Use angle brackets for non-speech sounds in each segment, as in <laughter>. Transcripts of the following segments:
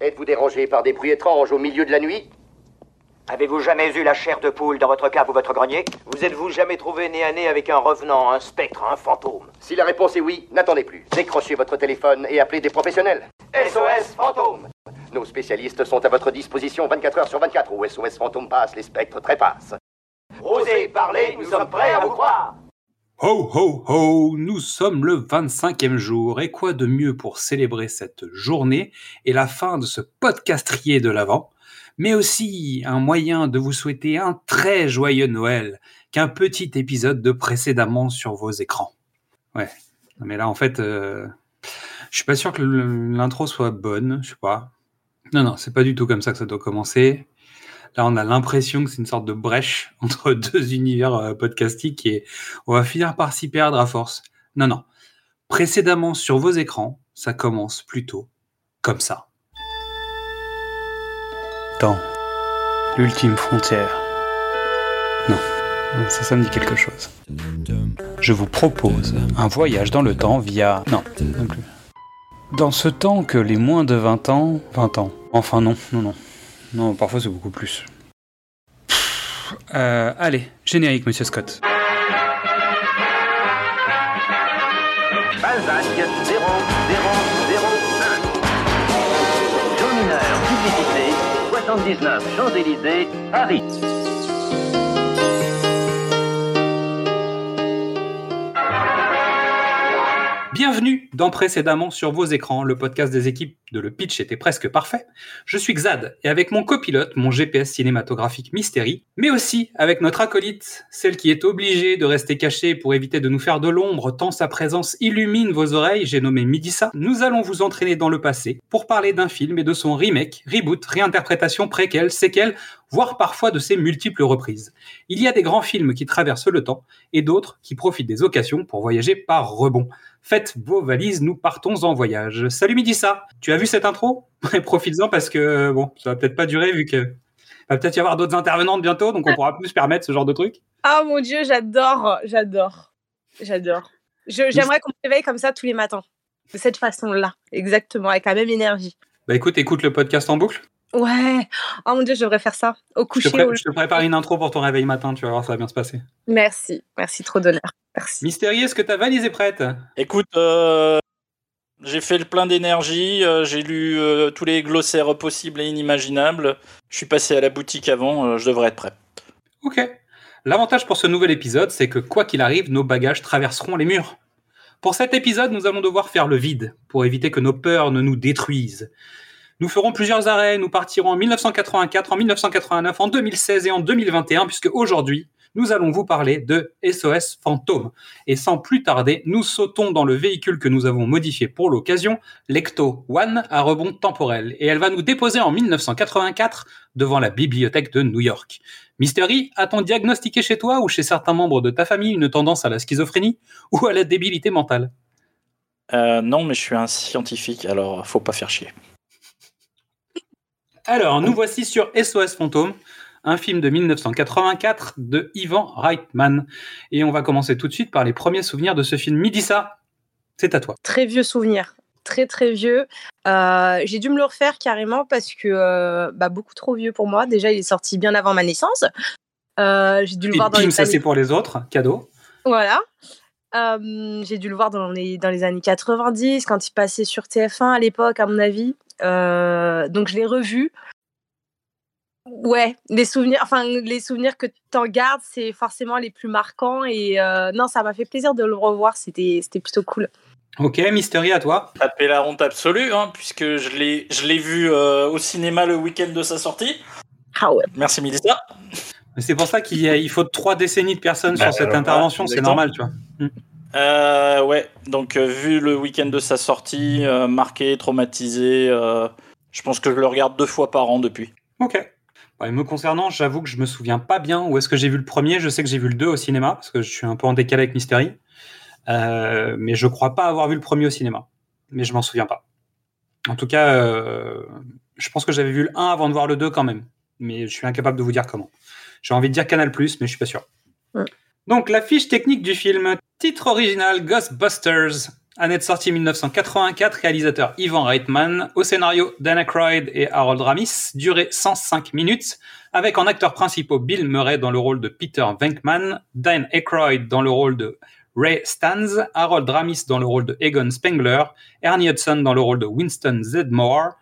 Êtes-vous dérangé par des bruits étranges au milieu de la nuit Avez-vous jamais eu la chair de poule dans votre cave ou votre grenier Vous êtes-vous jamais trouvé nez à nez avec un revenant, un spectre, un fantôme Si la réponse est oui, n'attendez plus. Décrochez votre téléphone et appelez des professionnels. SOS fantôme Nos spécialistes sont à votre disposition 24 heures sur 24. Où SOS fantôme passe, les spectres trépassent. Osez parler, nous sommes prêts à vous croire Ho ho ho, nous sommes le 25e jour et quoi de mieux pour célébrer cette journée et la fin de ce podcastrier de l'Avent, mais aussi un moyen de vous souhaiter un très joyeux Noël qu'un petit épisode de précédemment sur vos écrans. Ouais, mais là en fait, euh, je suis pas sûr que l'intro soit bonne, je sais pas. Non non, c'est pas du tout comme ça que ça doit commencer. Là, on a l'impression que c'est une sorte de brèche <laughs> entre deux univers euh, podcastiques et on va finir par s'y perdre à force. Non, non. Précédemment sur vos écrans, ça commence plutôt comme ça. Temps. L'ultime frontière. Non, ça, ça me dit quelque chose. Je vous propose un voyage dans le temps via... Non, non plus. Dans ce temps que les moins de 20 ans... 20 ans. Enfin non, non, non. Non, parfois c'est beaucoup plus. Euh, allez, générique, monsieur Scott. Balzac 0, 0, 0, 1. Jaune mineur, publicité, 79 Champs-Élysées, Paris. Bienvenue dans Précédemment sur vos écrans, le podcast des équipes de Le Pitch était presque parfait. Je suis Xad et avec mon copilote, mon GPS cinématographique Mystery, mais aussi avec notre acolyte, celle qui est obligée de rester cachée pour éviter de nous faire de l'ombre tant sa présence illumine vos oreilles, j'ai nommé Midissa, nous allons vous entraîner dans le passé pour parler d'un film et de son remake, reboot, réinterprétation, préquel, séquel, voire parfois de ses multiples reprises. Il y a des grands films qui traversent le temps et d'autres qui profitent des occasions pour voyager par rebond. Faites vos valises, nous partons en voyage. Salut Midissa, tu as vu cette intro? <laughs> Profites-en parce que bon, ça va peut-être pas durer vu que va peut-être y avoir d'autres intervenantes bientôt, donc on pourra plus se permettre ce genre de truc. Ah mon dieu, j'adore, j'adore, j'adore. J'aimerais qu'on me réveille comme ça tous les matins, de cette façon-là, exactement, avec la même énergie. Bah écoute, écoute le podcast en boucle. Ouais. Oh mon dieu, je devrais faire ça. Au coucher. Je te, je te, prépare une intro pour ton réveil matin, tu vas voir, ça va bien se passer. Merci, merci trop d'honneur. Merci. Mystérieux, est-ce que ta valise est prête? Écoute, euh, j'ai fait le plein d'énergie, euh, j'ai lu euh, tous les glossaires possibles et inimaginables. Je suis passé à la boutique avant, euh, je devrais être prêt. Ok. L'avantage pour ce nouvel épisode, c'est que quoi qu'il arrive, nos bagages traverseront les murs. Pour cet épisode, nous allons devoir faire le vide pour éviter que nos peurs ne nous détruisent. Nous ferons plusieurs arrêts, nous partirons en 1984, en 1989, en 2016 et en 2021, puisque aujourd'hui, nous allons vous parler de SOS Fantôme. Et sans plus tarder, nous sautons dans le véhicule que nous avons modifié pour l'occasion, l'Ecto One à rebond temporel. Et elle va nous déposer en 1984 devant la bibliothèque de New York. Mystery, a-t-on diagnostiqué chez toi ou chez certains membres de ta famille une tendance à la schizophrénie ou à la débilité mentale? Euh, Non, mais je suis un scientifique, alors faut pas faire chier. Alors, nous voici sur SOS Fantôme, un film de 1984 de Ivan Reitman. Et on va commencer tout de suite par les premiers souvenirs de ce film. Midissa, c'est à toi. Très vieux souvenir. Très très vieux. Euh, j'ai dû me le refaire carrément parce que euh, bah, beaucoup trop vieux pour moi. Déjà, il est sorti bien avant ma naissance. Euh, j'ai dû le Et voir dans bim, les ça années... c'est pour les autres, cadeau. Voilà. Euh, j'ai dû le voir dans les, dans les années 90, quand il passait sur TF1 à l'époque, à mon avis. Donc je l'ai revu. Ouais, les souvenirs, enfin les souvenirs que t'en gardes, c'est forcément les plus marquants et euh, non, ça m'a fait plaisir de le revoir. C'était c'était plutôt cool. Ok, Mystery, à toi. Taper la honte absolue, hein, puisque je l'ai je l'ai vu euh, au cinéma le week-end de sa sortie. Ah ouais. Merci. Mais C'est pour ça qu'il y a- il faut trois décennies de personnes Bah, sur cette voilà, intervention, c'est normal, tu vois. Euh, ouais, donc euh, vu le week-end de sa sortie, euh, marqué, traumatisé, euh, je pense que je le regarde deux fois par an depuis. Ok. Ouais, me concernant, j'avoue que je me souviens pas bien où est-ce que j'ai vu le premier. Je sais que j'ai vu le 2 au cinéma, parce que je suis un peu en décalé avec Mystery. Euh, mais je crois pas avoir vu le premier au cinéma. Mais je m'en souviens pas. En tout cas, euh, je pense que j'avais vu le 1 avant de voir le 2 quand même. Mais je suis incapable de vous dire comment. J'ai envie de dire Canal+, mais je suis pas sûr. Ouais. Donc, la fiche technique du film. Titre original Ghostbusters. Année de sortie 1984, réalisateur Ivan Reitman, au scénario Dana Aykroyd et Harold Ramis, durée 105 minutes, avec en acteurs principaux Bill Murray dans le rôle de Peter Venkman, Dan Aykroyd dans le rôle de Ray Stans, Harold Ramis dans le rôle de Egon Spengler, Ernie Hudson dans le rôle de Winston Zedmore,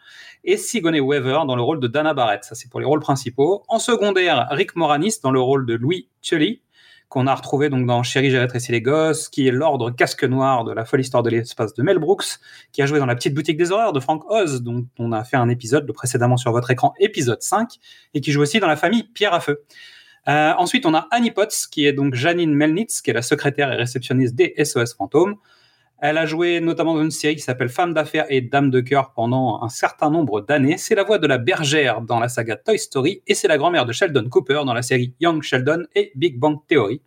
et Sigourney Weaver dans le rôle de Dana Barrett. Ça, c'est pour les rôles principaux. En secondaire, Rick Moranis dans le rôle de Louis Tully, qu'on a retrouvé donc dans Chérie, j'ai rétréci les gosses, qui est l'ordre casque noir de la folle histoire de l'espace de Mel Brooks, qui a joué dans La petite boutique des horreurs de Frank Oz, dont on a fait un épisode précédemment sur votre écran, épisode 5, et qui joue aussi dans la famille Pierre à Feu. Euh, ensuite, on a Annie Potts, qui est donc Janine Melnitz, qui est la secrétaire et réceptionniste des SOS Fantômes. Elle a joué notamment dans une série qui s'appelle Femme d'affaires et Dame de cœur pendant un certain nombre d'années. C'est la voix de la bergère dans la saga Toy Story et c'est la grand-mère de Sheldon Cooper dans la série Young Sheldon et Big Bang Theory.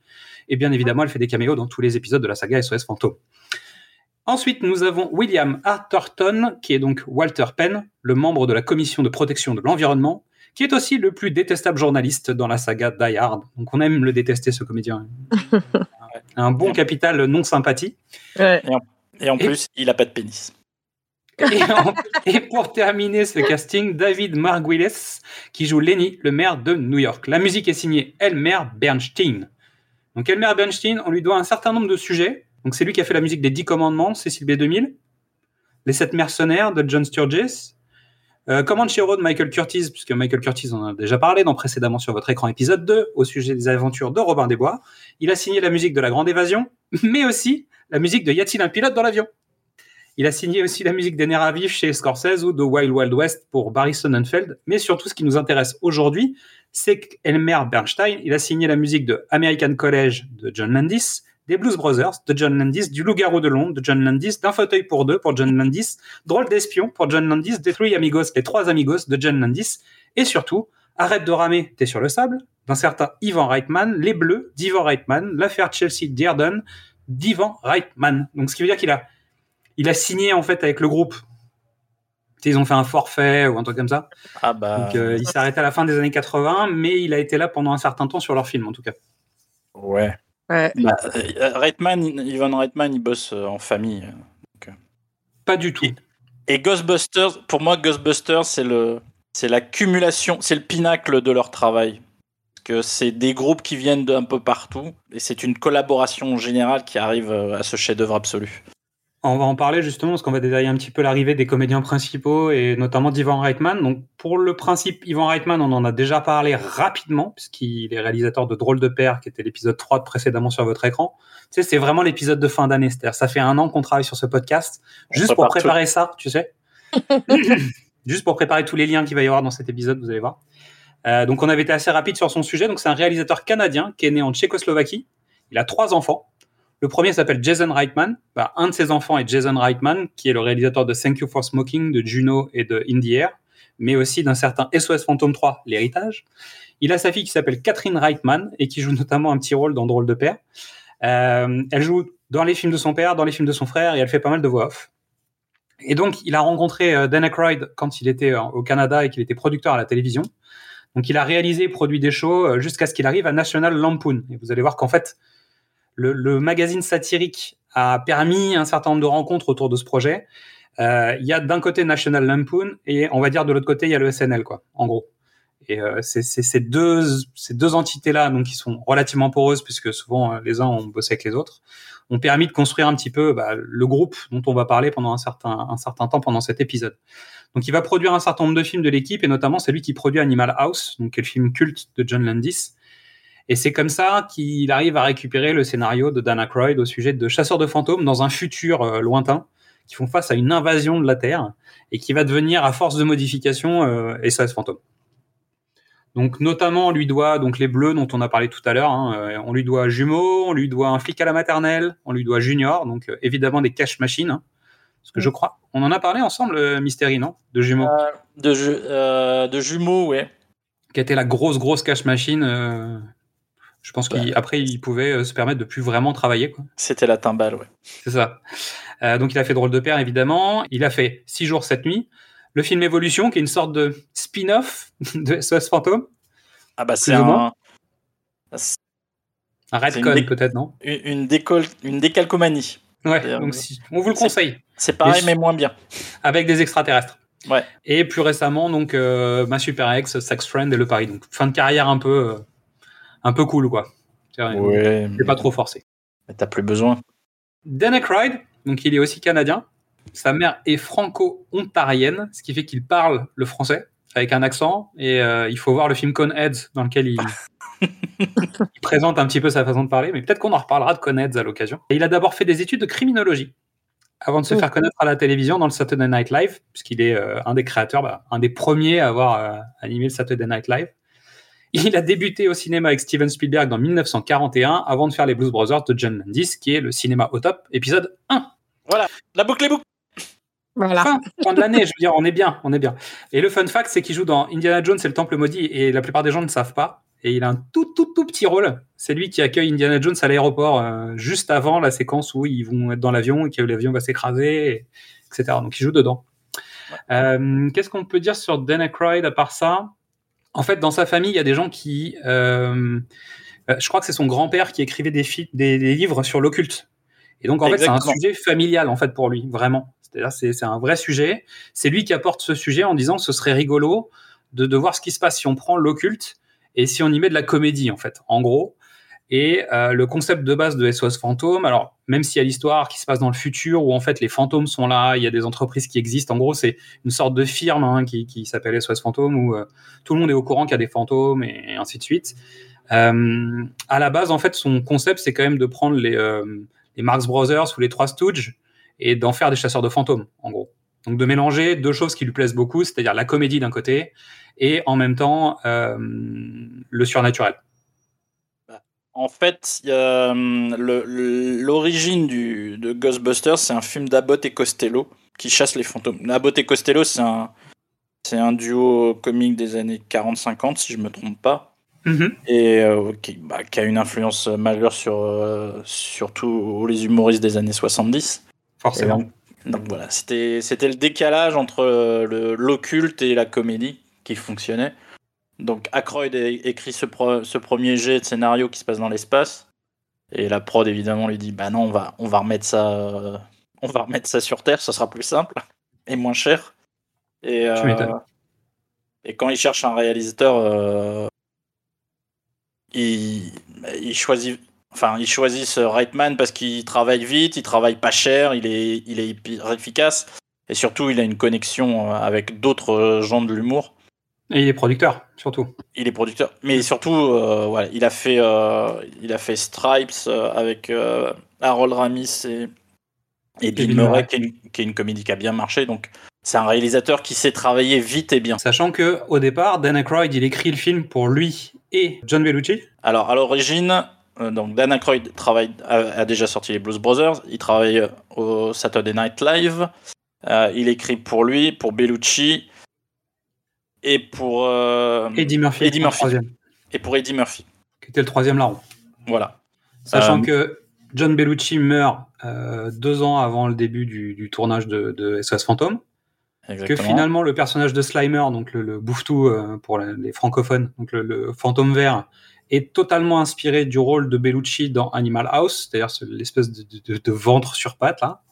Et bien évidemment, elle fait des caméos dans tous les épisodes de la saga SOS Fantôme. Ensuite, nous avons William Atherton, qui est donc Walter Penn, le membre de la commission de protection de l'environnement, qui est aussi le plus détestable journaliste dans la saga Die Hard. Donc on aime le détester, ce comédien. <laughs> un bon capital non sympathie. Ouais. Et en plus, il a pas de pénis. <laughs> Et, en- et pour terminer ce casting, David Margulies, qui joue Lenny, le maire de New York. La musique est signée Elmer Bernstein. Donc Elmer Bernstein, on lui doit un certain nombre de sujets. Donc c'est lui qui a fait la musique des 10 commandements, Cécile B2000, Les Sept mercenaires de John Sturges, euh, Road de Michael Curtis, puisque Michael Curtis en a déjà parlé dans précédemment sur votre écran épisode 2, au sujet des aventures de Robin des Bois. Il a signé la musique de La Grande Évasion, mais aussi la musique de Y a-t-il un pilote dans l'avion? Il a signé aussi la musique des Nerfs vif chez Scorsese ou de Wild Wild West pour Barry Sonnenfeld. Mais surtout, ce qui nous intéresse aujourd'hui, c'est qu'Elmer Bernstein, il a signé la musique de American College de John Landis, des Blues Brothers de John Landis, du Loup-garou de Londres de John Landis, d'un fauteuil pour deux pour John Landis, Drôle d'espion pour John Landis, des Three Amigos, les trois amigos de John Landis, et surtout, Arrête de ramer, t'es sur le sable, d'un certain Ivan Reitman, Les Bleus d'Ivan Reitman, l'affaire Chelsea Dearden d'Ivan Reitman. Donc ce qui veut dire qu'il a, il a signé en fait avec le groupe. Ils ont fait un forfait ou un truc comme ça. Ah bah. Donc euh, il s'est arrêté à la fin des années 80, mais il a été là pendant un certain temps sur leur film en tout cas. Ouais. Ouais. Bah, euh, Reitman, Ivan Reitman, il bosse euh, en famille. Pas du tout. Et Ghostbusters, pour moi, Ghostbusters, c'est le, c'est l'accumulation, c'est le pinacle de leur travail. Parce que c'est des groupes qui viennent d'un peu partout, et c'est une collaboration générale qui arrive euh, à ce chef-d'œuvre absolu. On va en parler justement parce qu'on va détailler un petit peu l'arrivée des comédiens principaux et notamment d'Ivan Reitman. Donc pour le principe, Ivan Reitman, on en a déjà parlé rapidement puisqu'il est réalisateur de Drôle de Père, qui était l'épisode 3 de précédemment sur votre écran. Tu sais, c'est vraiment l'épisode de fin d'année. C'est-à-dire, ça fait un an qu'on travaille sur ce podcast On juste pour prépare préparer ça, tu sais. <laughs> juste pour préparer tous les liens qu'il va y avoir dans cet épisode, vous allez voir. Euh, donc on avait été assez rapide sur son sujet. Donc c'est un réalisateur canadien qui est né en Tchécoslovaquie. Il a trois enfants. Le premier s'appelle Jason Reitman. Bah, un de ses enfants est Jason Reitman, qui est le réalisateur de Thank You for Smoking, de Juno et de In the Air, mais aussi d'un certain SOS Phantom 3, L'Héritage. Il a sa fille qui s'appelle Catherine Reitman et qui joue notamment un petit rôle dans Drôle de Père. Euh, elle joue dans les films de son père, dans les films de son frère et elle fait pas mal de voix off. Et donc, il a rencontré euh, Dan quand il était euh, au Canada et qu'il était producteur à la télévision. Donc, il a réalisé produit des shows euh, jusqu'à ce qu'il arrive à National Lampoon. Et vous allez voir qu'en fait, le, le magazine satirique a permis un certain nombre de rencontres autour de ce projet. Euh, Il y a d'un côté National Lampoon et on va dire de l'autre côté il y a le SNL quoi, en gros. Et euh, c'est ces deux ces deux entités là donc qui sont relativement poreuses puisque souvent euh, les uns ont bossé avec les autres ont permis de construire un petit peu bah, le groupe dont on va parler pendant un certain un certain temps pendant cet épisode. Donc il va produire un certain nombre de films de l'équipe et notamment c'est lui qui produit Animal House donc qui est le film culte de John Landis. Et c'est comme ça qu'il arrive à récupérer le scénario de Dan Aykroyd au sujet de chasseurs de fantômes dans un futur euh, lointain qui font face à une invasion de la Terre et qui va devenir à force de modification euh, SOS fantôme. Donc notamment on lui doit donc les bleus dont on a parlé tout à l'heure, hein, euh, on lui doit jumeaux, on lui doit un flic à la maternelle, on lui doit junior, donc euh, évidemment des cash machines. hein. parce que je crois, on en a parlé ensemble, Mystery, non? De jumeaux, De, ju- de jumeaux, ouais. qui était la grosse grosse cash machine. Je pense qu'après il pouvait euh, se permettre de plus vraiment travailler. C'était la timbale, ouais. C'est ça. Euh, donc il a fait Drôle de Père, évidemment. Il a fait 6 jours, 7 nuits. Le film Évolution, qui est une sorte de spin-off <laughs> de SOS Fantôme. Ah bah c'est un, moins. Un Redcon, dé- peut-être, non? une, une, décol- une décalcomanie. Ouais, donc si, on vous le conseille. C'est pareil, mais moins bien. avec des extraterrestres. Ouais. Et plus récemment, donc euh, ma super ex, Sex Friend et le Paris. Donc fin de carrière un peu, euh, un peu cool quoi. C'est Ouais, pas trop forcé. mais t'as plus besoin. Dan Aykroyd, donc il est aussi canadien. Sa mère est franco-ontarienne, ce qui fait qu'il parle le français avec un accent. Et euh, il faut voir le film Coneheads dans lequel il, <laughs> il présente un petit peu sa façon de parler. Mais peut-être qu'on en reparlera de Coneheads à l'occasion. Et il a d'abord fait des études de criminologie avant de se Oh. faire connaître à la télévision dans le Saturday Night Live, puisqu'il est euh, un des créateurs, bah, un des premiers à avoir euh, animé le Saturday Night Live. Il a débuté au cinéma avec Steven Spielberg en 1941 avant de faire les Blues Brothers de John Landis, qui est le cinéma au top, épisode 1. La boucle est boucle. Voilà. Fin, fin de l'année, je veux dire, on est bien, on est bien. Et le fun fact, c'est qu'il joue dans Indiana Jones et le Temple maudit, et la plupart des gens ne savent pas. Et il a un tout, tout, tout petit rôle. C'est lui qui accueille Indiana Jones à l'aéroport euh, juste avant la séquence où ils vont être dans l'avion et que l'avion va s'écraser, et- etc. Donc il joue dedans. Euh, Qu'est-ce qu'on peut dire sur Dan Aykroyd à part ça? En fait, dans sa famille, il y a des gens qui. euh, euh, je crois que c'est son grand-père qui écrivait des, fi- des, des livres sur l'occulte. Et donc, en fait, c'est un sujet familial, en fait, pour lui, vraiment. C'est-à-dire, c'est c'est un vrai sujet. C'est lui qui apporte ce sujet en disant ce serait rigolo de, de voir ce qui se passe si on prend l'occulte et si on y met de la comédie, en fait, en gros. Et euh, le concept de base de SOS Fantôme, alors même s'il y a l'histoire qui se passe dans le futur où en fait les fantômes sont là, il y a des entreprises qui existent. En gros, c'est une sorte de firme hein, qui, qui s'appelle SOS Fantôme où euh, tout le monde est au courant qu'il y a des fantômes et, ainsi de suite. Euh, à la base, en fait, son concept, c'est quand même de prendre les, euh, les Marx Brothers ou les Trois Stooges et d'en faire des chasseurs de fantômes, en gros. Donc de mélanger deux choses qui lui plaisent beaucoup, c'est-à-dire la comédie d'un côté et en même temps euh, le surnaturel. En fait, hum, l'origine de Ghostbusters, c'est un film d'Abbott et Costello qui chasse les fantômes. Abbott et Costello, c'est un, duo comique des années 40-50, si je me trompe pas, et euh, qui, bah, qui a une influence majeure sur, euh, sur tous les humoristes des années 70. Et Forcément. donc, donc voilà, c'était le décalage entre l'occulte et la comédie qui fonctionnait. Donc Aykroyd a écrit ce, premier jet de scénario qui se passe dans l'espace. Et la prod évidemment lui dit bah non on va on va remettre ça euh, on va remettre ça sur Terre, ça sera plus simple et moins cher. Et euh, et quand il cherche un réalisateur, euh, il, il choisit Enfin, ils choisissent Reitman parce qu'il travaille vite, il travaille pas cher, il est, il est hyper efficace. Et surtout, il a une connexion avec d'autres gens de l'humour. Et il est producteur, surtout. Il est producteur. Mais surtout, euh, voilà, il, a fait, euh, il a fait Stripes euh, avec Harold Ramis et, et Bill Murray, qui est, une, qui est une comédie qui a bien marché. Donc, c'est un réalisateur qui sait travailler vite et bien. Sachant que au départ, Dan Aykroyd, il écrit le film pour lui et John Bellucci. Alors, à l'origine, donc Dan Aykroyd travaille, a, a déjà sorti les Blues Brothers. Il travaille au Saturday Night Live. Il écrit pour lui, pour Bellucci et pour euh, Eddie Murphy, Eddie Murphy. troisième, et pour Eddie Murphy. qui était le troisième larron. Voilà. Sachant Euh, que John Bellucci meurt euh, deux ans avant le début du, du tournage de, de SOS Fantôme. Que finalement, le personnage de Slimer, donc le, le bouffe-tout pour la- les francophones, donc le, le fantôme vert, est totalement inspiré du rôle de Bellucci dans Animal House, c'est-à-dire ce- l'espèce de, de- de ventre sur pattes là.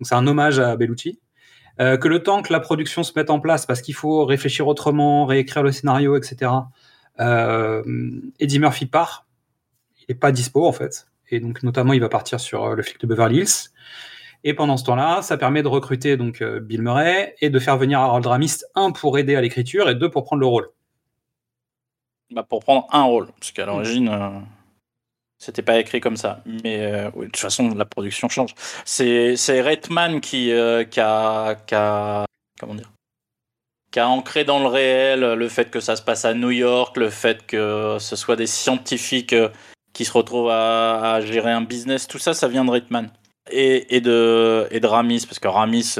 Donc c'est un hommage à Bellucci. Euh, que le temps que la production se mette en place, parce qu'il faut réfléchir autrement, réécrire le scénario, etc. Euh, Eddie Murphy part, il n'est pas dispo en fait, et donc notamment il va partir sur euh, le flic de Beverly Hills. Et pendant ce temps-là, ça permet de recruter donc Bill Murray et de faire venir Harold Ramis, un pour aider à l'écriture et deux pour prendre le rôle. Bah, pour prendre un rôle, parce qu'à l'origine, c'était pas écrit comme ça. Mais euh, de toute façon, la production change. C'est c'est Reitman qui, euh, qui, a, comment dire, qui a ancré dans le réel le fait que ça se passe à New York, le fait que ce soit des scientifiques euh, qui se retrouvent à, gérer un business, tout ça, ça vient de Reitman et, de Ramis, parce que Ramis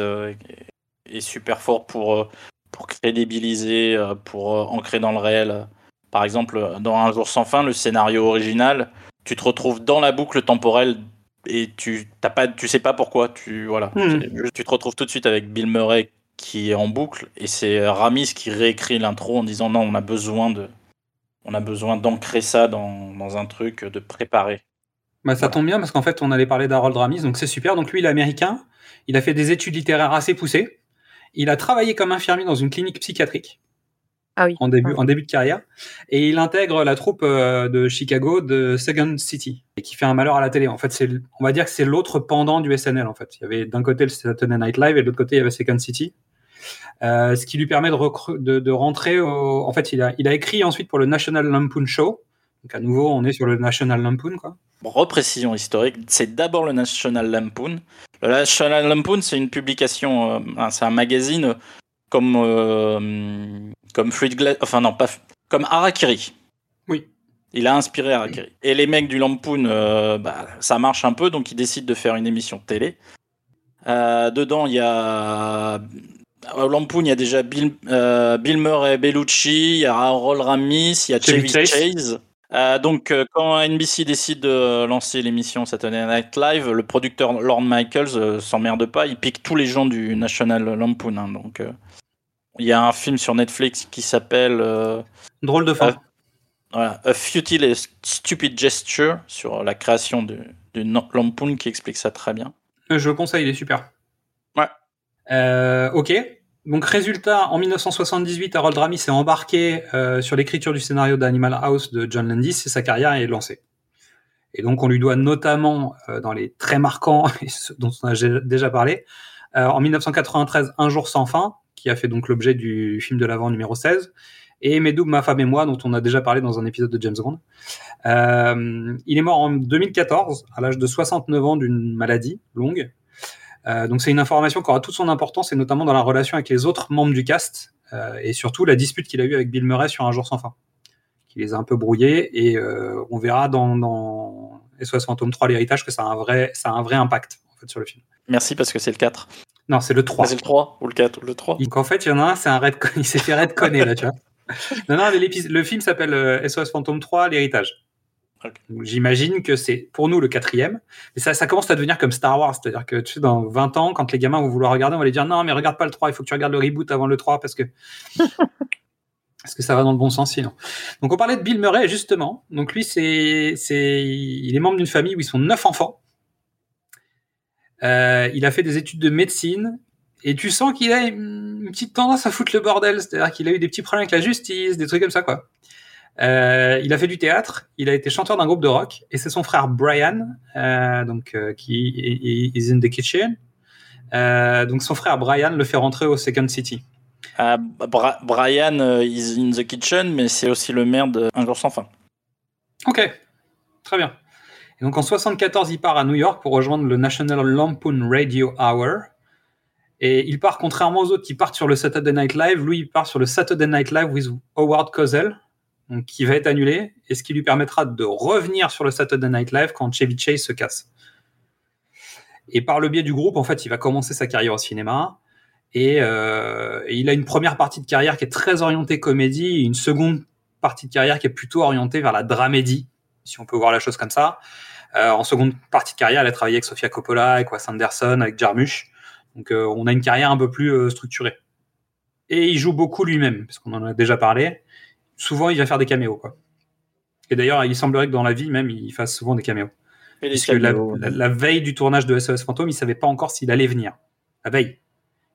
est super fort pour pour crédibiliser, pour ancrer dans le réel. Par exemple, dans Un jour sans fin, le scénario original, tu te retrouves dans la boucle temporelle et tu t'as pas, tu sais pas pourquoi. Tu voilà, juste- tu te retrouves tout de suite avec Bill Murray qui est en boucle et c'est Ramis qui réécrit l'intro en disant non, on a besoin de, on a besoin d'ancrer ça dans, dans un truc, de préparer. Bah, ça tombe bien parce qu'en fait, on allait parler d'Harold Ramis, donc c'est super. Donc lui, il est américain. Il a fait des études littéraires assez poussées. Il a travaillé comme infirmier dans une clinique psychiatrique Ah oui. en début, en début de carrière. Et il intègre la troupe euh, de Chicago de Second City, et qui fait un malheur à la télé. En fait, on va dire que c'est l'autre pendant du SNL. En fait, il y avait d'un côté le Saturday Night Live et de l'autre côté il y avait Second City. Euh, ce qui lui permet de, de, de rentrer au... En fait, il a, il a écrit ensuite pour le National Lampoon Show. Donc à nouveau, on est sur le National Lampoon, quoi. Reprécision historique, c'est d'abord le National Lampoon. Le National Lampoon, c'est une publication, euh, c'est un magazine comme euh, comme Fluid Glass, enfin non, pas comme Harakiri. Oui. Il a inspiré Harakiri. Et les mecs du Lampoon, euh, bah, ça marche un peu, donc ils décident de faire une émission de télé. Euh, dedans, il y a au Lampoon, il y a déjà Bill, euh, Bill Murray, Bellucci, il y a Harold Ramis, il y a Chevy Chase. Euh, donc, euh, quand NBC décide de lancer l'émission Saturday Night Live, le producteur Lorne Michaels euh, s'emmerde pas, il pique tous les gens du National Lampoon. hein. donc, il y a un film sur Netflix qui s'appelle euh, Drôle de fin. Voilà, A Futile and Stupid Gesture sur la création du, du Lampoon qui explique ça très bien. Euh, Je le conseille, il est super. Ouais. Euh, ok. Donc résultat, en 1978, Harold Ramis s'est embarqué euh, sur l'écriture du scénario d'Animal House de John Landis et sa carrière est lancée. Et donc on lui doit notamment, euh, dans les très marquants <laughs> dont on a déjà parlé, en 1993, Un jour sans fin, qui a fait donc l'objet du film de l'avant numéro 16, et Mes doubles, ma femme et moi, dont on a déjà parlé dans un épisode de James Bond. Euh, il est mort en 2014, à l'âge de 69 ans d'une maladie longue. Euh, donc c'est une information qui aura toute son importance, et notamment dans la relation avec les autres membres du cast, euh, et surtout la dispute qu'il a eue avec Bill Murray sur Un jour sans fin, qui les a un peu brouillés, et on verra dans, dans SOS Phantom 3 l'héritage que ça a un vrai, ça a un vrai impact sur le film. Merci parce que c'est le 4. Non, c'est le 3. Ah, c'est le 3 ou le 4 ou le 3 Donc en fait, il y en a un, c'est un red, il s'est fait redconner là, tu vois. <laughs> Non, non, l'épis- le film s'appelle euh, SOS Phantom 3, l'héritage. J'imagine que c'est pour nous le quatrième, mais ça, ça commence à devenir comme Star Wars, c'est-à-dire que tu sais, dans 20 ans, quand les gamins vont vouloir regarder, on va les dire non, mais regarde pas le 3, il faut que tu regardes le reboot avant le 3 parce que <laughs> parce que ça va dans le bon sens sinon. Donc on parlait de Bill Murray justement. Donc lui, c'est c'est il est membre d'une famille où ils sont neuf enfants. Euh, il a fait des études de médecine et tu sens qu'il a une petite tendance à foutre le bordel, c'est-à-dire qu'il a eu des petits problèmes avec la justice, des trucs comme ça quoi. Euh, il a fait du théâtre, il a été chanteur d'un groupe de rock et c'est son frère Brian, euh, donc euh, qui est is in the kitchen. Donc son frère Brian le fait rentrer au Second City. Ah, Bra- Brian is in the kitchen, mais c'est aussi le maire de Un jour sans fin. Ok, très bien. Et donc en 74, il part à New York pour rejoindre le National Lampoon Radio Hour. Et il part, contrairement aux autres qui partent sur le Saturday Night Live, lui, il part sur le Saturday Night Live with Howard Cosell, donc qui va être annulé, et ce qui lui permettra de revenir sur le Saturday Night Live quand Chevy Chase se casse. Et par le biais du groupe, en fait, il va commencer sa carrière au cinéma. Et, euh, il a une première partie de carrière qui est très orientée comédie, une seconde partie de carrière qui est plutôt orientée vers la dramédie, si on peut voir la chose comme ça. Euh, en seconde partie de carrière, elle a travaillé avec Sofia Coppola, avec Wes Anderson, avec Jarmusch. Donc euh, on a une carrière un peu plus euh, structurée. Et il joue beaucoup lui-même, parce qu'on en a déjà parlé. Souvent, il va faire des caméos. Quoi. Et d'ailleurs, il semblerait que dans la vie même, il fasse souvent des caméos. Et Puisque la, caméos. la- la veille du tournage de SOS Fantôme, il savait pas encore s'il allait venir. La veille.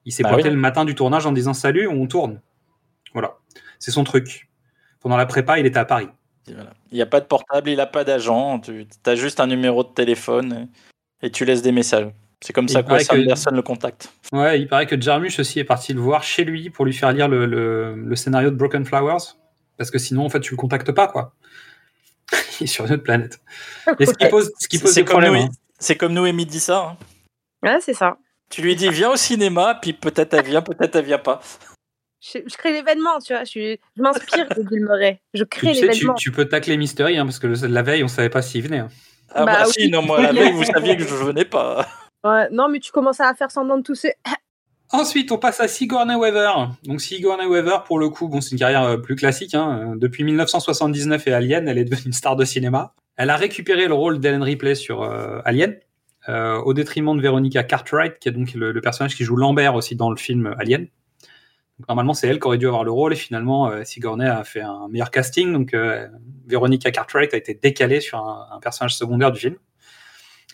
Il s'est Bah pointé oui. le matin du tournage en disant salut, on tourne. Voilà. C'est son truc. Pendant la prépa, il était à Paris. Voilà. Il n'y a pas de portable, il n'a pas d'agent, tu as juste un numéro de téléphone et, et tu laisses des messages. C'est comme Il ça que que- Anderson le contacte. Ouais, il paraît que Jarmusch aussi est parti le voir chez lui pour lui faire lire le, le- le scénario de Broken Flowers. Parce que sinon, en fait, tu le contactes pas, quoi. <laughs> il est sur une autre planète. Et ce qui pose, ce qui pose C'est des comme, problèmes. nous, hein. c'est comme nous et Midi ça. hein. Ouais, c'est ça. Tu lui dis viens au cinéma, puis peut-être elle vient, peut-être elle vient pas. Je, je crée l'événement, tu vois. Je, m'inspire de Bill Murray. Je crée Tu sais, tu, l'événement. tu peux tacler Mystery, hein, parce que le- la veille, on savait pas s'il venait. hein. Ah bah, Bah si, oui. non, moi la <laughs> veille, vous saviez que je venais pas. Ouais, non, mais tu commences à faire semblant de tousser. <laughs> Ensuite, on passe à Sigourney Weaver. Donc Sigourney Weaver, pour le coup, bon, c'est une carrière euh, plus classique. hein. Depuis 1979 et Alien, elle est devenue une star de cinéma. Elle a récupéré le rôle d'Ellen Ripley sur euh, Alien, euh, au détriment de Veronica Cartwright, qui est donc le, le personnage qui joue Lambert aussi dans le film Alien. Normalement, c'est elle qui aurait dû avoir le rôle, et finalement, euh, Sigourney a fait un meilleur casting. Donc, euh, Veronica Cartwright a été décalée sur un, personnage secondaire du film.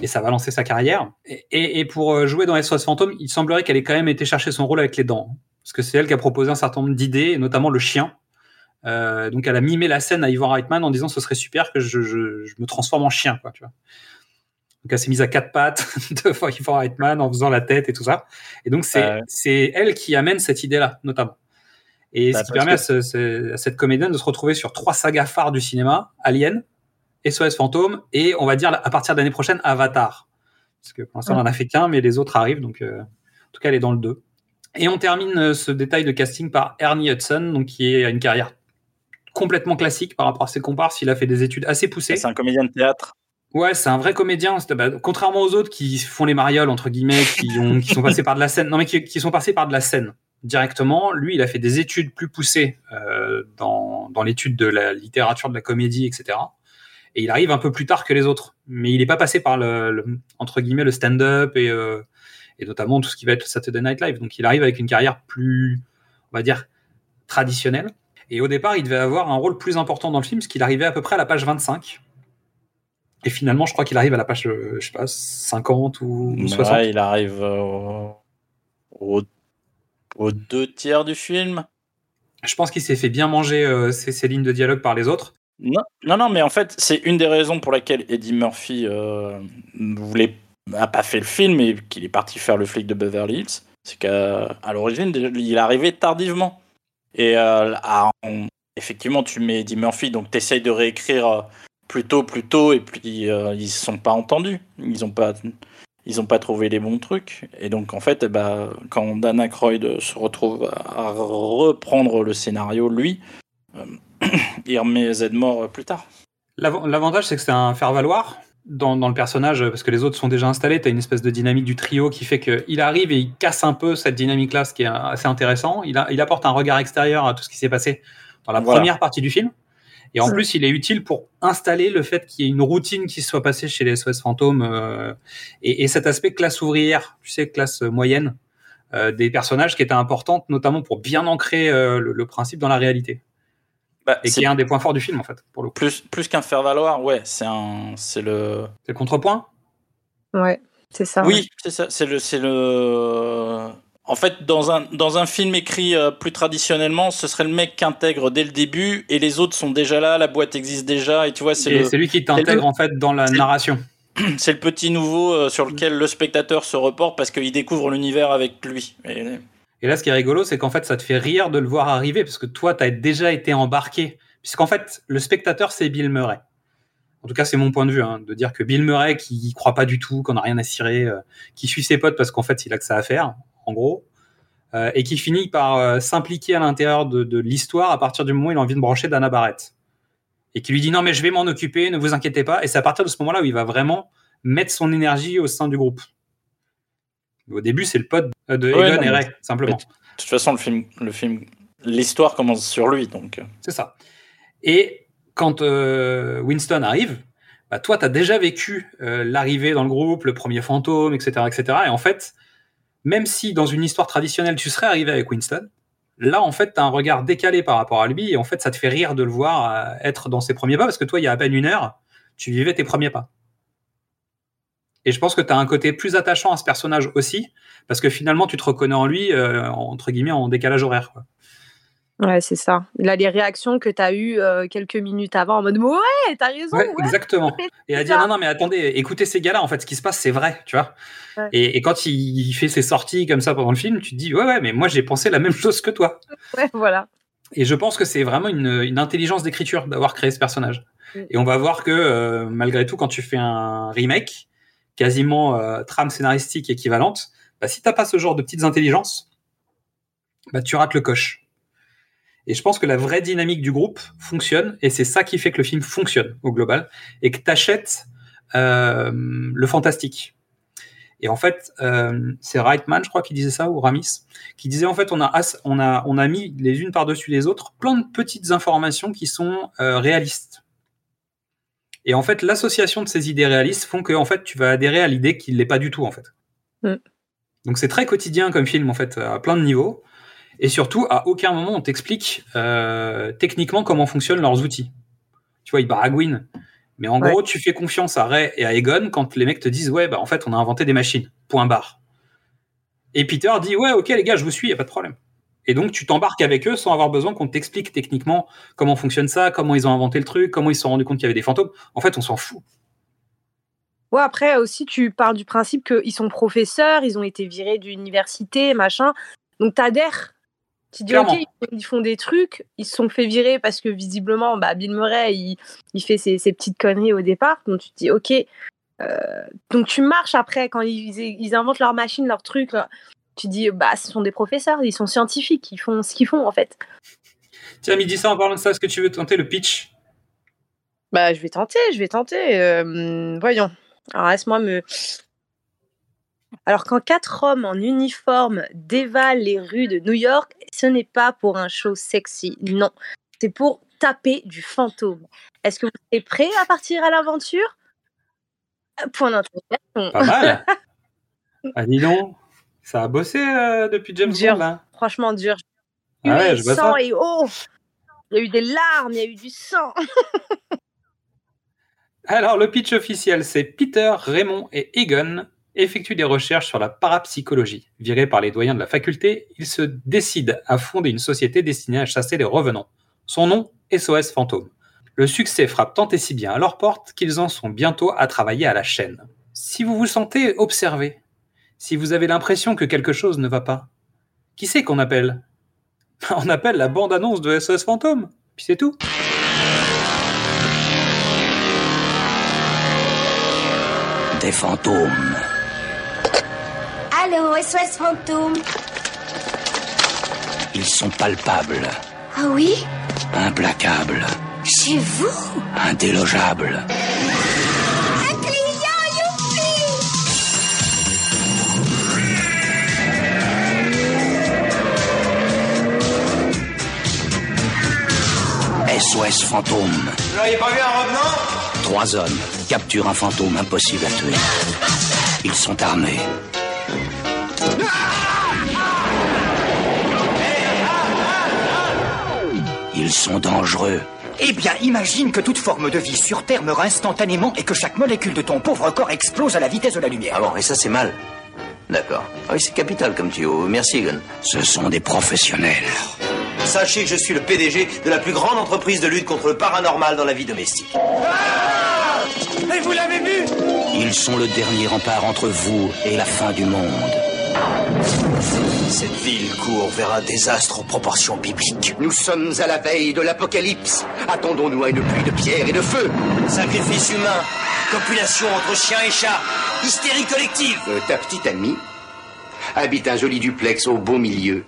et ça va lancer sa carrière. Et, pour euh, jouer dans SOS Fantôme, il semblerait qu'elle ait quand même été chercher son rôle avec les dents, parce que c'est elle qui a proposé un certain nombre d'idées, notamment le chien. Euh, donc elle a mimé la scène à Ivan Reitman en disant ce serait super que je, je- je me transforme en chien, quoi, tu vois. Donc elle s'est mise à quatre pattes devant Ivan Reitman en faisant la tête et tout ça. Et donc c'est elle qui amène cette idée-là, notamment. Et Bah, ce qui permet à, ce- ce- à cette comédienne de se retrouver sur trois sagas phares du cinéma Alien, SOS Fantôme et on va dire à partir de l'année prochaine Avatar. Parce que pour l'instant, on en a fait qu'un, mais les autres arrivent. Donc, euh, en tout cas, elle est dans le 2. Et on termine euh, ce détail de casting par Ernie Hudson, donc qui a une carrière complètement classique par rapport à ses comparses. Il a fait des études assez poussées. C'est un comédien de théâtre. Ouais, c'est un vrai comédien. Contrairement aux autres qui font les marioles entre guillemets, qui, ont, qui sont passés par de la scène, non mais qui, sont passés par de la scène directement. Lui, il a fait des études plus poussées euh, dans, l'étude de la littérature, de la comédie, etc. Et il arrive un peu plus tard que les autres, mais il n'est pas passé par le, entre guillemets le stand-up et, euh, et notamment tout ce qui va être Saturday Night Live. Donc, il arrive avec une carrière plus, on va dire, traditionnelle. Et au départ, il devait avoir un rôle plus important dans le film, parce qu'il arrivait à peu près à la page 25. Et finalement, je crois qu'il arrive à la page, euh, je sais pas, 50 ou ou 60. Ouais, il arrive euh, au- au- aux deux tiers du film. Je pense qu'il s'est fait bien manger euh, ses, ses lignes de dialogue par les autres. Non, non, non, mais en fait, c'est une des raisons pour laquelle Eddie Murphy euh, voulait, a pas fait le film et qu'il est parti faire le flic de Beverly Hills. C'est qu'à l'origine, il arrivé tardivement. Et euh, à- effectivement, tu mets Eddie Murphy, donc tu essayes de réécrire euh, plus tôt, plus tôt, et puis euh, ils se sont pas entendus. Ils ont pas, ils ont pas trouvé les bons trucs. Et donc, en fait, eh ben, quand Dan Aykroyd se retrouve à reprendre le scénario, lui, euh, <clears throat> il remet Zedmore plus tard. L'av- L'avantage, c'est que c'est un faire-valoir dans, dans le personnage, parce que les autres sont déjà installés. Tu as une espèce de dynamique du trio qui fait qu'il arrive et il casse un peu cette dynamique-là, ce qui est assez intéressant. Il, a- il apporte un regard extérieur à tout ce qui s'est passé dans la Voilà. première partie du film. Et en Ouais. plus, il est utile pour installer le fait qu'il y ait une routine qui se soit passée chez les SOS fantômes euh, et, et cet aspect classe ouvrière, tu sais, classe moyenne, euh, des personnages qui étaient importantes, notamment pour bien ancrer euh, le, le principe dans la réalité. Bah, Et qui est un des points forts du film, en fait, pour le coup. plus, plus qu'un faire-valoir, ouais, c'est un, c'est le. C'est le contrepoint? Ouais, c'est ça. Oui, c'est ça, c'est le, c'est le. En fait, dans un, dans un film écrit euh, plus traditionnellement, ce serait le mec qui intègre dès le début et les autres sont déjà là, la boîte existe déjà et tu vois, c'est le, lui qui t'intègre, en fait, dans la narration. <clears throat> c'est le petit nouveau euh, sur lequel le spectateur se reporte parce qu'il découvre l'univers avec lui. Et- Et là, ce qui est rigolo, c'est qu'en fait, ça te fait rire de le voir arriver, parce que toi, tu as déjà été embarqué. Puisqu'en fait, le spectateur, c'est Bill Murray. En tout cas, c'est mon point de vue, hein, de dire que Bill Murray, qui y croit pas du tout, qu'on n'a rien à cirer, euh, qui suit ses potes parce qu'en fait, il a que ça à faire, en gros, euh, et qui finit par euh, s'impliquer à l'intérieur de, de l'histoire à partir du moment où il a envie de brancher Dana Barrett. Et qui lui dit non, mais je vais m'en occuper, ne vous inquiétez pas. Et c'est à partir de ce moment-là où il va vraiment mettre son énergie au sein du groupe. Au début, c'est le pote de Egon et Ray, simplement. De toute façon, le film, le film, l'histoire commence sur lui, donc. euh, C'est ça. Et quand euh, Winston arrive, bah, toi, tu as déjà vécu euh, l'arrivée dans le groupe, le premier fantôme, etc., etc. Et en fait, même si dans une histoire traditionnelle, tu serais arrivé avec Winston, là, en fait, tu as un regard décalé par rapport à lui. Et en fait, ça te fait rire de le voir euh, être dans ses premiers pas, parce que toi, il y a à peine une heure, tu vivais tes premiers pas. Et je pense que tu as un côté plus attachant à ce personnage aussi, parce que finalement, tu te reconnais en lui, euh, entre guillemets, en décalage horaire. Ouais, c'est ça. Là, les réactions que tu as eues euh, quelques minutes avant en mode Ouais, t'as raison. Ouais, ouais, exactement. <laughs> Et à dire non, non, mais attendez, écoutez ces gars-là, en fait, ce qui se passe, c'est vrai, tu vois. Ouais. Et, et quand il, il fait ses sorties comme ça pendant le film, tu te dis, ouais, ouais, mais moi j'ai pensé la même <laughs> chose que toi. <laughs> Ouais, voilà. Et je pense que c'est vraiment une, une intelligence d'écriture d'avoir créé ce personnage. Mm. Et on va voir que, euh, malgré tout, quand tu fais un remake, quasiment euh, trame scénaristique équivalente, bah, si t'as pas ce genre de petites intelligences, bah, tu rates le coche. Et je pense que la vraie dynamique du groupe fonctionne, et c'est ça qui fait que le film fonctionne au global, et que t'achètes euh, le fantastique. Et en fait, euh, c'est Reitman, je crois, qui disait ça, ou Ramis, qui disait en fait, on a, on a, on a mis les unes par-dessus les autres plein de petites informations qui sont euh, réalistes. Et en fait, l'association de ces idées réalistes font que en fait, tu vas adhérer à l'idée qu'il l'est pas du tout en fait. Mm. Donc c'est très quotidien comme film en fait, à plein de niveaux. Et surtout, à aucun moment on t'explique euh, techniquement comment fonctionnent leurs outils. Tu vois, ils baragouinent. Mais en Ouais. gros, tu fais confiance à Ray et à Egon quand les mecs te disent ouais, bah en fait, on a inventé des machines. Point barre. Et Peter dit ouais, ok les gars, je vous suis, y a pas de problème. Et donc tu t'embarques avec eux sans avoir besoin qu'on t'explique techniquement comment fonctionne ça, comment ils ont inventé le truc, comment ils se sont rendus compte qu'il y avait des fantômes. En fait, on s'en fout. Ouais, après aussi, tu pars du principe qu'ils sont professeurs, ils ont été virés d'université, machin. Donc t'adhères. Tu dis, Clairement. ok, ils- font des trucs, ils se sont fait virer parce que visiblement, bah, Bill Murray, il, il fait ses, ses petites conneries au départ. Donc tu te dis, ok. euh, donc tu marches après, quand ils, ils inventent leurs machines, leurs trucs. là, tu dis, bah, ce sont des professeurs, ils sont scientifiques, ils font ce qu'ils font en fait. Tiens, midi ça, en parlant de ça, est-ce que tu veux tenter le pitch? Bah, je vais tenter, je vais tenter. euh, voyons. Alors, laisse-moi me. Alors, quand quatre hommes en uniforme dévalent les rues de New York, ce n'est pas pour un show sexy, non. C'est pour taper du fantôme. Est-ce que vous êtes prêts à partir à l'aventure? Point d'interrogation. Pas mal. <laughs> ah, dis donc, ça a bossé euh, depuis James Dur. Bond là. Franchement dur. Ah ouais, je vois sang ça. et. Il y a eu des larmes, il y a eu du sang. <laughs> Alors, le pitch officiel, c'est Peter, Raymond et Egon effectuent des recherches sur la parapsychologie. Virés par les doyens de la faculté, ils se décident à fonder une société destinée à chasser les revenants. Son nom, SOS Fantôme. Le succès frappe tant et si bien à leur porte qu'ils en sont bientôt à travailler à la chaîne. Si vous vous sentez observé, si vous avez l'impression que quelque chose ne va pas, qui c'est qu'on appelle? <laughs> On appelle la bande-annonce de SOS Fantôme, puis c'est tout. Des fantômes. Allô, SOS Fantôme Ils sont palpables, Ah oui? Implacables, Chez vous? Indélogeables. Un client, youpi SOS fantôme. Vous n'auriez pas vu un revenant? Trois hommes capturent un fantôme impossible à tuer. Ils sont armés. Ils sont dangereux. Eh bien, imagine que toute forme de vie sur Terre meurt instantanément et que chaque molécule de ton pauvre corps explose à la vitesse de la lumière. Ah bon, et ça c'est mal. D'accord. Ah oui, c'est capital comme tuyau. Merci, Egon. Ce sont des professionnels. Sachez que je suis le PDG de la plus grande entreprise de lutte contre le paranormal dans la vie domestique. Mais vous l'avez vu? Ils sont le dernier rempart entre vous et la fin du monde. Cette ville court vers un désastre aux proportions bibliques. Nous sommes à la veille de l'apocalypse. Attendons-nous à une pluie de pierre et de feu. Sacrifice humain, copulation entre chiens et chats, hystérie collective. Euh, ta petite amie habite un joli duplex au beau milieu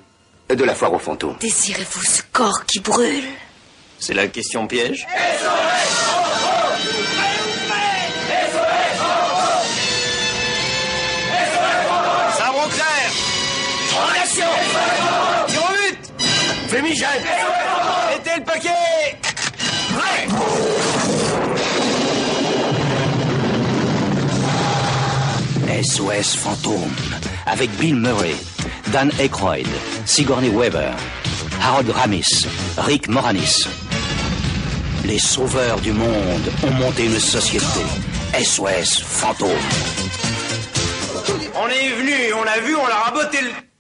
de la foire aux fantômes. Désirez-vous ce corps qui brûle? C'est la question piège? But Fémigène Mettez le paquet SOS Fantôme, avec Bill Murray, Dan Aykroyd, Sigourney Weaver, Harold Ramis, Rick Moranis. Les sauveurs du monde ont monté une société. SOS Fantôme. On est venu, on l'a vu, on l'a raboté le...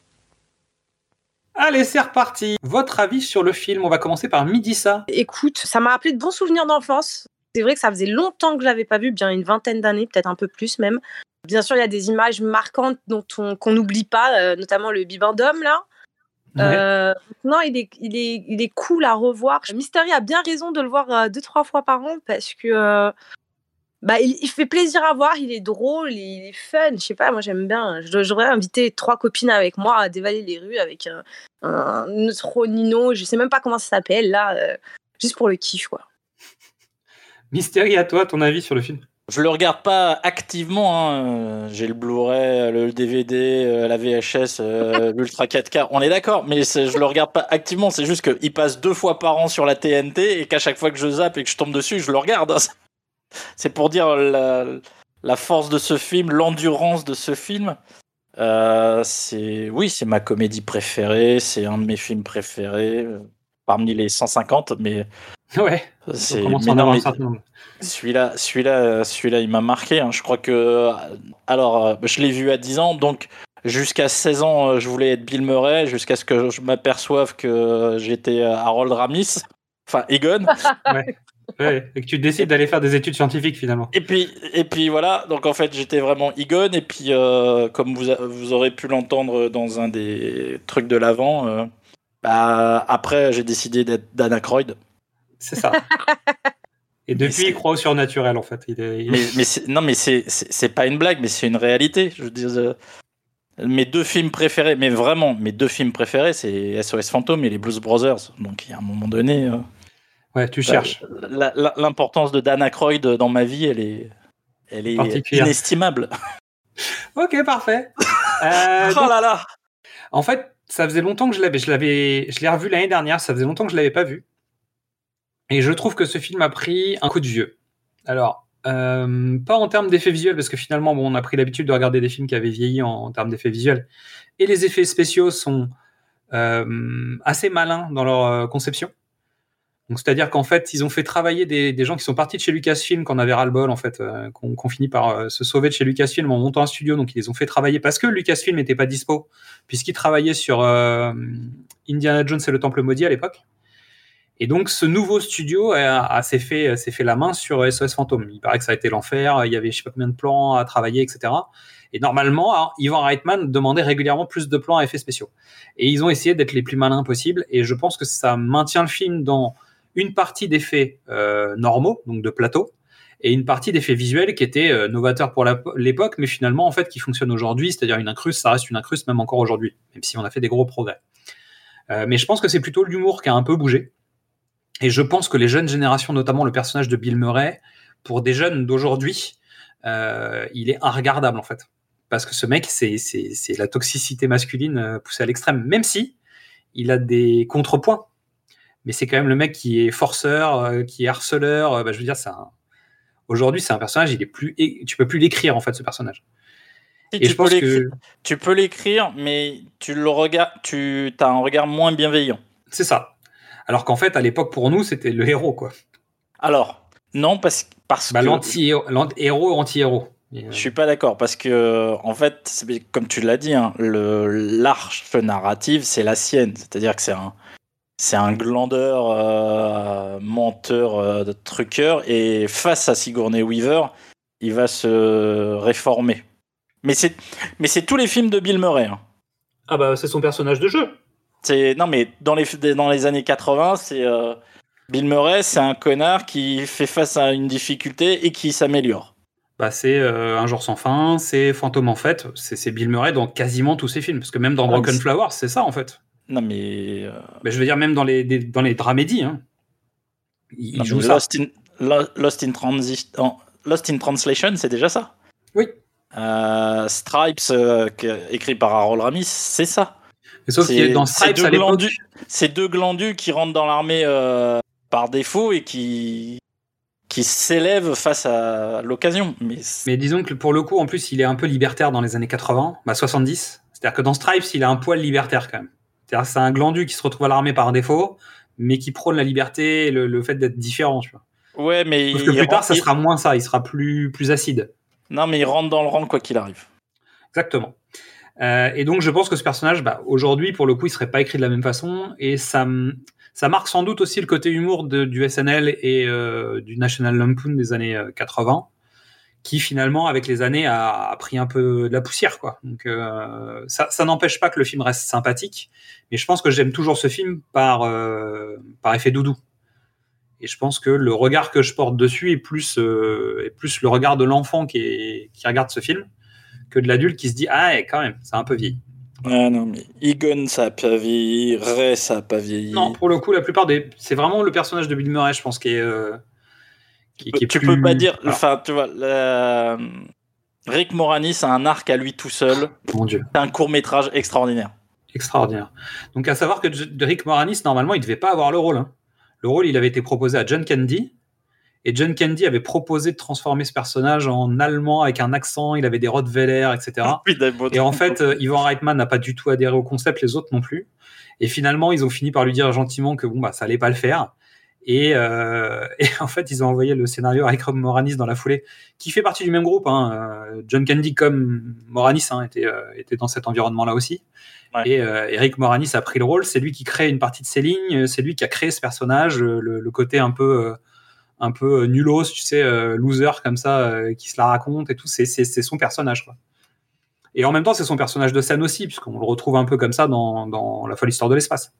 Allez, c'est reparti. Votre avis sur le film On va commencer par Midissa. Écoute, ça m'a rappelé de bons souvenirs d'enfance. C'est vrai que ça faisait longtemps que je l'avais pas vu, bien une vingtaine d'années, peut-être un peu plus même. Bien sûr, il y a des images marquantes dont on qu'on n'oublie pas, euh, notamment le bibendum là. Euh, non, il est, il, est, il est cool à revoir. Mystery a bien raison de le voir euh, deux, trois fois par an parce que bah, il, il fait plaisir à voir, il est drôle, il est fun. Je sais pas, moi j'aime bien. Je- J'aurais invité trois copines avec moi à dévaler les rues avec un, un neutronino, je sais même pas comment ça s'appelle là, euh, juste pour le kiff quoi. <laughs> Mystérie à toi, ton avis sur le film? Je le regarde pas activement. hein. Euh, J'ai le Blu-ray, le DVD, euh, la VHS, euh, <laughs> l'Ultra 4K. On est d'accord, mais je le regarde pas activement. C'est juste qu'il passe deux fois par an sur la TNT et qu'à chaque fois que je zappe et que je tombe dessus, je le regarde. C'est pour dire la, la force de ce film, l'endurance de ce film. Euh, c'est oui, c'est ma comédie préférée. C'est un de mes films préférés. parmi les 150, mais <laughs> Ouais. c'est. Celui-là, celui-là, celui-là, il m'a marqué. hein. Je crois que, alors, euh, je l'ai vu à 10 ans, donc jusqu'à 16 ans, euh, je voulais être Bill Murray, jusqu'à ce que je m'aperçoive que j'étais euh, Harold Ramis, enfin Egon. <laughs> Ouais. Ouais, Et que tu décides d'aller faire des études scientifiques finalement. Et puis, et puis voilà, donc en fait, j'étais vraiment Egon, et puis euh, comme vous, a- vous aurez pu l'entendre dans un des trucs de l'avant, euh, bah, après, j'ai décidé d'être Dan Aykroyd. C'est ça. <laughs> Et depuis, il croit au surnaturel en fait. Il est, il est- Mais, non, mais c'est pas une blague, mais c'est une réalité. Je veux dire, euh, mes deux films préférés, mais vraiment, mes deux films préférés, c'est SOS Fantôme et les Blues Brothers. Donc, il y a un moment donné, Ouais, tu cherches. la- la- l'importance de Dan Aykroyd dans ma vie, elle est, elle est inestimable. <laughs> Ok, parfait. <laughs> Euh, oh donc, là là En fait, ça faisait longtemps que je l'avais. Je l'avais, je l'ai revu l'année dernière. Ça faisait longtemps que je l'avais pas vu. Et je trouve que ce film a pris un coup de vieux. Alors, euh, pas en termes d'effets visuels, parce que finalement, bon, on a pris l'habitude de regarder des films qui avaient vieilli en, en termes d'effets visuels. Et les effets spéciaux sont euh, assez malins dans leur conception. Donc, c'est-à-dire qu'en fait, ils ont fait travailler des, gens qui sont partis de chez Lucasfilm, qu'on avait ras-le-bol, en fait, euh, qu'on finit par euh, se sauver de chez Lucasfilm en montant un studio. Donc, ils les ont fait travailler parce que Lucasfilm n'était pas dispo, puisqu'ils travaillaient sur euh, Indiana Jones et le Temple Maudit à l'époque. Et donc, ce nouveau studio a, s'est fait, fait la main sur SOS Fantôme. Il paraît que ça a été l'enfer. Il y avait je sais pas combien de plans à travailler, etc. Et normalement, Ivan Reitman demandait régulièrement plus de plans à effets spéciaux. Et ils ont essayé d'être les plus malins possibles. Et je pense que ça maintient le film dans une partie d'effets euh, normaux, donc de plateau, et une partie d'effets visuels qui étaient euh, novateurs pour l'époque, mais finalement, en fait, qui fonctionnent aujourd'hui. C'est-à-dire une incruste, ça reste une incruste même encore aujourd'hui, même si on a fait des gros progrès. Euh, mais je pense que c'est plutôt l'humour qui a un peu bougé. Et je pense que les jeunes générations, notamment le personnage de Bill Murray, pour des jeunes d'aujourd'hui, il est inregardable en fait. Parce que ce mec, c'est la toxicité masculine poussée à l'extrême. Même si il a des contrepoints. Mais c'est quand même le mec qui est forceur, euh, qui est harceleur. euh, bah, je veux dire, un... aujourd'hui, c'est un personnage, il est plus, tu peux plus l'écrire en fait, ce personnage. Et tu je peux pense l'écrire- que Tu peux l'écrire, mais tu le regardes, tu as un regard moins bienveillant. c'est ça. Alors qu'en fait, à l'époque, pour nous, c'était le héros, quoi. Alors, non, parce, parce Bah, que. l'anti-héros, anti-héros. Euh, Je suis pas d'accord parce que en fait, comme tu l'as dit, hein, le l'arche narrative c'est la sienne, c'est-à-dire que c'est un c'est un glandeur, euh, menteur, euh, truqueur, et face à Sigourney Weaver, il va se réformer. Mais c'est mais c'est tous les films de Bill Murray. hein. Ah bah, c'est son personnage de jeu. C'est non mais dans les dans les années 80, c'est euh, Bill Murray, c'est un connard qui fait face à une difficulté et qui s'améliore. Bah, c'est euh, Un jour sans fin, c'est Fantôme en fait, c'est c'est Bill Murray dans quasiment tous ses films, parce que même dans Ah, Broken Flowers, c'est ça en fait. Non mais euh, Mais je veux dire, même dans les, des- dans les dramédies, hein, il, joue mais ça. Lost in, Lo- Lost in, Lost Translation, c'est déjà ça. Oui. Euh, Stripes, euh, écrit par Harold Ramis, c'est ça. Mais sauf C'est- dans c'est Stripes deux à l'époque. glandus- C'est deux glandus qui rentrent dans l'armée par défaut et qui, qui s'élèvent face à l'occasion. Mais, c'est- Mais disons que pour le coup, en plus, il est un peu libertaire dans les années 80, bah 70. C'est-à-dire que dans Stripes, il a un poil libertaire quand même. C'est un glandu qui se retrouve à l'armée par défaut, mais qui prône la liberté et le, le fait d'être différent. Tu vois. ouais, mais Sauf que plus tard, ça il- sera moins ça, il sera plus, plus acide. Non, mais il rentre dans le rang quoi qu'il arrive. Exactement. Euh, et donc, je pense que ce personnage, bah, aujourd'hui, pour le coup, il serait pas écrit de la même façon. Et ça, ça marque sans doute aussi le côté humour de- du SNL et euh, du National Lampoon des années euh, 80, qui finalement, avec les années, a, a pris un peu de la poussière. Quoi. Donc, euh, ça, ça n'empêche pas que le film reste sympathique. Mais je pense que j'aime toujours ce film par, euh, par effet doudou. Et je pense que le regard que je porte dessus est plus, euh, est plus le regard de l'enfant qui, est- qui regarde ce film que de l'adulte qui se dit ah ouais, quand même c'est un peu vieilli. Ah non, mais Egon, ça a pas vieilli. Ray, ça a pas vieilli. Non, pour le coup la plupart des c'est vraiment le personnage de Bill Murray je pense qui est euh, qui, qui est tu plus- peux pas dire. Enfin, tu vois, la- Rick Moranis a un arc à lui tout seul. Mon Dieu, C'est un court métrage extraordinaire. extraordinaire. Donc à savoir que Rick Moranis normalement il devait pas avoir le rôle. hein. Le rôle il avait été proposé à John Candy Et John Candy avait proposé de transformer ce personnage en allemand avec un accent, il avait des Rottweiler, etc. <laughs> Et en fait, euh, Ivan Reitman n'a pas du tout adhéré au concept, les autres non plus. Et finalement, ils ont fini par lui dire gentiment que bon, bah, ça allait pas le faire. Et, euh, <laughs> et en fait, ils ont envoyé le scénario à Eric Moranis dans la foulée, qui fait partie du même groupe. Hein. Euh, John Candy comme Moranis hein, était, euh, était dans cet environnement-là aussi. Et euh, Eric Moranis a pris le rôle. C'est lui qui crée une partie de ses lignes. C'est lui qui a créé ce personnage, le, le côté un peu, un peu nulos, tu sais, loser comme ça, qui se la raconte et tout. C'est, son personnage, quoi. Et en même temps, c'est son personnage de scène aussi, puisqu'on le retrouve un peu comme ça dans, dans La folle histoire de l'espace.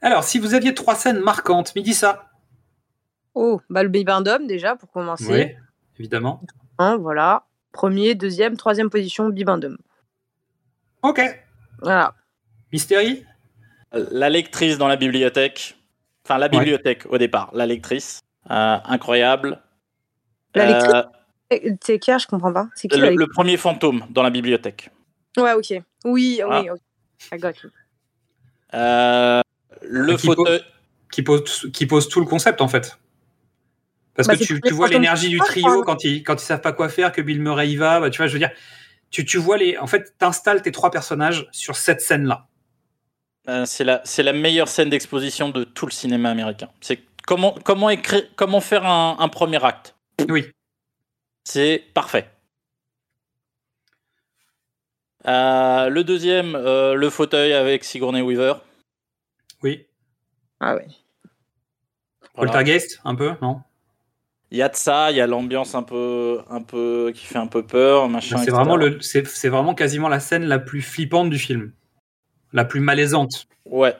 Alors, si vous aviez trois scènes marquantes, midi ça. Oh, bah le Bibendum déjà pour commencer. Oui, évidemment. Hein, voilà. Premier, deuxième, troisième position, Bibendum. Ok. Voilà. Mystérie La lectrice dans la bibliothèque. Enfin, la bibliothèque au départ. La lectrice. Euh, incroyable. La lectrice Euh, C'est qui Je comprends pas. C'est qui le, le premier fantôme dans la bibliothèque. Ouais, ok. Oui, Ah. oui, ok. I got you. Euh, le qui, fauteuil. qui, pose, qui pose tout le concept, en fait. Parce Bah, que tu, vois l'énergie du trio quand ils, quand ils savent pas quoi faire, que Bill Murray y va. Bah, tu vois, je veux dire, tu, tu vois les. En fait, t'installes tes trois personnages sur cette scène-là. Euh, c'est la, c'est la meilleure scène d'exposition de tout le cinéma américain. C'est comment, comment, écrire, comment faire un, un premier acte. Oui. C'est parfait. Euh, le deuxième, euh, le fauteuil avec Sigourney Weaver. Oui. Ah ouais. Voilà. Poltergeist, un peu, non? Il y a de ça, il y a l'ambiance un peu, un peu qui fait un peu peur, machin. Bah, C'est etc. vraiment, le, c'est, c'est vraiment quasiment la scène la plus flippante du film. La plus malaisante. Ouais.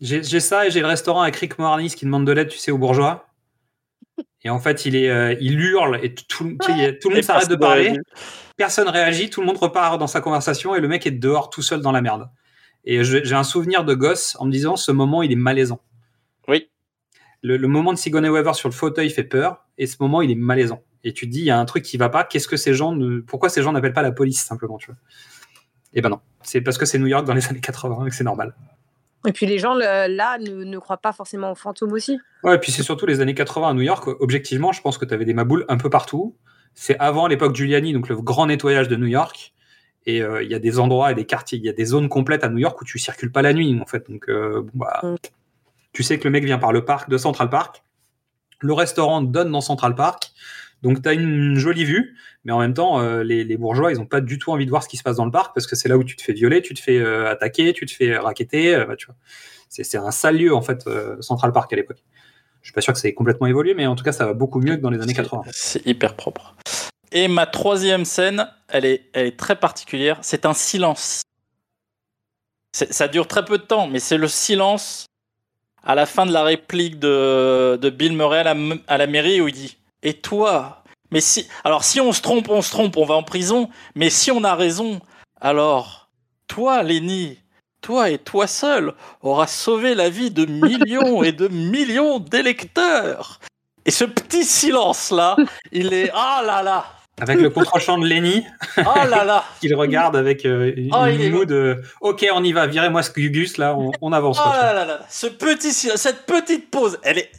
J'ai, ça et j'ai le restaurant avec Rick Moranis qui demande de l'aide, tu sais, aux bourgeois. Et en fait, il, est, euh, il hurle et tout, tu sais, tout le monde s'arrête de parler. réagit. Personne réagit, tout le monde repart dans sa conversation et le mec est dehors tout seul dans la merde. Et j'ai un souvenir de gosse en me disant ce moment, il est malaisant. Oui. Le, le moment de Sigourney Weaver sur le fauteuil fait peur et ce moment, il est malaisant. Et tu te dis, il y a un truc qui va pas. Qu'est-ce que ces gens ne... Pourquoi ces gens n'appellent pas la police simplement, tu vois? Et ben non. C'est parce que c'est New York dans les <laughs> années 80 et que c'est normal. Et puis les gens là ne, ne croient pas forcément aux fantômes aussi. Ouais, et puis c'est surtout les années 80 à New York. Objectivement, je pense que tu avais des maboules un peu partout. C'est avant l'époque Giuliani, donc le grand nettoyage de New York. Et euh, il y a des endroits et des quartiers, il y a des zones complètes à New York où tu circules pas la nuit, en fait. Donc, euh, bon, bah, tu sais que le mec vient par le parc de Central Park. Le restaurant donne dans Central Park. Donc, tu as une jolie vue, mais en même temps, euh, les, les bourgeois, ils ont pas du tout envie de voir ce qui se passe dans le parc parce que c'est là où tu te fais violer, tu te fais euh, attaquer, tu te fais raqueter. euh, bah. C'est un sale lieu, en fait, Central Park à l'époque. Je suis pas sûr que ça ait complètement évolué, mais en tout cas, ça va beaucoup mieux que dans les années 80. C'est hyper propre. Et ma troisième scène, elle est, elle est très particulière. C'est un silence. Ça dure très peu de temps, mais c'est le silence à la fin de la réplique de, de Bill Murray à la, m- à la mairie où il dit Et toi? Mais si. Alors, si on se trompe, on se trompe, on va en prison. Mais si on a raison, alors, toi, Lenny, toi et toi seul, aura sauvé la vie de millions et de millions d'électeurs. Et ce petit silence-là, il est. Ah là là Avec le contre-champ de Lenny. Oh là là <laughs> qu'il regarde avec euh, une, Oh, il de Ok, on y va, virez-moi ce Gugus, là, on, on avance. Oh là là là Ce petit cette petite pause, elle est.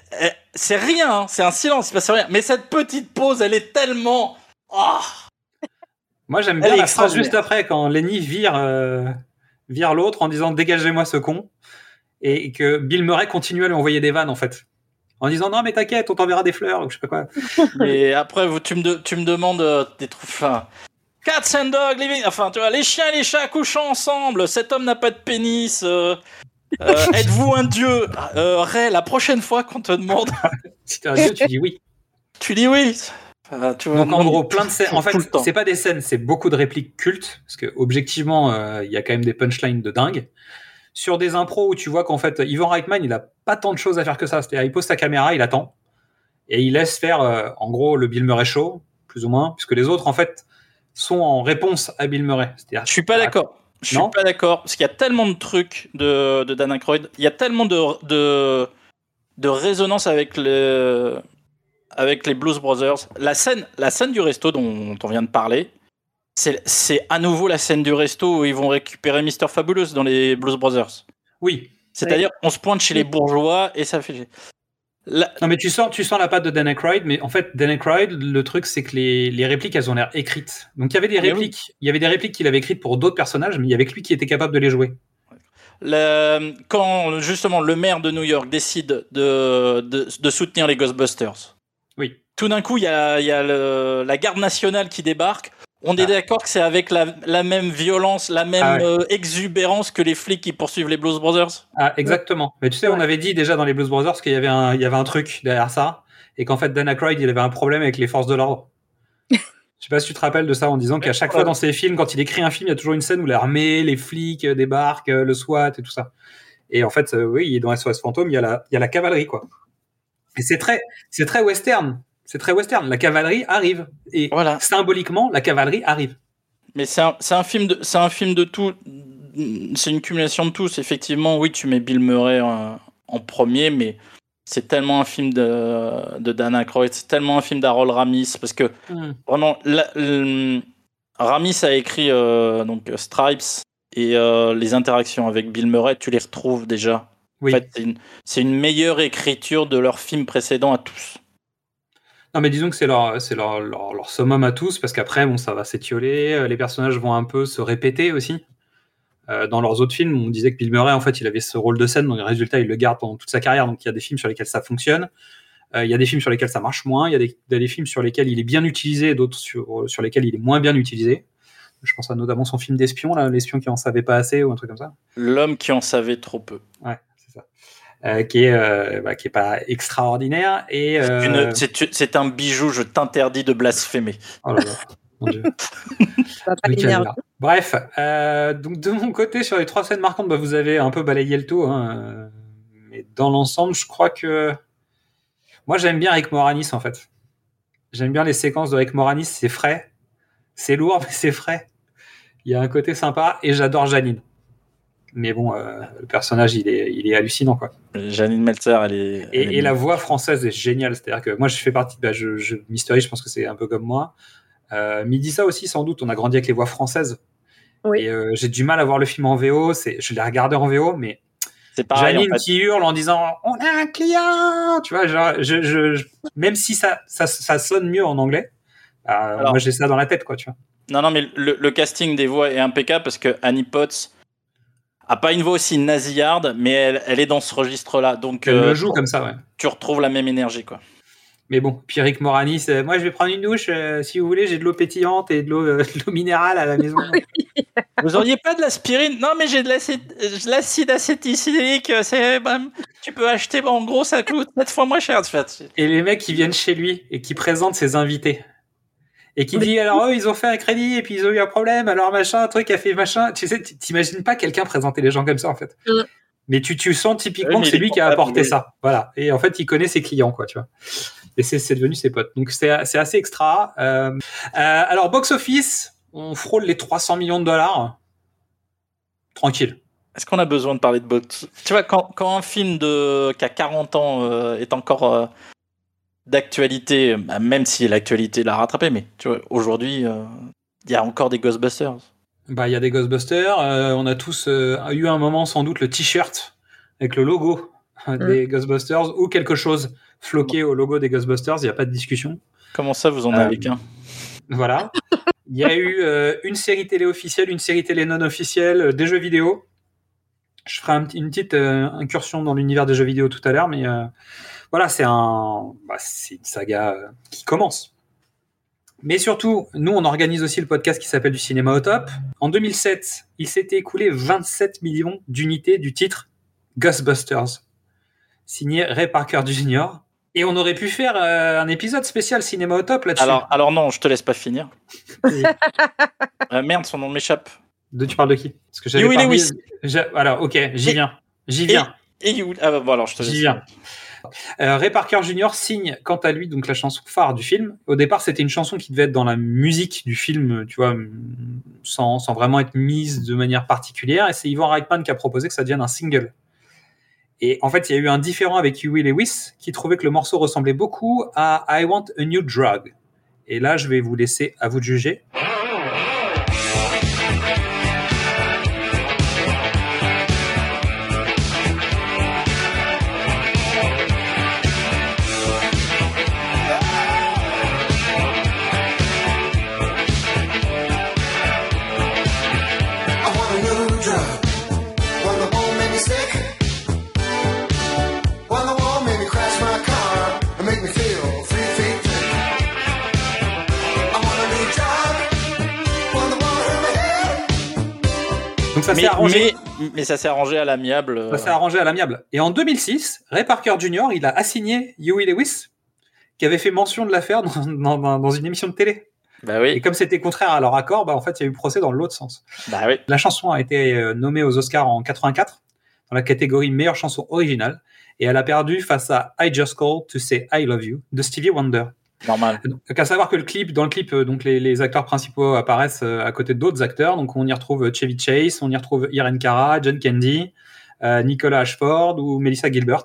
C'est rien, hein, c'est un silence, il se passe rien. Mais cette petite pause, elle est tellement. Ah Moi, j'aime bien la phrase juste après, quand Lenny vire, euh, vire l'autre en disant Dégagez-moi ce con. Et que Bill Murray continue à lui envoyer des vannes, en fait. En disant Non, mais t'inquiète, on t'enverra des fleurs, ou je sais pas quoi. <laughs> Et après, vous, tu, me de- tu me demandes euh, des trucs. Enfin, cats and dogs living. Enfin, tu vois, les chiens et les chats couchant ensemble. Cet homme n'a pas de pénis. euh, euh, <laughs> Êtes-vous un dieu? Euh, Ray, la prochaine fois qu'on te demande. <laughs> si t'es un dieu, tu dis oui. Tu dis oui. Enfin, tu vois, Donc en gros, plein de scènes. En fait, c'est pas des scènes, c'est beaucoup de répliques cultes, parce que objectivement, il y a quand même des punchlines de dingue. Sur des impros où tu vois qu'en fait, Ivan Reitman, il a pas tant de choses à faire que ça. C'est-à-dire, il pose sa caméra, il attend, et il laisse faire, euh, en gros, le Bill Murray show, plus ou moins, puisque les autres, en fait, sont en réponse à Bill Murray. Je suis pas d'accord. Je suis pas d'accord parce qu'il y a tellement de trucs de, de Dan Aykroyd. Il y a tellement de, de, de résonance avec le avec les Blues Brothers. La scène, la scène du resto dont on vient de parler, c'est c'est à nouveau la scène du resto où ils vont récupérer Mr. Fabulous dans les Blues Brothers. Oui. C'est-à-dire, on se pointe chez les bourgeois et ça fait. La- Non, mais tu sens, tu sens la patte de Dan Aykroyd, mais en fait, Dan Aykroyd, le truc, c'est que les, les répliques, elles ont l'air écrites. Donc, il y avait des Ah, répliques, il y avait des répliques qu'il avait écrites pour d'autres personnages, mais il y avait que lui qui était capable de les jouer. Le- quand justement le maire de New York décide de, de, de soutenir les Ghostbusters, Oui. tout d'un coup il y a, il y a le- la garde nationale qui débarque. On est Ah. d'accord que c'est avec la, la même violence, la même Ah euh, exubérance que les flics qui poursuivent les Blues Brothers. Ah, exactement. Mais tu sais, on avait dit déjà dans les Blues Brothers qu'il y avait un, il y avait un truc derrière ça, et qu'en fait, Dan Aykroyd, il avait un problème avec les forces de l'ordre. <laughs> Je sais pas si tu te rappelles de ça en disant qu'à chaque fois dans ses films, quand il écrit un film, il y a toujours une scène où l'armée, les flics débarquent, euh, le SWAT et tout ça. Et en fait, euh, oui, dans SOS Fantôme, il y a la, il y a la cavalerie, quoi. Et c'est très, c'est très western. C'est très western. La cavalerie arrive. Et Voilà. symboliquement, la cavalerie arrive. Mais c'est un, film de, c'est un film de tout. C'est une cumulation de tous. Effectivement, oui, tu mets Bill Murray en, en premier, mais c'est tellement un film de, de Dan Aykroyd, c'est tellement un film d'Harold Ramis, parce que vraiment, la- le- Ramis a écrit euh, donc Stripes et euh, les interactions avec Bill Murray, tu les retrouves déjà. Oui. En fait, c'est une, c'est une meilleure écriture de leurs films précédents à tous. Non, mais disons que c'est leur, c'est leur, leur, leur summum à tous, parce qu'après, bon, ça va s'étioler, euh, les personnages vont un peu se répéter aussi. Euh, dans leurs autres films, on disait que Bill Murray, en fait, il avait ce rôle de scène, donc résultat, il le garde pendant toute sa carrière, donc il y a des films sur lesquels ça fonctionne. Euh, il y a des films sur lesquels ça marche moins, il y a des, films sur lesquels il est bien utilisé, d'autres sur, sur lesquels il est moins bien utilisé. Je pense à notamment son film d'espion, là, l'espion qui en savait pas assez, ou un truc comme ça. L'homme qui en savait trop peu. Ouais. Euh, qui est, euh, bah, qui est pas extraordinaire, et... C'est euh, C'est un bijou, je t'interdis de blasphémer. Oh là là, mon Dieu. <laughs> Bref, euh, donc de mon côté, sur les trois scènes marquantes, bah, vous avez un peu balayé le tout. Hein, mais dans l'ensemble, je crois que. Moi, j'aime bien Rick Moranis, en fait. J'aime bien les séquences de Rick Moranis, c'est frais. C'est lourd, <laughs> mais c'est frais. Il y a un côté sympa, et j'adore Janine. Mais bon, euh, le personnage, il est, il est hallucinant, quoi. Janine Meltzer, elle est. elle Et, est et la voix française est géniale. C'est-à-dire que moi, je fais partie de bah, je, je, Mystery, je pense que c'est un peu comme moi. Euh, Midi, ça aussi, sans doute. On a grandi avec les voix françaises. Oui. Et euh, j'ai du mal à voir le film en VO. C'est, je l'ai regardé en VO, mais C'est pareil. Janine en fait. qui hurle en disant On a un client Tu vois, genre, je, je, je- même si ça, ça, ça sonne mieux en anglais, euh, Alors- moi j'ai ça dans la tête, quoi, tu vois. Non, non, mais le, le casting des voix est impeccable parce que Annie Potts a pas une voix aussi nasillarde, mais elle, elle est dans ce registre-là. Donc, Elle euh, le joue comme ça, ouais. tu retrouves la même énergie, quoi. Mais bon, puis Rick Moranis, euh, moi je vais prendre une douche, euh, si vous voulez, j'ai de l'eau pétillante et de l'eau, euh, minérale à la maison. <laughs> Vous auriez pas de l'aspirine? Non, mais j'ai de l'acide de l'acide acétylique. C'est, bah, tu peux acheter, bon, en gros, ça coûte 7 fois moins cher, en fait. et les mecs qui viennent chez lui et qui présentent ses invités. Et qui dit alors eux ils ont fait un crédit et puis ils ont eu un problème alors machin un truc a fait machin. Tu sais t'imagines pas quelqu'un présenter les gens comme ça en fait. Mm. mais tu tu sens typiquement que c'est lui qui a apporté oui. ça. voilà. Et en fait il connaît ses clients quoi tu vois. Et c'est c'est devenu ses potes. Donc c'est c'est assez extra. Euh, euh, alors box office on frôle les 300 millions de dollars. Tranquille. Est-ce qu'on a besoin de parler de box? Tu vois, quand, quand un film de, qui a 40 ans euh, est encore euh, d'actualité, bah, même si l'actualité l'a rattrapé, mais tu vois, aujourd'hui, euh, il y a encore des Ghostbusters. Bah, il y a des Ghostbusters. euh, on a tous euh, eu un moment sans doute le t-shirt avec le logo des Ghostbusters ou quelque chose floqué au logo des Ghostbusters. Il n'y a pas de discussion. Comment ça, vous en avez qu'un? Voilà. Il y a eu euh, une série télé officielle, une série télé non officielle, euh, des jeux vidéo. Je ferai un une petite euh, incursion dans l'univers des jeux vidéo tout à l'heure, mais euh, voilà, c'est un, bah, c'est une saga euh, qui commence. Mais surtout, nous, on organise aussi le podcast qui s'appelle Du cinéma au top. En 2007, il s'était écoulé 27 millions d'unités du titre Ghostbusters, signé Ray Parker Jr. Et on aurait pu faire euh, un épisode spécial cinéma au top là-dessus. alors, alors non, je te laisse pas finir. <laughs> Euh, merde, son nom m'échappe. De tu parles de qui? Parce que j'avais Lewis. Alors, ok, j'y Et- viens. J'y viens. Et you- ah, bah, bon, alors je te laisse. J'y viens. Euh, Ray Parker Jr. signe, quant à lui, donc la chanson phare du film. Au départ, c'était une chanson qui devait être dans la musique du film, tu vois, sans, sans vraiment être mise de manière particulière. Et c'est Ivan Reitman qui a proposé que ça devienne un single. Et en fait, il y a eu un différent avec Huey Lewis qui trouvait que le morceau ressemblait beaucoup à I Want a New Drug. Et là, je vais vous laisser à vous de juger. Ça mais, s'est arrangé. mais, mais ça s'est arrangé à l'amiable. euh, Ça s'est arrangé à l'amiable. Et en 2006, Ray Parker Jr., il a assigné Huey Lewis, qui avait fait mention de l'affaire dans, dans- dans- dans une émission de télé. Bah oui. Et comme c'était contraire à leur accord, bah, en fait, il y a eu procès dans l'autre sens. Bah oui. La chanson a été euh, nommée aux Oscars en 84 dans la catégorie meilleure chanson originale et elle a perdu face à I Just Called to Say I Love You de Stevie Wonder. Normal. Donc, à savoir que le clip, dans le clip, euh, donc les, les acteurs principaux apparaissent euh, à côté d'autres acteurs. Donc on y retrouve Chevy Chase, on y retrouve Irene Cara, John Candy, euh, Nicolas Ashford ou Melissa Gilbert.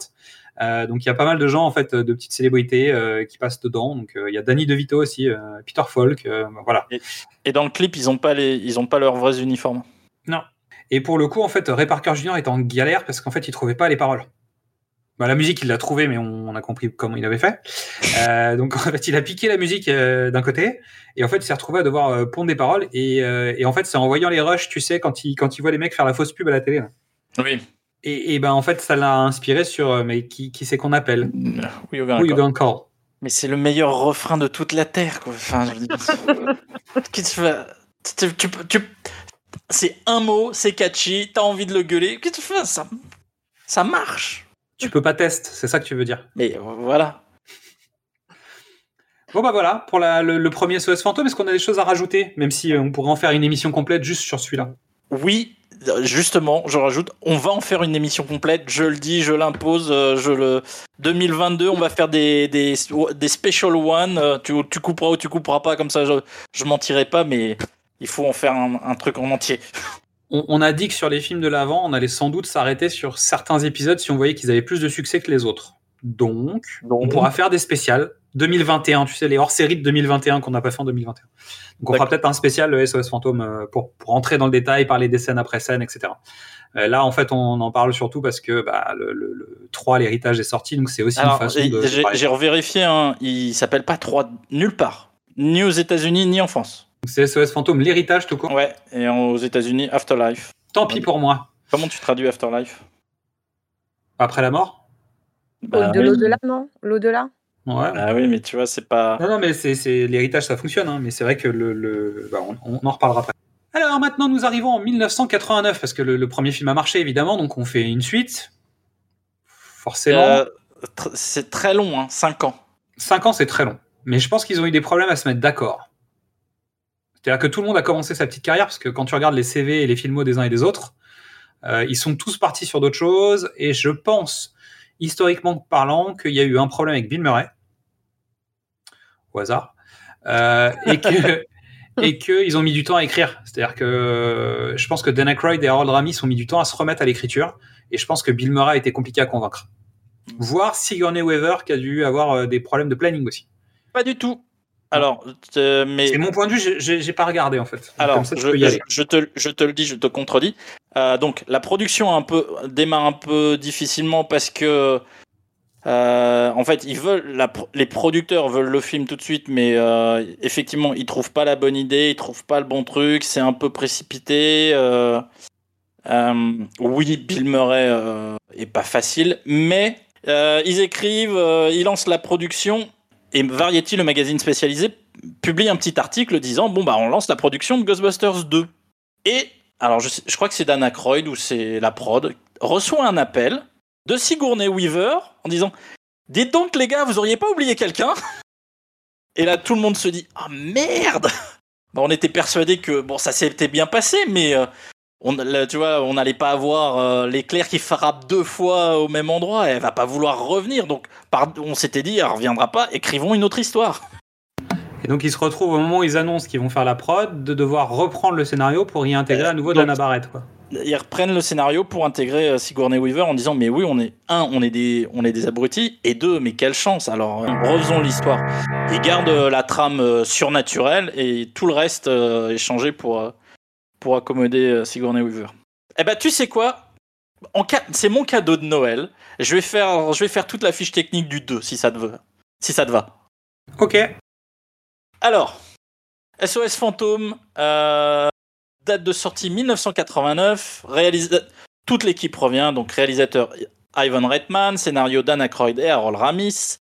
Euh, donc il y a pas mal de gens en fait, de petites célébrités euh, qui passent dedans. Donc euh, il y a Danny DeVito aussi, euh, Peter Falk, euh, voilà. Et dans le clip, ils ont pas les, ils ont pas leurs vrais uniformes. Non. Et pour le coup, en fait, Ray Parker Jr. est en galère parce qu'en fait, il trouvait pas les paroles. Bah, la musique, il l'a trouvée, mais on, on a compris comment il avait fait. Euh, donc, en fait, il a piqué la musique euh, d'un côté, et en fait, il s'est retrouvé à devoir euh, pondre des paroles. Et, euh, et en fait, c'est en voyant les rushs, tu sais, quand il, quand il voit les mecs faire la fausse pub à la télé. là. Oui. Et, et ben, en fait, ça l'a inspiré sur, euh, mais qui, qui c'est qu'on appelle? Oui, call Mais c'est le meilleur refrain de toute la terre, quoi. Enfin, je veux dire, <laughs> qu'est-ce que tu fais tu, tu, tu- c'est un mot, c'est catchy, t'as envie de le gueuler. Qu'est-ce que tu fais? Ça, ça marche. Tu peux pas tester, c'est ça que tu veux dire. Mais voilà. Bon, bah voilà, pour la- le, le premier SOS Fantôme, est-ce qu'on a des choses à rajouter Même si on pourrait en faire une émission complète juste sur celui-là? Oui, justement, je rajoute, on va en faire une émission complète, je le dis, je l'impose, euh, je le 2022, on va faire des des, des special one, euh, tu, tu couperas ou tu couperas pas comme ça je je mentirai pas mais il faut en faire un, un truc en entier. <laughs> On, on a dit que sur les films de l'avant, on allait sans doute s'arrêter sur certains épisodes si on voyait qu'ils avaient plus de succès que les autres. Donc, on pourra faire des spéciales 2021, tu sais, les hors-séries de 2021 qu'on n'a pas fait en 2021. Donc, on fera peut-être un spécial le SOS Fantôme euh, pour, pour entrer dans le détail, parler des scènes après scène, etc. Euh, là, en fait, on en parle surtout parce que bah, le, le- le 3, l'héritage est sorti, donc c'est aussi Alors, une façon j'ai- de. j'ai revérifié, hein, il s'appelle pas 3 nulle part, ni aux États-Unis ni en France. C'est SOS Fantôme, l'héritage tout court. Ouais, et aux États-Unis Afterlife. Tant pis pour moi. Comment tu traduis Afterlife? Après la mort? Bah de oui. l'au-delà, non? L'au-delà? Ouais. Ah oui, mais tu vois, c'est pas. Non, non, mais c'est c'est- l'héritage, ça fonctionne, hein, mais c'est vrai que le, le- bah, on, on en reparlera après. Alors maintenant, nous arrivons en 1989 parce que le, le premier film a marché évidemment, donc on fait une suite. Forcément, Euh, tr- c'est très long, hein, 5 ans. 5 ans c'est très long, mais je pense qu'ils ont eu des problèmes à se mettre d'accord. C'est-à-dire que tout le monde a commencé sa petite carrière parce que quand tu regardes les CV et les filmos des uns et des autres, euh, ils sont tous partis sur d'autres choses et je pense, historiquement parlant, qu'il y a eu un problème avec Bill Murray au hasard euh, et que <laughs> et qu'ils ont mis du temps à écrire. C'est-à-dire que je pense que Dan Aykroyd et Harold Ramis ont mis du temps à se remettre à l'écriture et je pense que Bill Murray a été compliqué à convaincre. Voire Sigourney Weaver qui a dû avoir euh, des problèmes de planning aussi. Pas du tout. Alors, euh, mais. C'est mon point de vue, j'ai- pas regardé en fait. Alors, ça, je, te, je te le dis, je te contredis. Euh, donc, la production un peu, démarre un peu difficilement parce que, euh, en fait, ils veulent, la les producteurs veulent le film tout de suite, mais euh, effectivement, ils trouvent pas la bonne idée, ils trouvent pas le bon truc, c'est un peu précipité. euh, euh, oui, Bill Murray euh, est pas facile, mais euh, ils écrivent, euh, ils lancent la production et Variety, le magazine spécialisé, publie un petit article disant bon bah on lance la production de Ghostbusters 2. Et alors je, crois que c'est Dan Aykroyd ou c'est la prod reçoit un appel de Sigourney Weaver en disant dites donc les gars vous auriez pas oublié quelqu'un? Et là tout le monde se dit ah merde Bah, on était persuadé que bon ça s'était bien passé mais euh, on, là, tu vois, on n'allait pas avoir euh, l'éclair qui frappe deux fois au même endroit. Elle va pas vouloir revenir. Donc, par- on s'était dit, elle reviendra pas. Écrivons une autre histoire. Et donc ils se retrouvent au moment où ils annoncent qu'ils vont faire la prod de devoir reprendre le scénario pour y intégrer à nouveau donc- Dana Barrett. Quoi. Ils reprennent le scénario pour intégrer euh, Sigourney Weaver en disant, mais oui, on est un, on est des, on est des abrutis, et deux, mais quelle chance. Alors, euh, refaisons l'histoire. Ils gardent euh, la trame euh, surnaturelle et tout le reste euh, est changé pour euh, pour accommoder euh, Sigourney Weaver. Eh ben, tu sais quoi? En ca- c'est mon cadeau de Noël. Je vais faire, je vais faire toute la fiche technique du 2 si ça te veut, si ça te va. Ok. Alors, SOS Fantôme, euh, date de sortie 1989, réalisa- toute l'équipe revient, donc réalisateur Ivan Reitman, scénario Dan Aykroyd et Harold Ramis,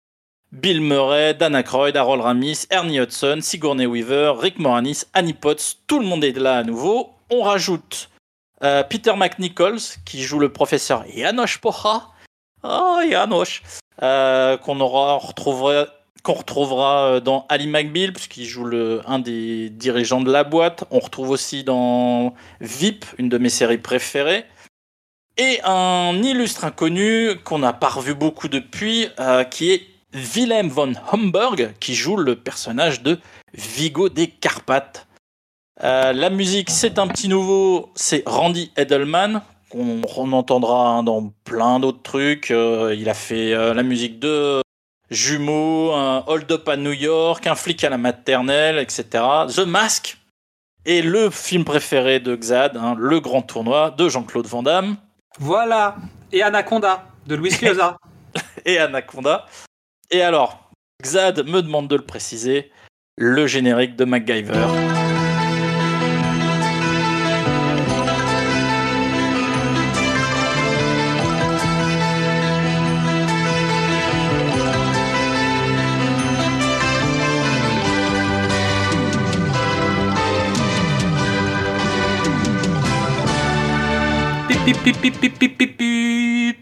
Bill Murray, Dan Aykroyd, Harold Ramis, Ernie Hudson, Sigourney Weaver, Rick Moranis, Annie Potts, tout le monde est là à nouveau. On rajoute Euh, Peter McNichols, qui joue le professeur Janosch Pocha. Oh, Janosch. Euh, qu'on retrouvera, qu'on retrouvera euh, dans Ali McBeal, puisqu'il joue un des dirigeants de la boîte. On retrouve aussi dans VIP, une de mes séries préférées. Et un illustre inconnu qu'on n'a pas revu beaucoup depuis, qui est Willem von Homburg, qui joue le personnage de Vigo des Carpates. Euh, la musique, c'est un petit nouveau, c'est Randy Edelman, qu'on on entendra hein, dans plein d'autres trucs. Euh, il a fait euh, la musique de Jumeaux, un Hold Up à New York, un flic à la maternelle, etc. The Mask, et le film préféré de Xad, hein, Le Grand Tournoi de Jean-Claude Van Damme. Voilà. Et Anaconda de Luis Llosa. <laughs> et Anaconda. Et alors, Xad me demande de le préciser, le générique de MacGyver.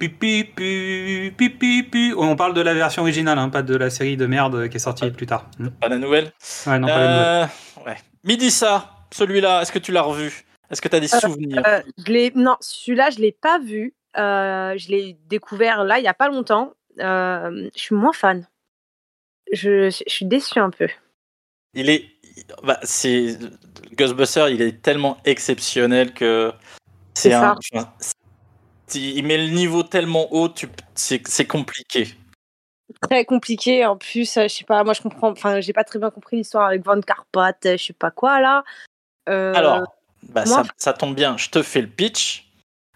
Pip, pip, pip, pip, pip, pip. On parle de la version originale, hein, pas de la série de merde qui est sortie plus tard. Pas la nouvelle Ouais, non, pas la nouvelle. Euh, ouais. Midissa, celui-là, est-ce que tu l'as revu? Est-ce que tu as des souvenirs? Euh, je l'ai- non, celui-là, je l'ai pas vu. Euh, je l'ai découvert là, il y a pas longtemps. Euh, je suis moins fan. Je, je suis déçue un peu. Il est. Bah, c'est. Ghostbuster, il est tellement exceptionnel que. C'est un. Il met le niveau tellement haut, tu... c'est c'est compliqué. Très compliqué. En plus, euh, je sais pas, moi je comprends. Enfin, j'ai pas très bien compris l'histoire avec Van Carpat, euh, je sais pas quoi là. Euh, Alors, bah, moi- ça, ça tombe bien, je te fais le pitch.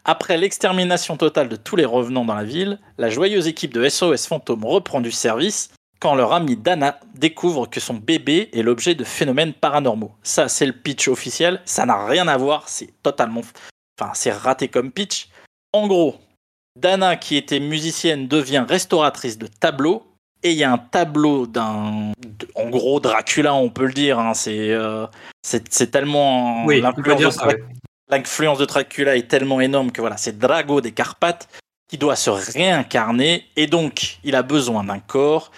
Après l'extermination totale de tous les revenants dans la ville, la joyeuse équipe de SOS Fantôme reprend du service quand leur amie Dana découvre que son bébé est l'objet de phénomènes paranormaux. Ça, c'est le pitch officiel. Ça n'a rien à voir. C'est totalement. Enfin, c'est raté comme pitch. En gros, Dana, qui était musicienne, devient restauratrice de tableaux. Et il y a un tableau d'un. En gros, Dracula, on peut le dire. hein, c'est, euh, c'est, c'est tellement. Oui, l'influence de ça, Dra- ouais. L'influence de Dracula est tellement énorme que voilà, c'est Drago des Carpates qui doit se réincarner. Et donc, il a besoin d'un corps.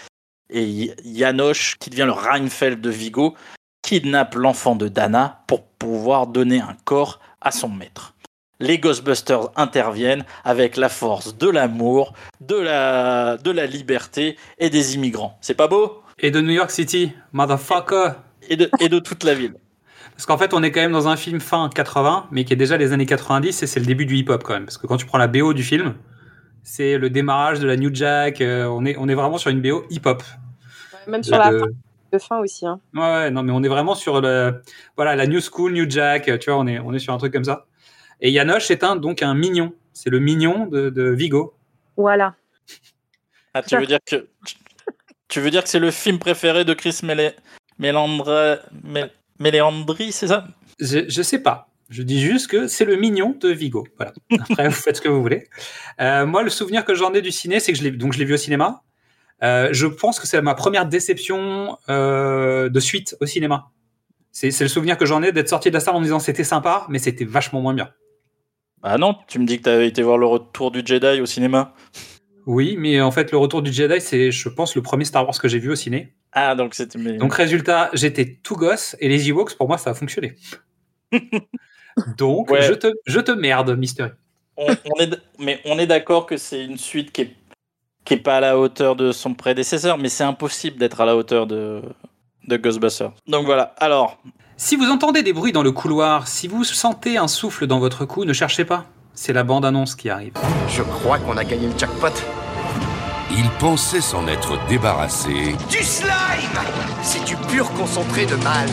Et Janosch, qui devient le Reinfeld de Vigo, kidnappe l'enfant de Dana pour pouvoir donner un corps à son maître. Les Ghostbusters interviennent avec la force de l'amour, de la, de la liberté et des immigrants. C'est pas beau? Et de New York City, motherfucker. et de, et de toute la ville. Parce qu'en fait, on est quand même dans un film fin 80, mais qui est déjà les années 90, et c'est le début du hip-hop quand même. Parce que quand tu prends la BO du film, c'est le démarrage de la New Jack. euh, on, est, on est vraiment sur une BO hip-hop. Même sur la De- fin, de fin aussi. Hein. Ouais, ouais, non, mais on est vraiment sur le, voilà, la New School, New Jack. euh, Tu vois, on est, on est sur un truc comme ça. Et Yanoche est un, donc un mignon. C'est le mignon de, de Vigo. Voilà. Ah, tu veux dire que tu veux dire que c'est le film préféré de Chris Meléandri, c'est ça? Je, je sais pas. Je dis juste que c'est le mignon de Vigo. Voilà. Après, vous faites ce que vous voulez. Euh, moi, le souvenir que j'en ai du ciné, c'est que je l'ai, donc je l'ai vu au cinéma. Euh, je pense que c'est ma première déception euh, de suite au cinéma. C'est, c'est le souvenir que j'en ai d'être sorti de la salle en me disant c'était sympa, mais c'était vachement moins bien. Ah non, tu me dis que tu avais été voir le retour du Jedi au cinéma. Oui, mais en fait, le retour du Jedi, c'est, je pense, le premier Star Wars que j'ai vu au ciné. Ah donc c'était Donc, résultat, j'étais tout gosse et les Ewoks, pour moi, ça a fonctionné. <laughs> Donc, Ouais. je, te, je te merde, Mystery. on, on est mais on est d'accord que c'est une suite qui est qui est pas à la hauteur de son prédécesseur, mais c'est impossible d'être à la hauteur de de Ghostbusters. Donc voilà. Alors, Si vous entendez des bruits dans le couloir, si vous sentez un souffle dans votre cou, ne cherchez pas. C'est la bande-annonce qui arrive. Je crois qu'on a gagné le jackpot. Il pensait s'en être débarrassé. Du slime C'est du pur concentré de mal.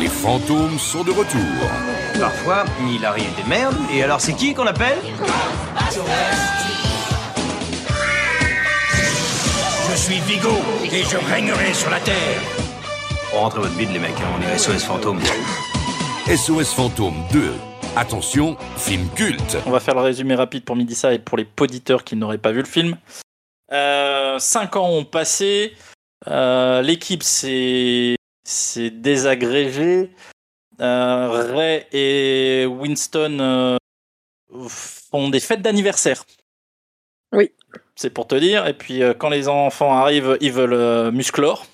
Les fantômes sont de retour. Parfois, il arrive des merdes. Et alors, c'est qui qu'on appelle? Je suis Vigo et je régnerai sur la Terre. Rentrez votre bide, les mecs. hein, On est SOS fantôme. SOS Fantôme 2. Attention, film culte. on va faire le résumé rapide pour Midissa et pour les poditeurs qui n'auraient pas vu le film. Euh, cinq ans ont passé. Euh, L'équipe s'est s'est désagrégée. euh, Ray et Winston euh, font des fêtes d'anniversaire. Oui. C'est pour te dire. Et puis euh, quand les enfants arrivent, ils veulent euh, Musclor.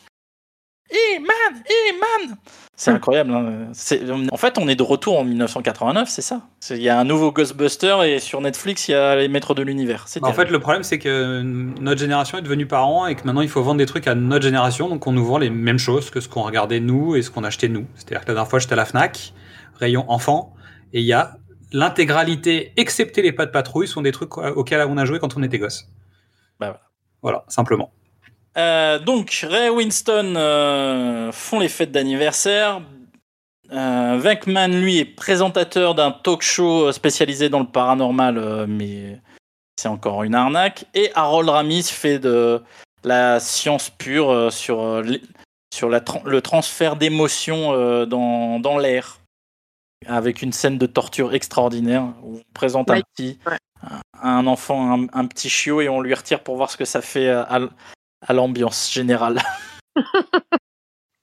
Hey man, hey man C'est incroyable. hein. C'est- En fait, on est de retour en 1989, c'est ça? Il y a un nouveau Ghostbuster et sur Netflix, il y a les Maîtres de l'univers. C'est Bah, en fait, le problème, c'est que notre génération est devenue parents et que maintenant, il faut vendre des trucs à notre génération. Donc, on nous vend les mêmes choses que ce qu'on regardait nous et ce qu'on achetait nous. C'est-à-dire que la dernière fois, j'étais à la Fnac, rayon enfant, et il y a l'intégralité, excepté les pas de patrouille, sont des trucs auxquels on a joué quand on était gosse. Bah, voilà. Voilà, simplement. Euh, donc, Ray et Winston euh, font les fêtes d'anniversaire. Euh, Venkman, lui, est présentateur d'un talk show spécialisé dans le paranormal, euh, mais c'est encore une arnaque. Et Harold Ramis fait de la science pure euh, sur, euh, la le transfert d'émotions euh, dans, dans l'air, avec une scène de torture extraordinaire où on présente un petit, un enfant, un, un petit chiot, et on lui retire pour voir ce que ça fait à, à l'ambiance générale. <laughs>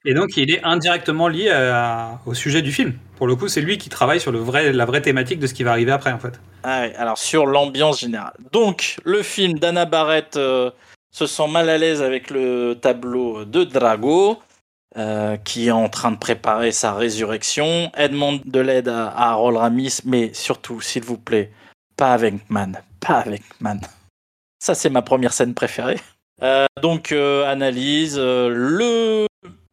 Et donc, il est indirectement lié à- au sujet du film. Pour le coup, c'est lui qui travaille sur le vrai, la vraie thématique de ce qui va arriver après, en fait. Ah alors sur l'ambiance générale. Donc, le film d'Anna Barrett euh, se sent mal à l'aise avec le tableau de Drago, euh, qui est en train de préparer sa résurrection. Elle demande de l'aide à, à Harold Ramis, mais surtout, s'il vous plaît, pas avec Man. Pas avec Man. Ça, c'est ma première scène préférée. Euh, donc, euh, analyse. euh, le,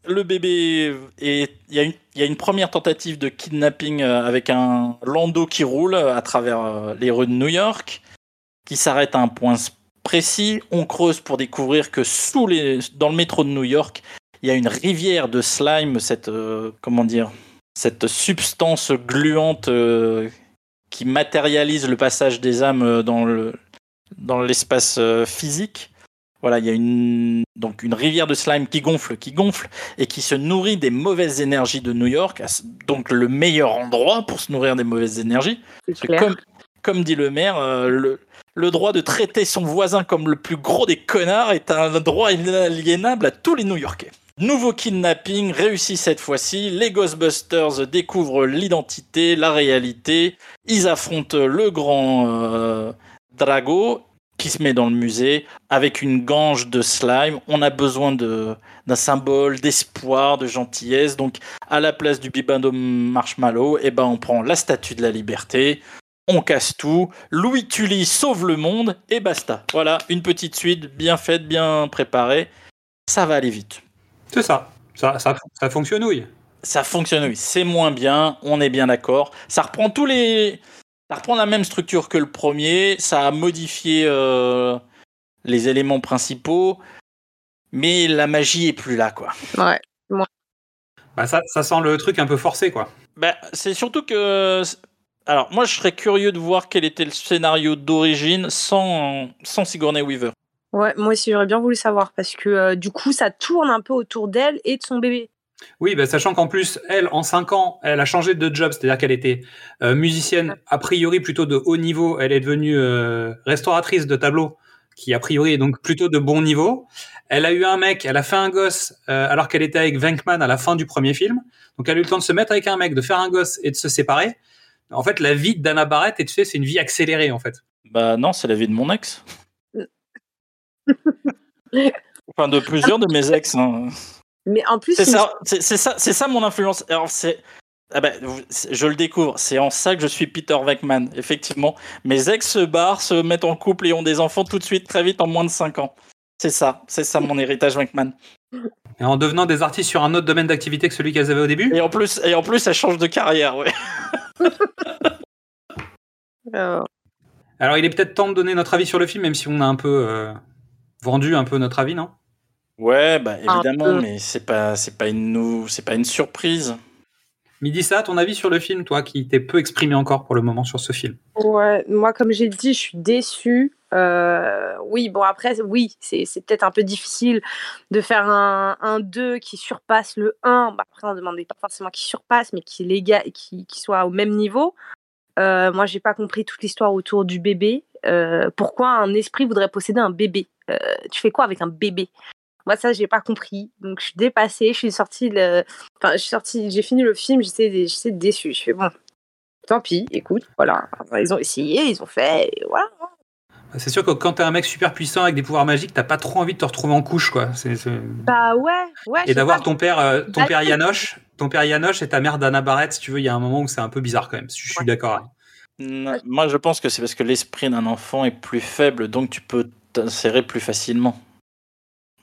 le bébé. Il y, a une- première tentative de kidnapping avec un landau qui roule à travers les rues de New York, qui s'arrête à un point précis. On creuse pour découvrir que dans le métro de New York, il y a une rivière de slime, cette, comment dire, cette substance gluante qui matérialise le passage des âmes euh, dans le dans l'espace euh, physique. Voilà, il y a une donc une rivière de slime qui gonfle, qui gonfle et qui se nourrit des mauvaises énergies de New York. Donc le meilleur endroit pour se nourrir des mauvaises énergies. Comme, comme dit le maire, euh, le, le droit de traiter son voisin comme le plus gros des connards est un droit inaliénable à tous les New-Yorkais. Nouveau kidnapping réussi cette fois-ci. Les Ghostbusters découvrent l'identité, la réalité. Ils affrontent le grand euh, Drago qui se met dans le musée avec une gange de slime. On a besoin d'un symbole d'espoir, de gentillesse. Donc à la place du bibendo marshmallow, eh ben on prend la statue de la liberté. On casse tout. Louis Tully sauve le monde et basta. Voilà, une petite suite bien faite, bien préparée. Ça va aller vite. C'est ça. Ça, ça, ça fonctionne, oui. Ça fonctionne, oui. C'est moins bien, on est bien d'accord. Ça reprend tous les. Ça reprend la même structure que le premier. Ça a modifié euh, les éléments principaux. Mais la magie est plus là, quoi. Ouais. Bah, ça, ça sent le truc un peu forcé, quoi. Bah, c'est surtout que. Alors, moi, je serais curieux de voir quel était le scénario d'origine sans, sans Sigourney Weaver. Ouais, moi aussi, j'aurais bien voulu savoir parce que euh, du coup, ça tourne un peu autour d'elle et de son bébé. Oui, bah, sachant qu'en plus, elle, en 5 ans, elle a changé de job, c'est-à-dire qu'elle était euh, musicienne, a priori plutôt de haut niveau, elle est devenue euh, restauratrice de tableaux, qui a priori est donc plutôt de bon niveau. Elle a eu un mec, elle a fait un gosse, euh, alors qu'elle était avec Venkman à la fin du premier film. Donc elle a eu le temps de se mettre avec un mec, de faire un gosse et de se séparer. En fait, la vie d'Anna Barrett, et tu sais, c'est une vie accélérée, en fait. Bah non, c'est la vie de mon ex. Enfin, de plusieurs de mes ex. hein. Mais en plus, C'est ça, c'est ça, mon influence. Alors c'est, ah bah, je le découvre. C'est en ça que je suis Peter Venkman. Effectivement, mes ex se barrent, se mettent en couple et ont des enfants tout de suite, très vite, en moins de 5 ans. C'est ça, c'est ça mon héritage Venkman. Et en devenant des artistes sur un autre domaine d'activité que celui qu'elles avaient au début? Et en plus, et en plus, elle change de carrière, ouais. Euh, <laughs> Alors, il est peut-être temps de donner notre avis sur le film, même si on a un peu euh, vendu un peu notre avis, non? Ouais, bah évidemment, mais c'est pas, c'est pas une, nou- c'est pas une surprise. Midi, ça, ton avis sur le film, toi, qui t'es peu exprimé encore pour le moment sur ce film? Ouais, moi, comme j'ai dit, je suis déçue. Euh, oui, bon, après, oui, c'est c'est peut-être un peu difficile de faire un, un 2 qui surpasse le 1. Bah, après, on ne demandait pas forcément qui surpasse, mais qui, léga, qui, qui soit au même niveau. Euh, moi, j'ai pas compris toute l'histoire autour du bébé. Euh, pourquoi un esprit voudrait posséder un bébé? Euh, Tu fais quoi avec un bébé? Moi, ça, j'ai pas compris. Donc, je suis dépassée. Je suis sortie, le... enfin, je suis sortie, j'ai fini le film, j'étais j'étais déçue. Je fais bon, tant pis, écoute, voilà. Ils ont essayé, ils ont fait, et voilà. C'est sûr que quand t'es un mec super puissant avec des pouvoirs magiques, t'as pas trop envie de te retrouver en couche, quoi. Bah ouais, ouais. je Et d'avoir ton père, euh, ton Bah, père. Yanoche, ton père Yanoche et ta mère Dana Barrett, si tu veux, il y a un moment où c'est un peu bizarre quand même. Je suis d'accord. Moi, je pense que c'est parce que l'esprit d'un enfant est plus faible, donc tu peux t'insérer plus facilement.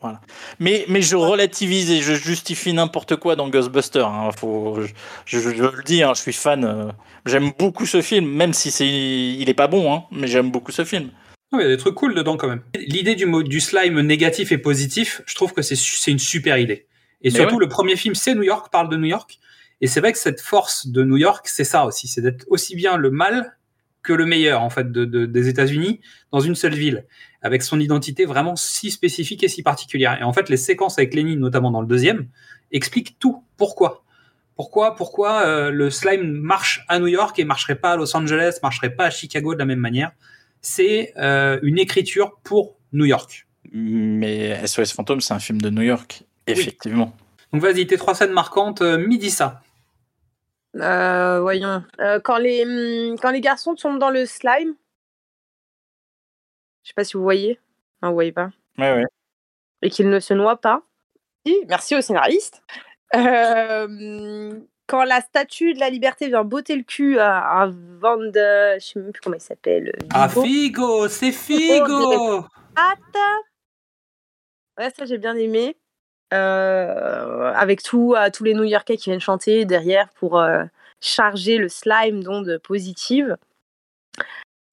Voilà. Mais, mais je relativise et je justifie n'importe quoi dans Ghostbusters. hein. Faut, je, je- je le dis, hein, je suis fan. euh, j'aime beaucoup ce film, même si c'est, il est pas bon, hein, mais j'aime beaucoup ce film. Il y a des trucs cool dedans quand même. L'idée du, mot, du slime négatif et positif, je trouve que c'est une super idée. Et Mais surtout, ouais. le premier film, c'est New York, parle de New York. Et c'est vrai que cette force de New York, c'est ça aussi, c'est d'être aussi bien le mal que le meilleur en fait de, de- des États-Unis dans une seule ville, avec son identité vraiment si spécifique et si particulière. Et en fait, les séquences avec Lenny, notamment dans le deuxième, expliquent tout. Pourquoi? Pourquoi? Pourquoi euh, le slime marche à New York et marcherait pas à Los Angeles, marcherait pas à Chicago de la même manière? C'est euh, une écriture pour New York. Mais SOS Fantôme, c'est un film de New York, effectivement. Donc vas-y, tes trois scènes marquantes, euh, midi ça. Euh, voyons. Euh, quand, les, hum, quand les garçons tombent dans le slime, je sais pas si vous voyez. Non, vous voyez pas. Ouais, ouais. Et qu'ils ne se noient pas. Merci au scénariste. Euh, quand la statue de la liberté vient botter le cul à, à Van de... Je sais même plus comment il s'appelle. Ah. Figo, c'est Oh, Figo Attends. Ouais, ça j'ai bien aimé. Euh, avec tout, euh, tous les New-Yorkais qui viennent chanter derrière pour euh, charger le slime d'ondes positives.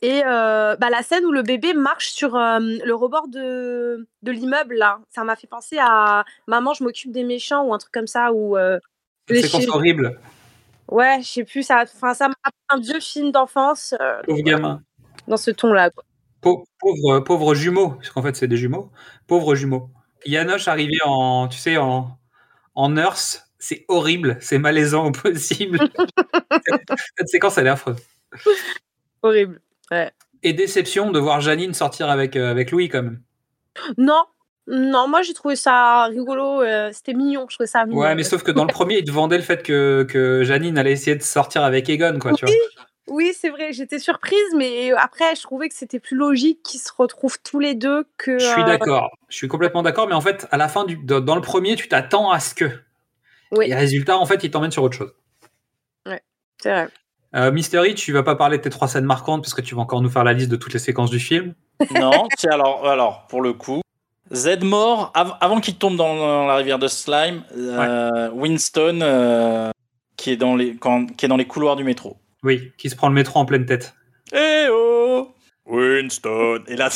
Et euh, bah, la scène où le bébé marche sur le rebord de, de l'immeuble, là, ça m'a fait penser à Maman, je m'occupe des méchants ou un truc comme ça. Séquence chi- horrible. Ouais, je sais plus, ça, ça m'a un vieux film d'enfance Pauvre gamin. dans ce ton-là. quoi. Pau- Pauvre, pauvre jumeau, puisqu'en fait c'est des jumeaux. Pauvre jumeau. Yanoche arrivé en, tu sais, en, en nurse, c'est horrible, c'est malaisant au possible. cette, <laughs> cette séquence, elle est affreuse. Horrible. Ouais. Et déception de voir Janine sortir avec, euh, avec Louis quand même. Non, non, moi j'ai trouvé ça rigolo, euh, c'était mignon, je trouvais ça mignon. Ouais, mais sauf que dans le premier, il te vendait le fait que, que Janine allait essayer de sortir avec Egon, quoi, tu vois. Oui, c'est vrai, j'étais surprise, mais après je trouvais que c'était plus logique qu'ils se retrouvent tous les deux que. Je suis euh, d'accord, je suis complètement d'accord, mais en fait, à la fin, du, dans le premier, tu t'attends à ce que. Oui. Et résultat, en fait, il t'emmène sur autre chose. Ouais, c'est vrai. Euh, Mystery, tu vas pas parler de tes trois scènes marquantes parce que tu vas encore nous faire la liste de toutes les séquences du film? Non, c'est alors, alors, pour le coup, Zedmore, av- avant qu'il tombe dans, dans la rivière de Slime, euh, Winston, euh, qui, est dans les, quand- qui est dans les couloirs du métro. Oui, qui se prend le métro en pleine tête. Eh oh Winston Et là,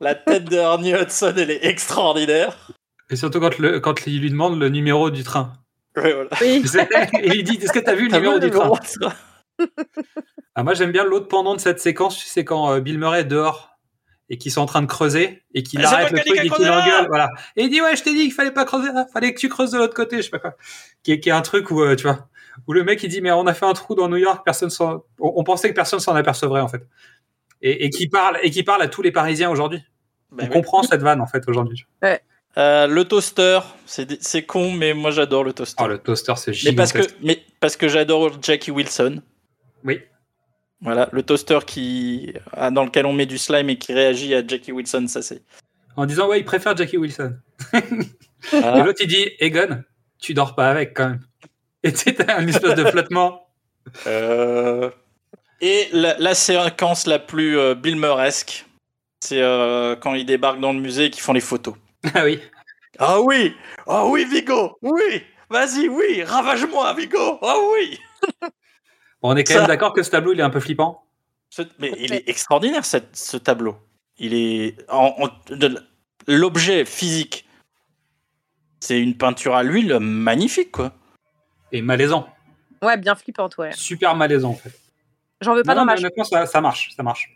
la tête de Ernie Hudson, elle est extraordinaire. Et surtout quand, le, quand il lui demande le numéro du train. Ouais, voilà. Oui. <laughs> Et il lui dit Est-ce que t'as vu le T'as numéro vu du le train numéro du train <laughs> Ah, Moi, j'aime bien l'autre pendant de cette séquence, c'est quand euh, Bill Murray est dehors et qu'ils sont en train de creuser et qu'il Mais c'est arrête le truc et qu'il engueule. Voilà. Et il dit Ouais, je t'ai dit qu'il fallait pas creuser là, fallait que tu creuses de l'autre côté, je sais pas quoi. Qui est, qui est un truc où, euh, tu vois, où le mec il dit Mais on a fait un trou dans New York, personne s'en. On, on pensait que personne s'en apercevrait en fait. Et, et qui parle, et qui parle à tous les Parisiens aujourd'hui. Bah on oui. comprend cette vanne en fait aujourd'hui. Euh, le toaster, c'est con, mais moi j'adore le toaster. Oh, le toaster, c'est mais parce que, gigantesque. mais parce que j'adore Jackie Wilson. Oui. Voilà, le toaster qui, ah, dans lequel on met du slime et qui réagit à Jackie Wilson, ça c'est. En disant Ouais, il préfère Jackie Wilson. Ah. Et l'autre il dit Egon, tu dors pas avec quand même. Et tu t'as une espèce de flottement. Euh, Et la, la séquence la plus euh, Bill Murresque, c'est euh, quand ils débarquent dans le musée et qu'ils font les photos. Ah oui. Ah oui Ah oui, Vigo Oui Vas-y, oui Ravage-moi, Vigo Ah oui Bon, on est quand Ça- même d'accord que ce tableau il est un peu flippant. Ce- Mais il est extraordinaire, cette- ce tableau. Il est. en- en- de- L'objet physique, c'est une peinture à l'huile magnifique, quoi. Et malaisant. Ouais, bien flippante, ouais. Super malaisant en fait. J'en veux pas Non, dans non, ma honnêtement, ça, ça marche, ça marche.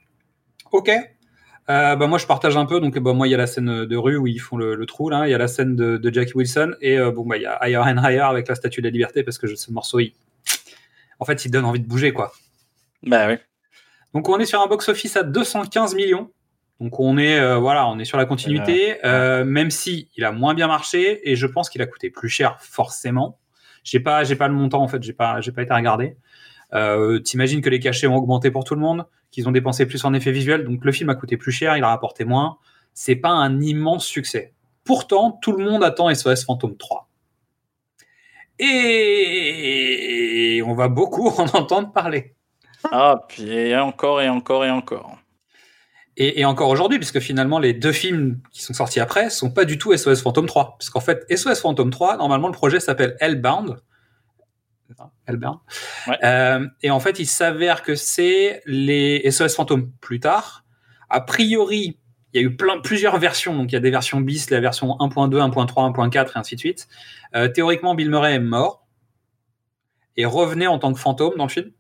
Ok. Euh, bah, moi, je partage un peu. Donc, bah, moi, il y a la scène de rue où ils font le, le trou. Là. Il y a la scène de, de Jackie Wilson. Et euh, bon, bah, il y a Higher and Higher avec la statue de la liberté parce que je- ce morceau, il... en fait, il donne envie de bouger. quoi. Bah oui. Donc, on est sur un box-office à 215 millions. Donc on est euh, voilà, on est sur la continuité, euh, même si il a moins bien marché et je pense qu'il a coûté plus cher forcément. J'ai pas j'ai pas le montant en fait, j'ai pas j'ai pas été regardé. Euh, T'imagines que les cachets ont augmenté pour tout le monde, qu'ils ont dépensé plus en effets visuels, donc le film a coûté plus cher, il a rapporté moins. C'est pas un immense succès. Pourtant, tout le monde attend SOS Phantom 3. Et on va beaucoup <laughs> en entendre parler. Ah, puis encore et encore et encore. Et, et encore aujourd'hui, puisque finalement les deux films qui sont sortis après sont pas du tout SOS Phantom 3. Parce qu'en fait, SOS Phantom 3, normalement le projet s'appelle Hellbound. Hellbound. Euh, et en fait, il s'avère que c'est les SOS Phantom plus tard. A priori, il y a eu plein, plusieurs versions. Donc il y a des versions bis, la version 1.2, 1.3, 1.4 et ainsi de suite. Euh, théoriquement, Bill Murray est mort et revenait en tant que fantôme dans le film.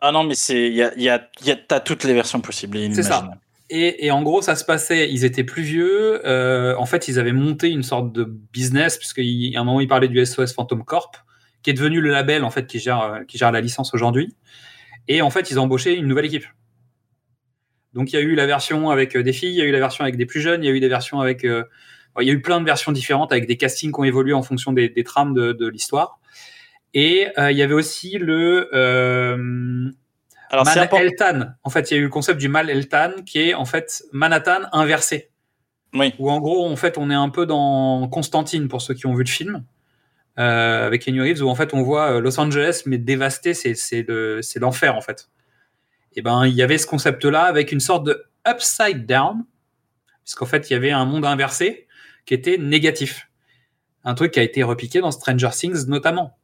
Ah non, mais c'est il y a, y a, y a t'as toutes les versions possibles. C'est ça. Et, en gros, ça se passait, ils étaient plus vieux. euh, en fait, ils avaient monté une sorte de business, puisqu'à un moment, ils parlaient du SOS Phantom Corp, qui est devenu le label en fait qui gère, euh, qui gère la licence aujourd'hui. Et en fait, ils ont embauché une nouvelle équipe. Donc, il y a eu la version avec euh, des filles, il y a eu la version avec des plus jeunes, il y a eu des versions avec. il y a eu plein de versions différentes avec des castings qui ont évolué en fonction des, trames de, l'histoire. Et il y avait aussi le. Alors, c'est Man important- Eltan. En fait, il y a eu le concept du mal Eltan qui est en fait Manhattan inversé. Oui. Où en gros, en fait, on est un peu dans Constantine pour ceux qui ont vu le film euh, avec Keanu Reeves, où en fait on voit euh, Los Angeles mais dévasté, c'est c'est le- c'est l'enfer en fait. Et ben, il y avait ce concept-là avec une sorte de upside down, puisqu'en fait, il y avait un monde inversé qui était négatif. Un truc qui a été repiqué dans Stranger Things notamment.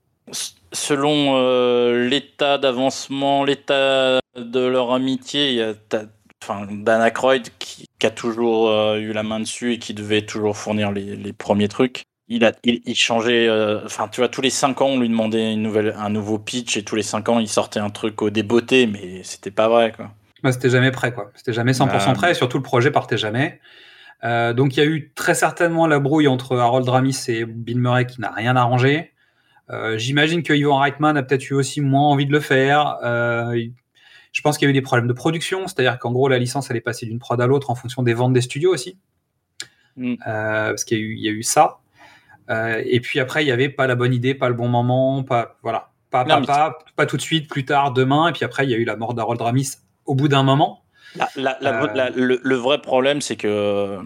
Selon euh, l'état d'avancement, l'état de leur amitié, il y a enfin, Dan Aykroyd qui, qui a toujours euh, eu la main dessus et qui devait toujours fournir les, les premiers trucs. Il a, il, il changeait, euh, enfin, tu vois, tous les 5 ans, on lui demandait une nouvelle, un nouveau pitch et tous les 5 ans, il sortait un truc au débeauté, mais c'était pas vrai, quoi. Bah, c'était jamais prêt, quoi. C'était jamais 100% Ah. prêt, et surtout le projet partait jamais. Euh, donc il y a eu très certainement la brouille entre Harold Ramis et Bill Murray qui n'a rien arrangé. Euh, J'imagine que Ivan Reitman a peut-être eu aussi moins envie de le faire. Euh, je pense qu'il y a eu des problèmes de production, c'est-à-dire qu'en gros la licence elle est passée d'une prod à l'autre en fonction des ventes des studios aussi, Mm. Euh, parce qu'il y, a eu- il y a eu ça. Et puis après il y avait pas la bonne idée, pas le bon moment, pas voilà, pas Non, pas, mais pas, pas tout de suite, plus tard, demain. Et puis après il y a eu la mort d'Harold Ramis au bout d'un moment. La- la- la- la- le, le vrai problème, c'est que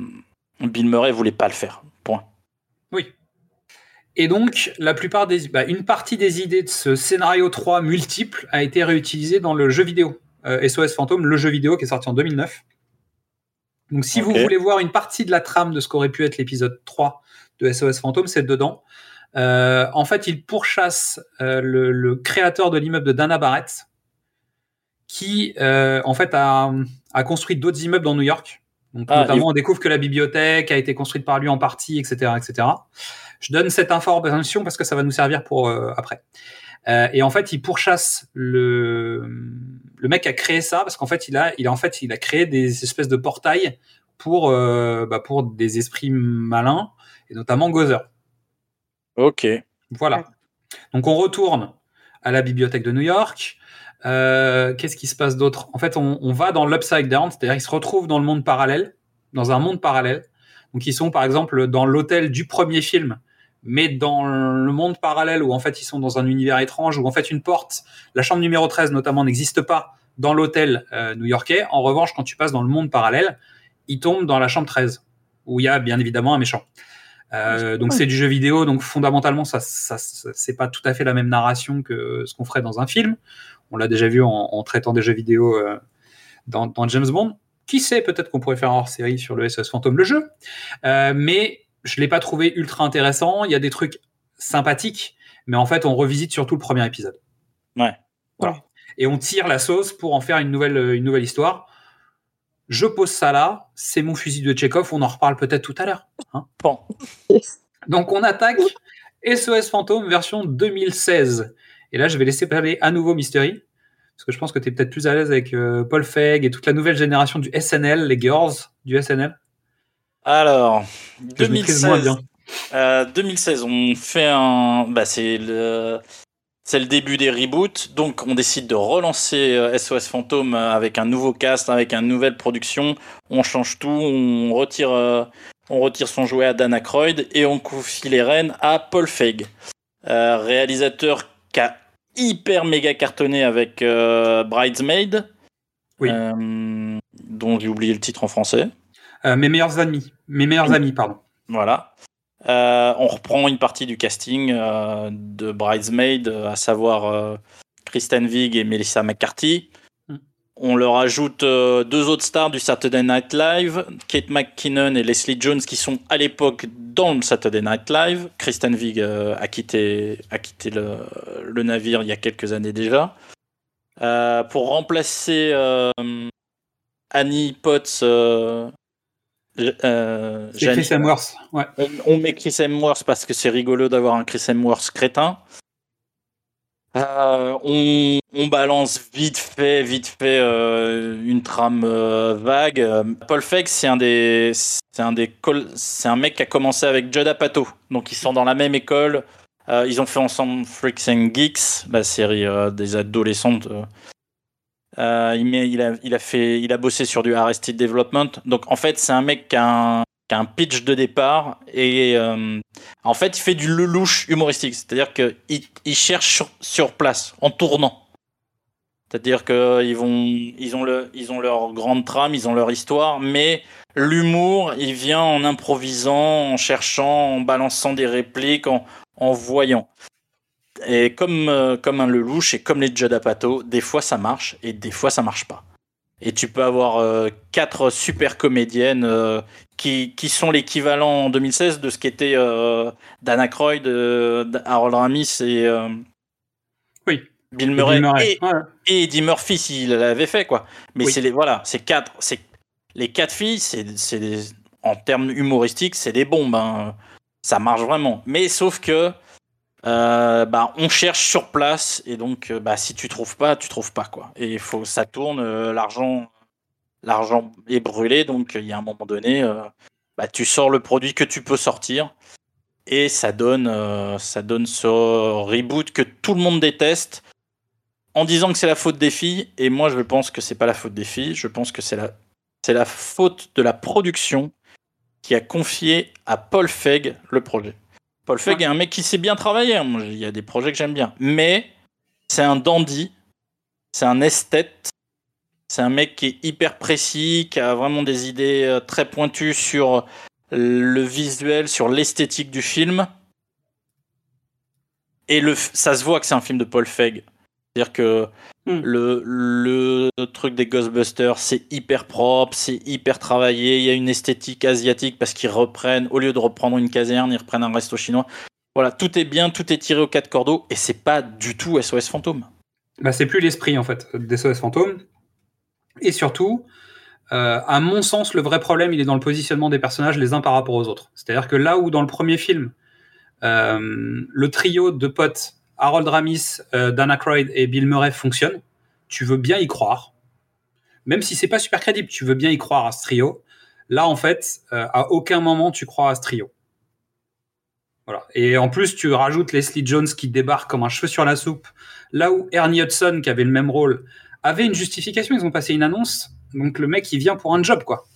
Bill Murray voulait pas le faire. Point. Oui. Et donc, la plupart des, bah, une partie des idées de ce scénario 3 multiple a été réutilisée dans le jeu vidéo euh, SOS Phantom, le jeu vidéo qui est sorti en 2009. Donc, si vous voulez voir une partie de la trame de ce qu'aurait pu être l'épisode 3 de SOS Phantom, c'est dedans. Euh, en fait, il pourchasse euh, le, le créateur de l'immeuble de Dana Barrett, qui euh, en fait a, a construit d'autres immeubles dans New York. Donc, Ah, notamment, on découvre que la bibliothèque a été construite par lui en partie, etc., etc. Je donne cette information parce que ça va nous servir pour euh, après. Euh, et en fait, il pourchasse le le mec a créé ça parce qu'en fait, il a il a en fait il a créé des espèces de portails pour euh, bah, pour des esprits malins et notamment Gozer. Ok. Voilà. Donc on retourne à la bibliothèque de New York. Euh, Qu'est-ce qui se passe d'autre? En fait, on, on va dans l'upside down, c'est-à-dire ils se retrouvent dans le monde parallèle, dans un monde parallèle. Donc ils sont par exemple dans l'hôtel du premier film, mais dans le monde parallèle où en fait ils sont dans un univers étrange, où en fait une porte, la chambre numéro 13 notamment, n'existe pas dans l'hôtel euh, new-yorkais. En revanche, quand tu passes dans le monde parallèle, ils tombent dans la chambre 13, où il y a bien évidemment un méchant. Euh, donc c'est du jeu vidéo, donc fondamentalement ça, ça, ça- c'est pas tout à fait la même narration que ce qu'on ferait dans un film. On l'a déjà vu en, en traitant des jeux vidéo euh, dans, dans James Bond. Qui sait, peut-être qu'on pourrait faire un hors-série sur le SOS Phantom, le jeu. Mais je l'ai pas trouvé ultra intéressant. Il y a des trucs sympathiques, mais en fait on revisite surtout le premier épisode. Ouais. Voilà. Et on tire la sauce pour en faire une nouvelle, une nouvelle histoire. Je pose ça là, c'est mon fusil de Chekhov, on en reparle peut-être tout à l'heure. hein. Bon. Donc on attaque SOS Phantom version 2016. Et là, je vais laisser parler à nouveau Mystery, parce que je pense que tu es peut-être plus à l'aise avec euh, Paul Feig et toute la nouvelle génération du SNL, les girls du SNL. Alors, Que je maîtrise moins 2016. bien. Euh, 2016, on fait un. Bah, c'est le. c'est le début des reboots, donc on décide de relancer euh, SOS Fantôme euh, avec un nouveau cast, avec une nouvelle production. On change tout, on retire, euh, on retire son jouet à Dan Aykroyd et on confie les rênes à Paul Feig, euh, réalisateur qui a hyper méga cartonné avec euh, Bridesmaid, Oui. euh, dont j'ai oublié le titre en français. Euh, mes meilleurs amis. Mes meilleurs amis, pardon. Voilà. Euh, on reprend une partie du casting euh, de Bridesmaid, à savoir Kristen Wiig et Melissa McCarthy. Mm. On leur ajoute deux autres stars du Saturday Night Live, Kate McKinnon et Leslie Jones, qui sont à l'époque dans le Saturday Night Live. Kristen Wiig a quitté, a quitté le, le navire il y a quelques années déjà. Pour remplacer Annie Potts, euh, euh, C'est Chris Hemsworth. Ouais. on, on met Chris Hemsworth parce que c'est rigolo d'avoir un Chris Hemsworth crétin. Euh, on, on balance vite fait, vite fait euh, une trame euh, vague. Euh, Paul Feig, c'est un des, c'est un des, c'est un mec qui a commencé avec Judd Apatow, donc ils sont dans la même école. Euh, ils ont fait ensemble Freaks and Geeks, la série euh, des adolescentes. Euh. Il, a, fait, il a bossé sur du Arrested Development. Donc en fait, c'est un mec qui a un, pitch de départ et euh, en fait, il fait du lelouch humoristique. C'est-à-dire qu'il il cherche sur, place, en tournant. C'est-à-dire qu'ils ils ont leur grande trame, ils ont leur histoire, mais l'humour, il vient en improvisant, en cherchant, en balançant des répliques, en voyant. Et comme, euh, comme un lelouch et comme les Judd Apatow, des fois ça marche et des fois ça marche pas. Et tu peux avoir euh, quatre super comédiennes euh, qui, qui sont l'équivalent en 2016 de ce qu'était Dan Aykroyd, euh, Harold Ramis et Oui. Bill Murray, Bill Murray, et, et Eddie Murphy s'il l'avait fait quoi. Mais Oui. c'est les voilà, c'est quatre, c'est les quatre filles, c'est en termes humoristiques, c'est des bombes. hein. Ça marche vraiment. Mais sauf que euh, bah, on cherche sur place et donc euh, bah, si tu trouves pas, tu trouves pas quoi. Et faut ça tourne, euh, l'argent est brûlé donc il y a un moment donné bah, tu sors le produit que tu peux sortir et ça donne ça donne ce reboot que tout le monde déteste en disant que c'est la faute des filles et moi je pense que c'est pas la faute des filles, je pense que c'est la la faute de la production qui a confié à Paul Feig le projet. Paul Feig est un mec qui sait bien travailler. hein. Il y a des projets que j'aime bien. Mais c'est un dandy, c'est un esthète, c'est un mec qui est hyper précis, qui a vraiment des idées euh, très pointues sur le visuel, sur l'esthétique du film. Et le, ça se voit que c'est un film de Paul Feig. C'est-à-dire que le, le truc des Ghostbusters, c'est hyper propre, c'est hyper travaillé. Il y a une esthétique asiatique parce qu'ils reprennent, au lieu de reprendre une caserne, ils reprennent un resto chinois. Voilà, tout est bien, tout est tiré aux quatre cordeaux et c'est pas du tout SOS Fantôme. Bah, c'est plus l'esprit en fait des SOS fantômes. Et surtout, euh, à mon sens, le vrai problème, il est dans le positionnement des personnages les uns par rapport aux autres. C'est-à-dire que là où dans le premier film, euh, le trio de potes Harold Ramis, euh, Dan Aykroyd et Bill Murray fonctionne, tu veux bien y croire, même si c'est pas super crédible, tu veux bien y croire à ce trio. Là, en fait, euh, à aucun moment tu crois à ce trio. Voilà. Et en plus, tu rajoutes Leslie Jones qui débarque comme un cheveu sur la soupe, là où Ernie Hudson, qui avait le même rôle, avait une justification. Ils ont passé une annonce, donc le mec il vient pour un job, quoi.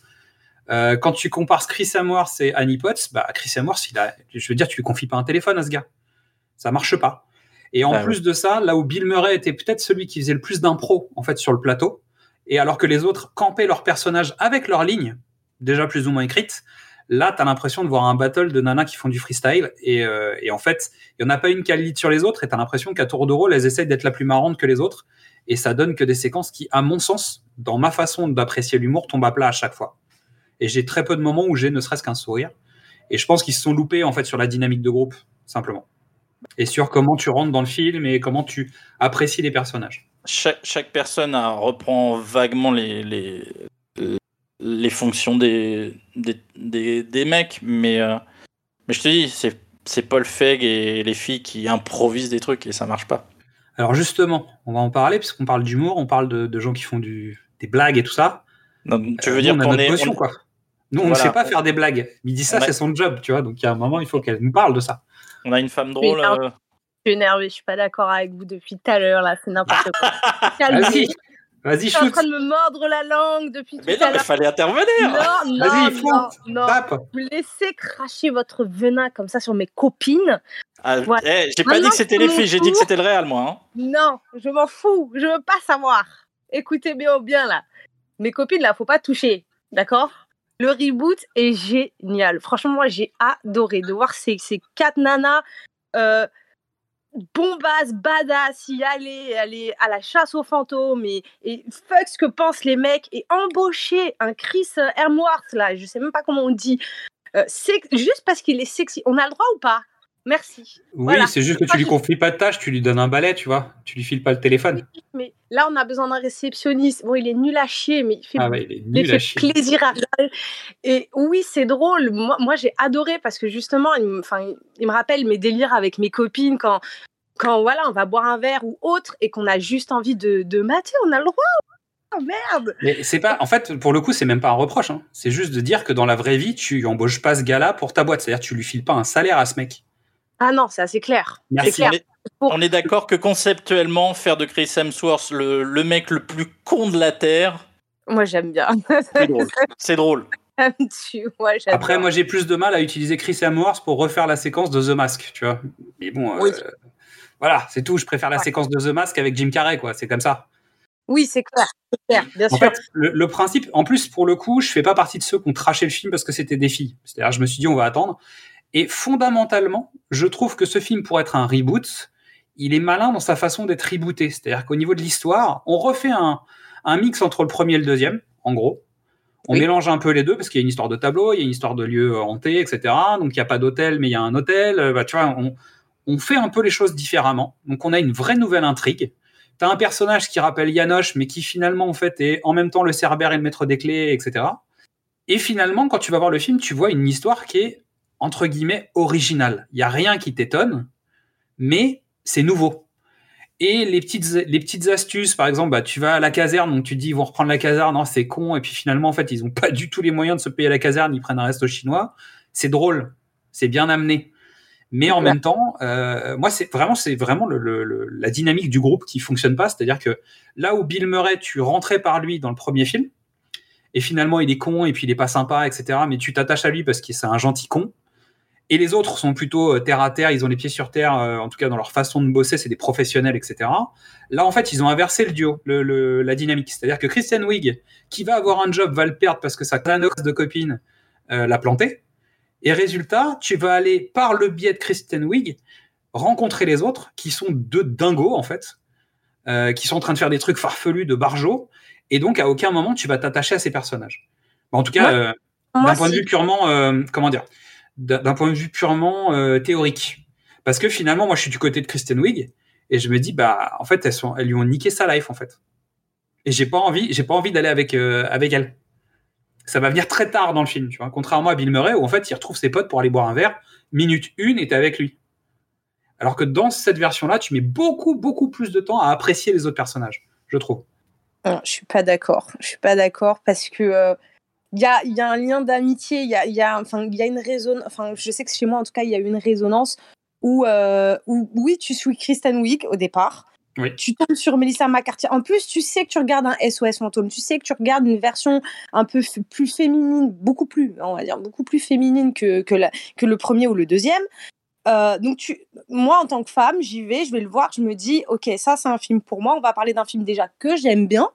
Euh, quand tu compares Chris Hemsworth et Annie Potts, bah Chris Hemsworth, il a, je veux dire, tu lui confies pas un téléphone à ce gars, ça marche pas. Et en Ah plus de ça, là où Bill Murray était peut-être celui qui faisait le plus d'impro en fait sur le plateau, et alors que les autres campaient leur personnage avec leurs lignes déjà plus ou moins écrites, là t'as l'impression de voir un battle de nanas qui font du freestyle, et, euh, et en fait il y en a pas une qui lead sur les autres, et t'as l'impression qu'à tour de rôle elles essayent d'être la plus marrante que les autres, et ça donne que des séquences qui, à mon sens, dans ma façon d'apprécier l'humour, tombent à plat à chaque fois. Et j'ai très peu de moments où j'ai ne serait-ce qu'un sourire. Et je pense qu'ils se sont loupés en fait sur la dynamique de groupe, simplement. Et sur comment tu rentres dans le film et comment tu apprécies les personnages. Chaque, chaque personne a- reprend vaguement les, les, les fonctions des, des, des, des mecs, mais, euh, mais je te dis, c'est c'est Paul Feig et les filles qui improvisent des trucs et ça marche pas. Alors justement, on va en parler, puisqu'on parle d'humour, on parle de, de gens qui font du, des blagues et tout ça. Tu veux Euh, dire qu'on est. on- quoi. Nous, on ne sait pas faire des blagues. Il dit ça, c'est son job, tu vois. Donc, il y a un moment, il faut qu'elle nous parle de ça. On a une femme drôle. Euh, suis énervée, je suis pas d'accord avec vous depuis tout à l'heure, là, c'est n'importe quoi. <laughs> Vas-y, vas-y, Je suis en train de me mordre la langue depuis tout Mais à non, mais l'heure. fallait intervenir. Non, non, Vas-y, non, non. tape. Vous laissez cracher votre venin comme ça sur mes copines. Ah, Voilà. eh, j'ai pas dit que c'était les filles, j'ai dit que c'était le Real, moi. hein. Non, je m'en fous. Je veux pas savoir. Écoutez bien, bien là. Mes copines, là, faut pas toucher. D'accord? Le reboot est génial. Franchement, moi, j'ai adoré de voir ces, ces quatre nanas euh, bombasses, badass, y aller, aller à la chasse aux fantômes et, fuck ce que pensent les mecs et embaucher un Chris Hemsworth, là, je sais même pas comment on dit, euh, juste parce qu'il est sexy. On a le droit ou pas? Merci. Oui, Voilà. c'est juste que tu lui confies pas de tâche, tu lui donnes un balai, tu vois. Tu lui files pas le téléphone. Mais là, on a besoin d'un réceptionniste. Bon, il est nul à chier, mais il fait, Ah ouais, il est il nul fait à chier. plaisir à. Et oui, c'est drôle. Moi, moi j'ai adoré parce que justement, il me, il me rappelle mes délires avec mes copines quand, quand voilà, on va boire un verre ou autre et qu'on a juste envie de, de mater. On a le droit. Oh, merde. Mais c'est pas, en fait, pour le coup, c'est même pas un reproche. hein. C'est juste de dire que dans la vraie vie, tu embauches pas ce gars-là pour ta boîte. C'est-à-dire, tu lui files pas un salaire à ce mec. Ah non, c'est assez clair. Merci. Clair. On est, on est d'accord que conceptuellement, faire de Chris Hemsworth le, le mec le plus con de la Terre, Moi, j'aime bien. c'est drôle. C'est. <laughs> Après, moi, j'ai plus de mal à utiliser Chris Hemsworth pour refaire la séquence de The Mask, tu vois. Mais bon, euh, Oui. voilà, c'est tout. Je préfère la Ouais. séquence de The Mask avec Jim Carrey, quoi. C'est comme ça. Oui, c'est clair. Bien En sûr. fait, le, le principe, en plus, pour le coup, je fais pas partie de ceux qui ont traché le film parce que c'était des filles. C'est-à-dire, je me suis dit, on va attendre. Et fondamentalement, je trouve que ce film, pour être un reboot, il est malin dans sa façon d'être rebooté. C'est-à-dire qu'au niveau de l'histoire, on refait un, un mix entre le premier et le deuxième, en gros. On Oui. mélange un peu les deux parce qu'il y a une histoire de tableau, il y a une histoire de lieu euh, hanté, etc. Donc il n'y a pas d'hôtel, mais il y a un hôtel. Euh, Bah, tu vois, on, on fait un peu les choses différemment. Donc on a une vraie nouvelle intrigue. T'as un personnage qui rappelle Yanoche, mais qui finalement en fait est en même temps le cerbère et le maître des clés, etc. Et finalement, quand tu vas voir le film, tu vois une histoire qui est entre guillemets originale. Il y a rien qui t'étonne, mais c'est nouveau. Et les petites, les petites astuces, par exemple, bah, tu vas à la caserne, donc tu te dis ils vont reprendre la caserne, non c'est con, et puis finalement en fait ils ont pas du tout les moyens de se payer la caserne, ils prennent un resto chinois. C'est drôle, c'est bien amené. Mais en Ouais. même temps, euh, moi c'est vraiment c'est vraiment le, le- le- la dynamique du groupe qui fonctionne pas, c'est-à-dire que là où Bill Murray, tu rentrais par lui dans le premier film, et finalement il est con et puis il est pas sympa, etc. Mais tu t'attaches à lui parce que c'est un gentil con. Et les autres sont plutôt euh, terre à terre, ils ont les pieds sur terre, euh, en tout cas dans leur façon de bosser, c'est des professionnels, etc. Là, en fait, ils ont inversé le duo, le, le- la dynamique. C'est-à-dire que Christian Wig, qui va avoir un job, va le perdre parce que sa clanox de copine euh, l'a planté. Et résultat, tu vas aller, par le biais de Christian Wig, rencontrer les autres, qui sont deux dingos, en fait, euh, qui sont en train de faire des trucs farfelus de barjots. Et donc, à aucun moment, tu vas t'attacher à ces personnages. Bon, en tout cas, euh, d'un point de vue purement, comment dire, d'un point de vue purement euh, théorique. Parce que finalement, moi, je suis du côté de Kristen Wiig et je me dis, bah, en fait, elles, lui ont niqué sa life, en fait. Et j'ai pas envie, j'ai pas envie d'aller avec, euh, avec elle. Ça va venir très tard dans le film, tu vois. Contrairement à Bill Murray, où en fait, il retrouve ses potes pour aller boire un verre, minute une, et avec lui. Alors que dans cette version-là, tu mets beaucoup, beaucoup plus de temps à apprécier les autres personnages, je trouve. Non, je suis pas d'accord. Je suis pas d'accord parce que euh, il y, a, y a un lien d'amitié. Il y a, y a, enfin, y a une résonance. Enfin, je sais que chez moi, en tout cas, il y a eu une résonance où, euh, où oui, tu suis Kristen Wiig au départ. Oui. Tu tombes sur Melissa McCarthy. En plus, tu sais que tu regardes un SOS fantôme. Tu sais que tu regardes une version un peu plus féminine, beaucoup plus, on va dire, beaucoup plus féminine que, que, la- que le premier ou le deuxième. Euh, donc, tu, moi, en tant que femme, j'y vais, je vais le voir, je me dis, ok, ça, c'est un film pour moi. On va parler d'un film déjà que j'aime bien.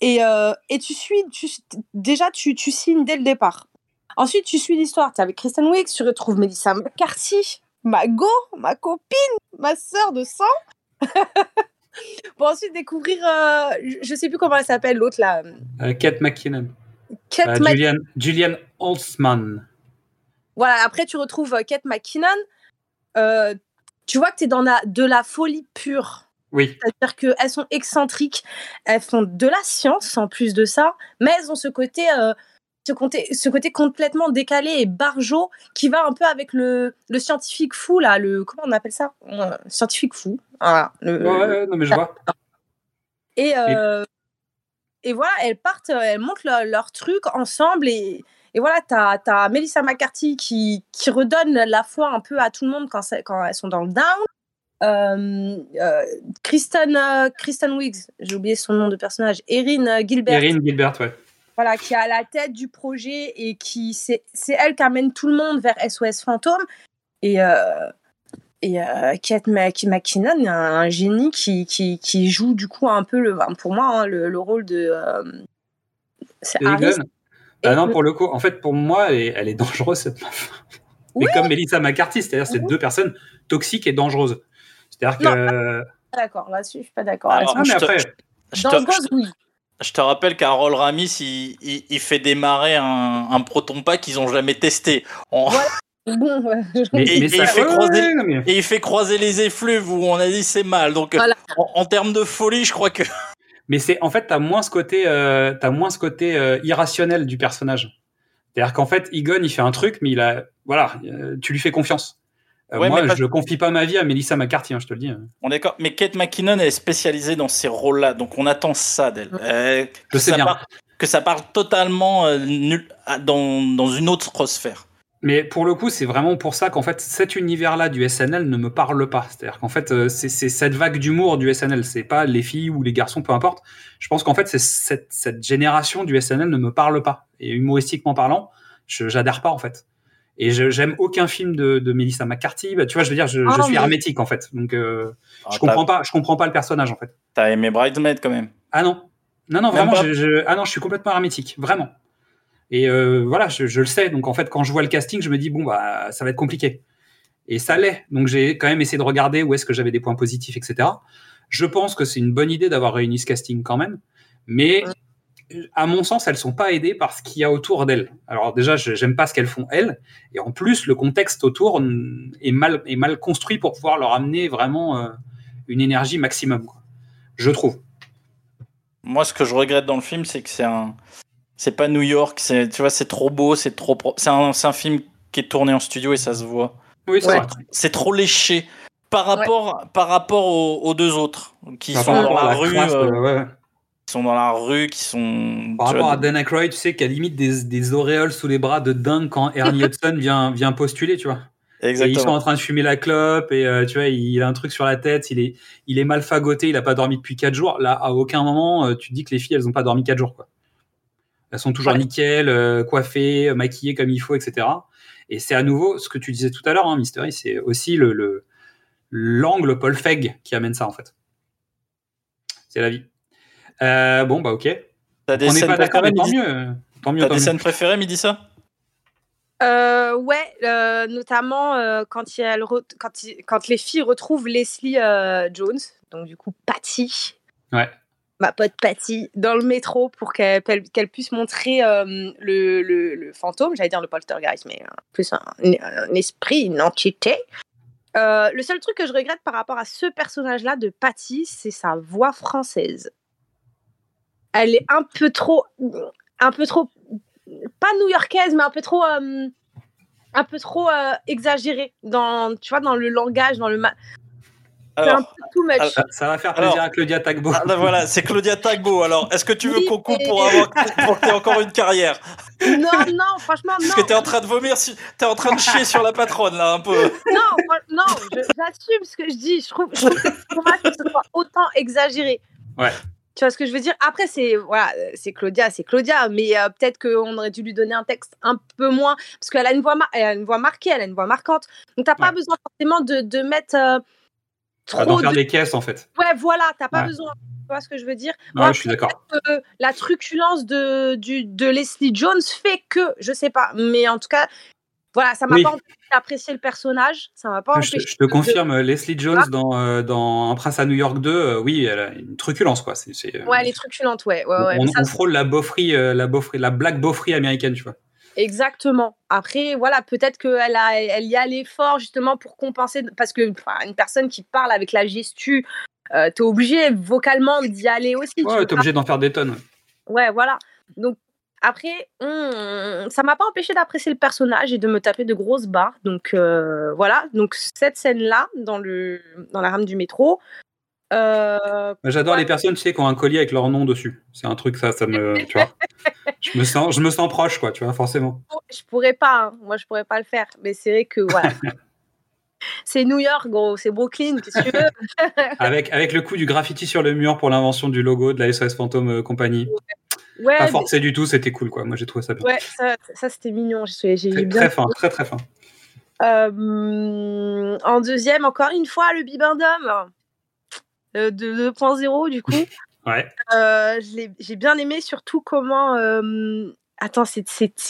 Et, euh, et tu suis, tu, déjà, tu, tu signes dès le départ. Ensuite, tu suis l'histoire. Tu es avec Kristen Wiig, tu retrouves Melissa McCarthy, ma go, ma copine, ma sœur de sang. <laughs> pour ensuite découvrir, euh, je- sais plus comment elle s'appelle, l'autre là. Euh, Kate McKinnon. Kate Euh, Julian, Julian Holtzman. Voilà, après, tu retrouves euh, Kate McKinnon. Tu vois que tu es dans la, de la folie pure. Oui. C'est-à-dire qu'elles sont excentriques, elles font de la science en plus de ça, mais elles ont ce côté, euh, ce côté, ce côté complètement décalé et barjot qui va un peu avec le, le scientifique fou, là, le, comment on appelle ça? Euh, Scientifique fou. Voilà. le- Ouais, non, mais je vois. et, euh, et voilà, elles partent, elles montent leur, leur truc ensemble et, et voilà, t'as as Melissa McCarthy qui, qui redonne la foi un peu à tout le monde quand, quand elles sont dans le down. Euh, euh, Kristen, euh, Kristen Wiggs, j'ai oublié son nom de personnage, Erin Gilbert, Erin Gilbert, ouais. voilà, qui est à la tête du projet et qui c'est elle qui amène tout le monde vers SOS Fantôme. Et, et Kate McKinnon est un, un génie qui, qui, qui joue du coup un peu, le, pour moi, hein, le, le rôle de. c'est. Ah non, pour le coup, en fait, pour moi, elle est, elle est dangereuse, cette meuf. Mais comme Melissa McCarthy, c'est-à-dire c'est deux personnes toxiques et dangereuses. C'est-à-dire que. D'accord, là-dessus, je suis pas d'accord. Alors, Ah, mais je te- après, je oui. Je te rappelle qu'Harold Ramis, il, il- il fait démarrer un, un proton pack qu'ils ont jamais testé. On- ouais. Et, mais et ça- il fait croiser, ouais, et il fait croiser les effluves où on a dit c'est mal. Donc Voilà. en, en termes de folie, je crois que Mais c'est en fait, t'as moins ce côté, euh, t'as moins ce côté euh, irrationnel du personnage. C'est-à-dire qu'en fait, Egon, il fait un truc, mais il a, voilà, euh, tu lui fais confiance. Euh, Ouais, moi, mais parce- je confie pas ma vie à Melissa McCarthy, hein, je te le dis. on est d'accord. Mais Kate McKinnon elle est spécialisée dans ces rôles-là, donc on attend ça d'elle. Euh, que Je sais ça bien. part- que ça parle totalement euh, nul- dans, dans une autre sphère. Mais pour le coup, c'est vraiment pour ça qu'en fait, cet univers-là du SNL ne me parle pas. C'est-à-dire qu'en fait, c'est cette vague d'humour du SNL. C'est pas les filles ou les garçons, peu importe. Je pense qu'en fait, cette, cette génération du SNL ne me parle pas. Et humoristiquement parlant, je j'adhère pas en fait. Et je- j'aime aucun film de, de Melissa McCarthy. Bah, tu vois, je veux dire, je, je Ah, suis hermétique en fait. Donc, euh, Ah, je comprends pas. Je comprends pas le personnage en fait. T'as aimé Bridesmaid quand même. Ah non, non, non, Même vraiment, je, je- ah non, je suis complètement hermétique, vraiment. Et euh, voilà, je, je le sais. Donc en fait, quand je vois le casting, je me dis bon bah ça va être compliqué. Et ça l'est. Donc j'ai quand même essayé de regarder où est-ce que j'avais des points positifs, etc. Je pense que c'est une bonne idée d'avoir réuni ce casting quand même, mais à mon sens, elles sont pas aidées par ce qu'il y a autour d'elles. Alors déjà, je- j'aime pas ce qu'elles font elles, et en plus, le contexte autour est mal est mal construit pour pouvoir leur amener vraiment euh, une énergie maximum. quoi. Je trouve. Moi, ce que je regrette dans le film, c'est que c'est un, c'est pas New York. C'est, tu vois, c'est trop beau, c'est trop propre. C'est un, c'est un film qui est tourné en studio et ça se voit. Oui, c'est Ouais. vrai. C'est trop léché par rapport, par rapport aux, aux deux autres qui Par sont dans la, la rue, euh, euh, ouais, ouais. Qui sont dans la rue, qui sont. Par rapport vois, à Dan Aykroyd, tu sais, qu'à limite des, des auréoles sous les bras de dingue quand Ernie <laughs> Hudson vient, vient postuler, tu vois. Et ils sont Exactement. en train de fumer la clope et euh, tu vois, il a un truc sur la tête, il est, il est mal fagoté, il a pas dormi depuis quatre jours. Là, à aucun moment, euh, tu te dis que les filles, elles ont pas dormi quatre jours, quoi. Elles sont toujours Ouais. nickel, euh, coiffées, maquillées comme il faut, etc. Et c'est à nouveau ce que tu disais tout à l'heure, hein, Mystery, c'est aussi le, le- l'angle Paul Feig qui amène ça, en fait. C'est la vie. Euh, bon, bah, ok. T'as des On n'est scènes pas d'accord, mais tant préférées, mieux. Tant mieux, T'as des mieux. scènes préférées, Midi ça Euh, ouais, euh, notamment euh, quand, il y a le re- quand, il- quand les filles retrouvent Leslie euh, Jones, donc du coup Patty, Ouais. ma pote Patty, dans le métro pour qu'elle qu'elle puisse montrer euh, le, le- le fantôme, j'allais dire le poltergeist, mais euh, plus un, un esprit, une entité. Euh, le seul truc que je regrette par rapport à ce personnage-là de Patty, c'est sa voix française. Elle est un peu trop, un peu trop, pas new-yorkaise, mais un peu trop, euh, un peu trop euh, exagérée dans, tu vois, dans le langage, dans le. ma- C'est un peu too much. Ça, ça va faire plaisir Alors- à Claudia Tagbo. ah, là, voilà, c'est Claudia Tagbo. Alors, est-ce que tu veux Oui, qu'on coupe et- pour avoir pour que t'aies encore une carrière? Non, non, franchement, non. Parce que t'es en train de vomir, si- t'es en train de chier sur la patronne là un peu. Non, non, j'assume ce que je dis. Je trouve, je trouve que c'est dommage que ce soit autant exagéré. Ouais. Tu vois ce que je veux dire? Après, c'est voilà, c'est Claudia, c'est Claudia, mais euh, peut-être qu'on aurait dû lui donner un texte un peu moins, parce qu'elle a une voix, elle a une voix marquée, elle a une voix marquante. Donc t'as pas besoin forcément de, de mettre euh, Ah, d'en trop faire de. des caisses, en fait. Ouais, voilà, t'as pas Ouais. besoin. Tu vois ce que je veux dire? Ouais, je suis d'accord. la truculence de, du, de Leslie Jones fait que, je sais pas, mais en tout cas, voilà, ça m'a Oui. pas empêché d'apprécier le personnage, ça m'a pas Je, empêché. te- je te de- confirme, euh, Leslie Jones Ah. dans, euh, dans Un prince à New York 2, euh, oui, elle a une truculence, quoi. Euh, Ouais, elle est truculente, ouais. ouais, ouais, on, ça, on frôle la beaufrie, euh, la beaufrie, la black beaufrie américaine, tu vois. Exactement. Après, voilà, peut-être qu'elle a, elle y a l'effort justement pour compenser, parce que une personne qui parle avec la gestu, t'es obligé vocalement d'y aller aussi. tu Ouais, t'es obligé d'en faire des tonnes. Ouais, voilà. Donc après, on- ça m'a pas empêché d'apprécier le personnage et de me taper de grosses barres. Donc euh, voilà. Donc cette scène-là dans le dans la rame du métro. euh, J'adore les personnes, tu sais, qui ont un collier avec leur nom dessus. C'est un truc, ça, ça me, <laughs> tu vois. Je me sens, je me sens proche, quoi, tu vois, forcément. je pourrais pas, hein. moi je pourrais pas le faire, mais c'est vrai que voilà. <laughs> c'est New York, gros, c'est Brooklyn, qu'est-ce que tu veux? Avec, avec le coup du graffiti sur le mur pour l'invention du logo de la SOS Fantôme euh, Compagnie. Ouais, Pas mais- forcé du tout, c'était cool quoi. Moi j'ai trouvé ça bien. ouais, ça, ça, c'était mignon. J'ai j'ai Très, bien. très fin, très très fin. Euh, en deuxième, encore une fois, le Bibendum euh, de 2.0 du coup. <laughs> Ouais. Euh, J'ai bien aimé surtout comment. euh, Attends, c'est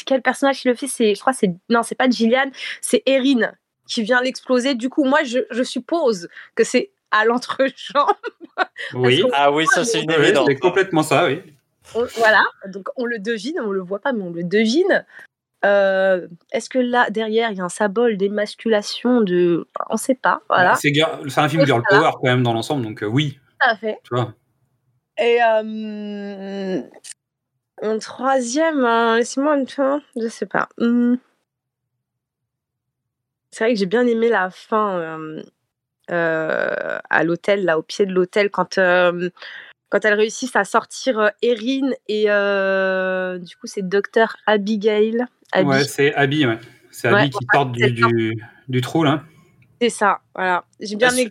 quel personnage qui le fait? C'est, je crois, que c'est non, c'est pas Gillian, c'est Erin qui vient l'exploser. Du coup, moi, je, je suppose que c'est à l'entrejambe. <laughs> Oui. Ah oui, ça c'est une évidence. c'est complètement ça, oui. On- voilà, donc on le devine, on le voit pas, mais on le devine. Euh, Est-ce que là, derrière, il y a un symbole d'émasculation de. On sait pas, voilà. C'est un film girl power quand même dans l'ensemble, donc euh, oui, Tout à fait. tu vois. Et euh, un troisième, hein, laissez-moi une fin, je sais pas. Hum. C'est vrai que j'ai bien aimé la fin euh, euh, à l'hôtel, là, au pied de l'hôtel, quand, euh, quand elles réussissent à sortir euh, Erin et euh, du coup, c'est docteur Abigail. Abby. Ouais, c'est Abby, ouais. C'est Ouais. Abby qui sort du, du, du trou là. C'est ça, voilà. J'ai bien Ah, aimé.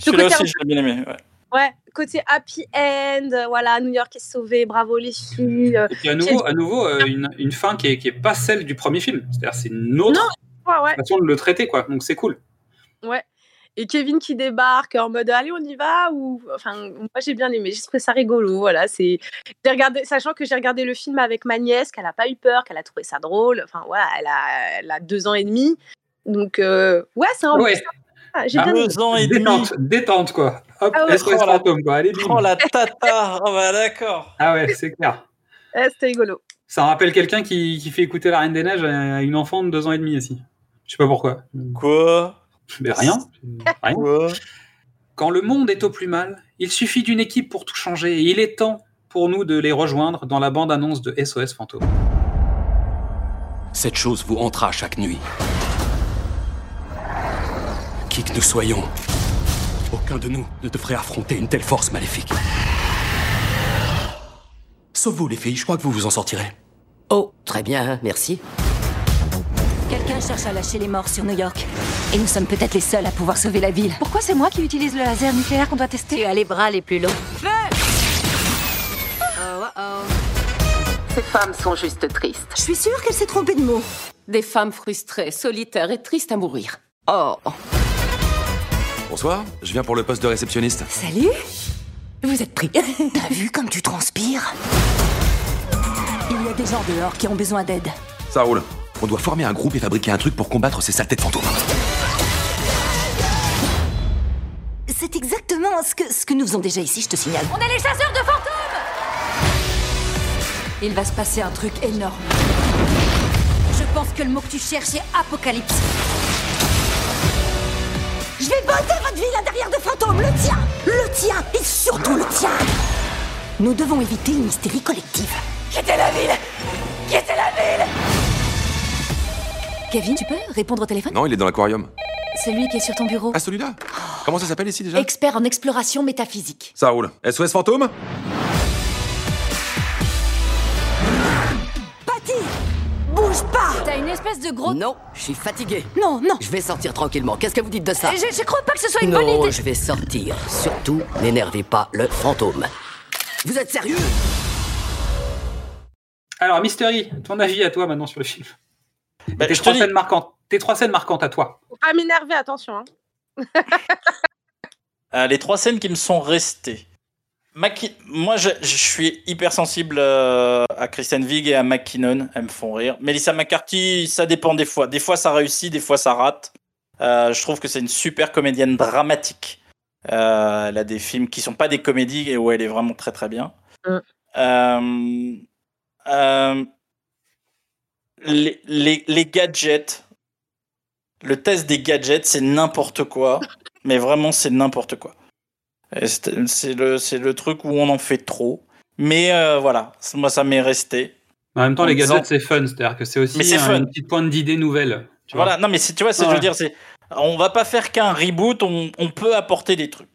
Celui-là côté aussi, je l'ai bien aimé. ouais. Ouais, côté happy end, voilà, New York est sauvé, bravo les filles. Et puis à nouveau, à nouveau euh, une, une fin qui est, qui est pas celle du premier film. C'est-à-dire c'est une autre Ouais, ouais. façon de le traiter, quoi. Donc c'est cool. Ouais. Et Kevin qui débarque en mode allez on y va ou enfin moi j'ai bien aimé, j'ai trouvé ça rigolo voilà c'est j'ai regardé sachant que j'ai regardé le film avec ma nièce qu'elle a pas eu peur qu'elle a trouvé ça drôle enfin voilà elle a, elle a deux ans et demi donc euh, ouais c'est un Ouais. Ah, j'ai Ah, bien aimé. Deux ans et demi. Détente, détente, quoi. Hop, Ah ouais. Oh la- fantôme, quoi. Allez, bim. Oh la tata Oh bah d'accord Ah ouais, c'est clair. Ouais, c'était rigolo Ça rappelle quelqu'un qui, qui fait écouter La Reine des Neiges à une enfant de deux ans et demi aussi. Je sais pas pourquoi. Quoi? Mais rien. Quand le monde est au plus mal, il suffit d'une équipe pour tout changer et il est temps pour nous de les rejoindre dans la bande-annonce de SOS Fantôme. Cette chose vous hantera chaque nuit. Qui que nous soyons, aucun de nous ne devrait affronter une telle force maléfique. Sauf vous, les filles, je crois que vous vous en sortirez. Oh, très bien, merci. Quelqu'un cherche à lâcher les morts sur New York. Et nous sommes peut-être les seuls à pouvoir sauver la ville. Pourquoi c'est moi qui utilise le laser nucléaire qu'on doit tester Tu as les bras les plus longs. Oh, oh. Ces femmes sont juste tristes. Je suis sûre qu'elle s'est trompée de mots. Des femmes frustrées, solitaires et tristes à mourir. Oh. Bonsoir, je viens pour le poste de réceptionniste. Salut Vous êtes pris. <laughs> T'as vu comme tu transpires? Il y a des gens dehors qui ont besoin d'aide. Ça roule. On doit former un groupe et fabriquer un truc pour combattre ces saletés de fantômes. C'est exactement ce que, ce que nous faisons déjà ici, je te signale. On est les chasseurs de fantômes Il va se passer un truc énorme. Je pense que le mot que tu cherches est apocalypse. Je vais botter votre ville à derrière de fantômes, le tien Le tien Et surtout le tien Nous devons éviter une hystérie collective. Quittez la ville Quittez la ville Kevin, tu peux répondre au téléphone? Non, il est dans l'aquarium. Celui qui est sur ton bureau. Ah, celui-là? Comment ça s'appelle ici déjà? Expert en exploration métaphysique. Ça roule. SOS fantôme? Patty Bouge pas T'as une espèce de gros... Non, je suis fatigué. Non, non Je vais sortir tranquillement. Qu'est-ce que vous dites de ça? Je, je crois pas que ce soit une Non, bonne idée. je vais sortir. Surtout, n'énervez pas le fantôme. Vous êtes sérieux? Alors, Mystery, ton avis à toi maintenant sur le film Bah, tes, je te trois dis- scènes marquantes, tes trois scènes marquantes à toi. faut pas m'énerver attention hein. <laughs> Euh, les trois scènes qui me sont restées. Maki- Moi, je, je suis hyper sensible euh, à Kristen Wiig et à McKinnon. Elles me font rire. Melissa McCarthy, ça dépend des fois. Des fois, ça réussit, des fois, ça rate. Euh, je trouve que c'est une super comédienne dramatique. Euh, elle a des films qui sont pas des comédies et où elle est vraiment très très bien. Mm. Les, les, les gadgets, le test des gadgets, c'est n'importe quoi. Mais vraiment, c'est n'importe quoi. C'est le, truc où on en fait trop. Mais euh, voilà, moi, ça m'est resté. En même temps, En les gadgets, c'est fun. C'est-à-dire que c'est aussi un, une petite pointe d'idée nouvelle. Tu voilà, vois. non, mais tu vois, c'est, je veux dire, c'est, on va pas faire qu'un reboot, on, on peut apporter des trucs.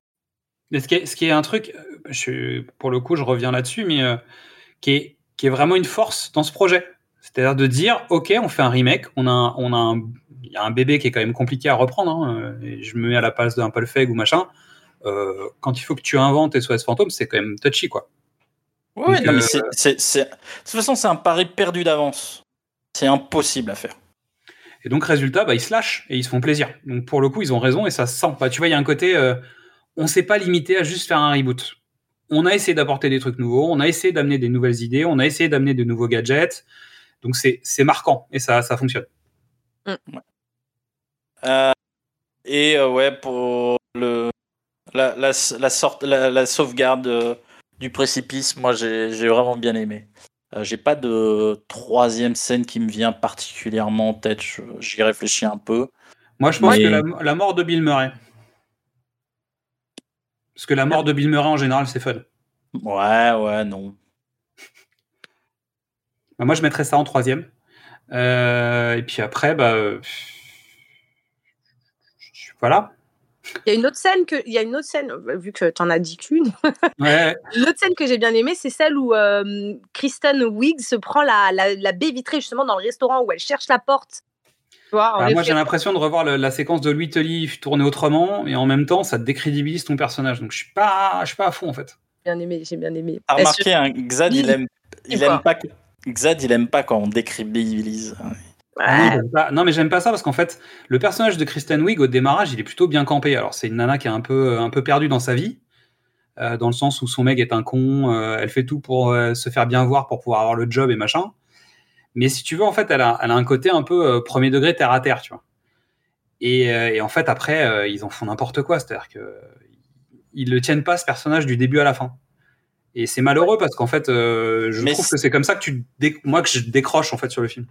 Mais ce qui est, ce qui est un truc, je, pour le coup, je reviens là-dessus, mais euh, qui, est, qui est vraiment une force dans ce projet. C'est-à-dire de dire, OK, on fait un remake, on a on a un, il y a un bébé qui est quand même compliqué à reprendre. hein, et je me mets à la place d'un Paul Feig ou machin. Euh, quand il faut que tu inventes SOS Fantôme, c'est quand même touchy, quoi. Ouais, Donc, non, mais euh, c'est, c'est- c'est- de toute façon, c'est un pari perdu d'avance. C'est impossible à faire. Et donc, résultat, bah, ils se lâchent et ils se font plaisir. Donc, pour le coup, ils ont raison et ça se sent. Bah, tu vois, il y a un côté, euh, on s'est pas limité à juste faire un reboot. On a essayé d'apporter des trucs nouveaux, on a essayé d'amener des nouvelles idées, on a essayé d'amener de nouveaux gadgets. Donc, c'est c'est marquant et ça, ça fonctionne. Euh, et euh, ouais, pour le, la, la, la, sorte, la, la sauvegarde euh, du précipice, moi j'ai j'ai vraiment bien aimé. Euh, j'ai pas de troisième scène qui me vient particulièrement en tête. Je- J'y réfléchis un peu. Moi, je pense Mais- que la, la mort de Bill Murray. Parce que la mort de Bill Murray, en général, c'est fun. Ouais, ouais, non. Bah, moi, je mettrais ça en troisième. Euh, et puis après, bah, euh, voilà. Il y a une autre scène que, il y a une autre scène, vu que tu en as dit qu'une. Ouais. <laughs> Une autre scène que j'ai bien aimée, c'est celle où euh, Kristen Wiig se prend la, la, la baie vitrée justement dans le restaurant où elle cherche la porte. Tu vois, en Alors, moi, j'ai l'impression de revoir le- la séquence de Louis Tully tournée autrement, et en même temps, ça décrédibilise ton personnage. Donc, je suis pas, je suis pas à fond en fait. bien aimé, j'ai bien aimé. Se- remarqué, hein, Xad, il aime, il aime pas que- Xad, il aime pas quand on j'aime pas- non, mais j'aime pas ça parce qu'en fait, le personnage de Kristen Wiig au démarrage, il est plutôt bien campé. Alors, c'est une nana qui est un peu, un peu perdue dans sa vie, euh, dans le sens où son mec est un con, euh, elle fait tout pour euh, se faire bien voir pour pouvoir avoir le job et machin. Mais si tu veux, en fait, elle a, elle a un côté un peu euh, premier degré terre à terre, tu vois. Et, euh, et en fait, après, euh, ils en font n'importe quoi. C'est-à-dire que ils le tiennent pas ce personnage du début à la fin. Et c'est malheureux parce qu'en fait, euh, je Mais trouve que c'est comme ça que tu, dé- moi, que je décroche en fait sur le film.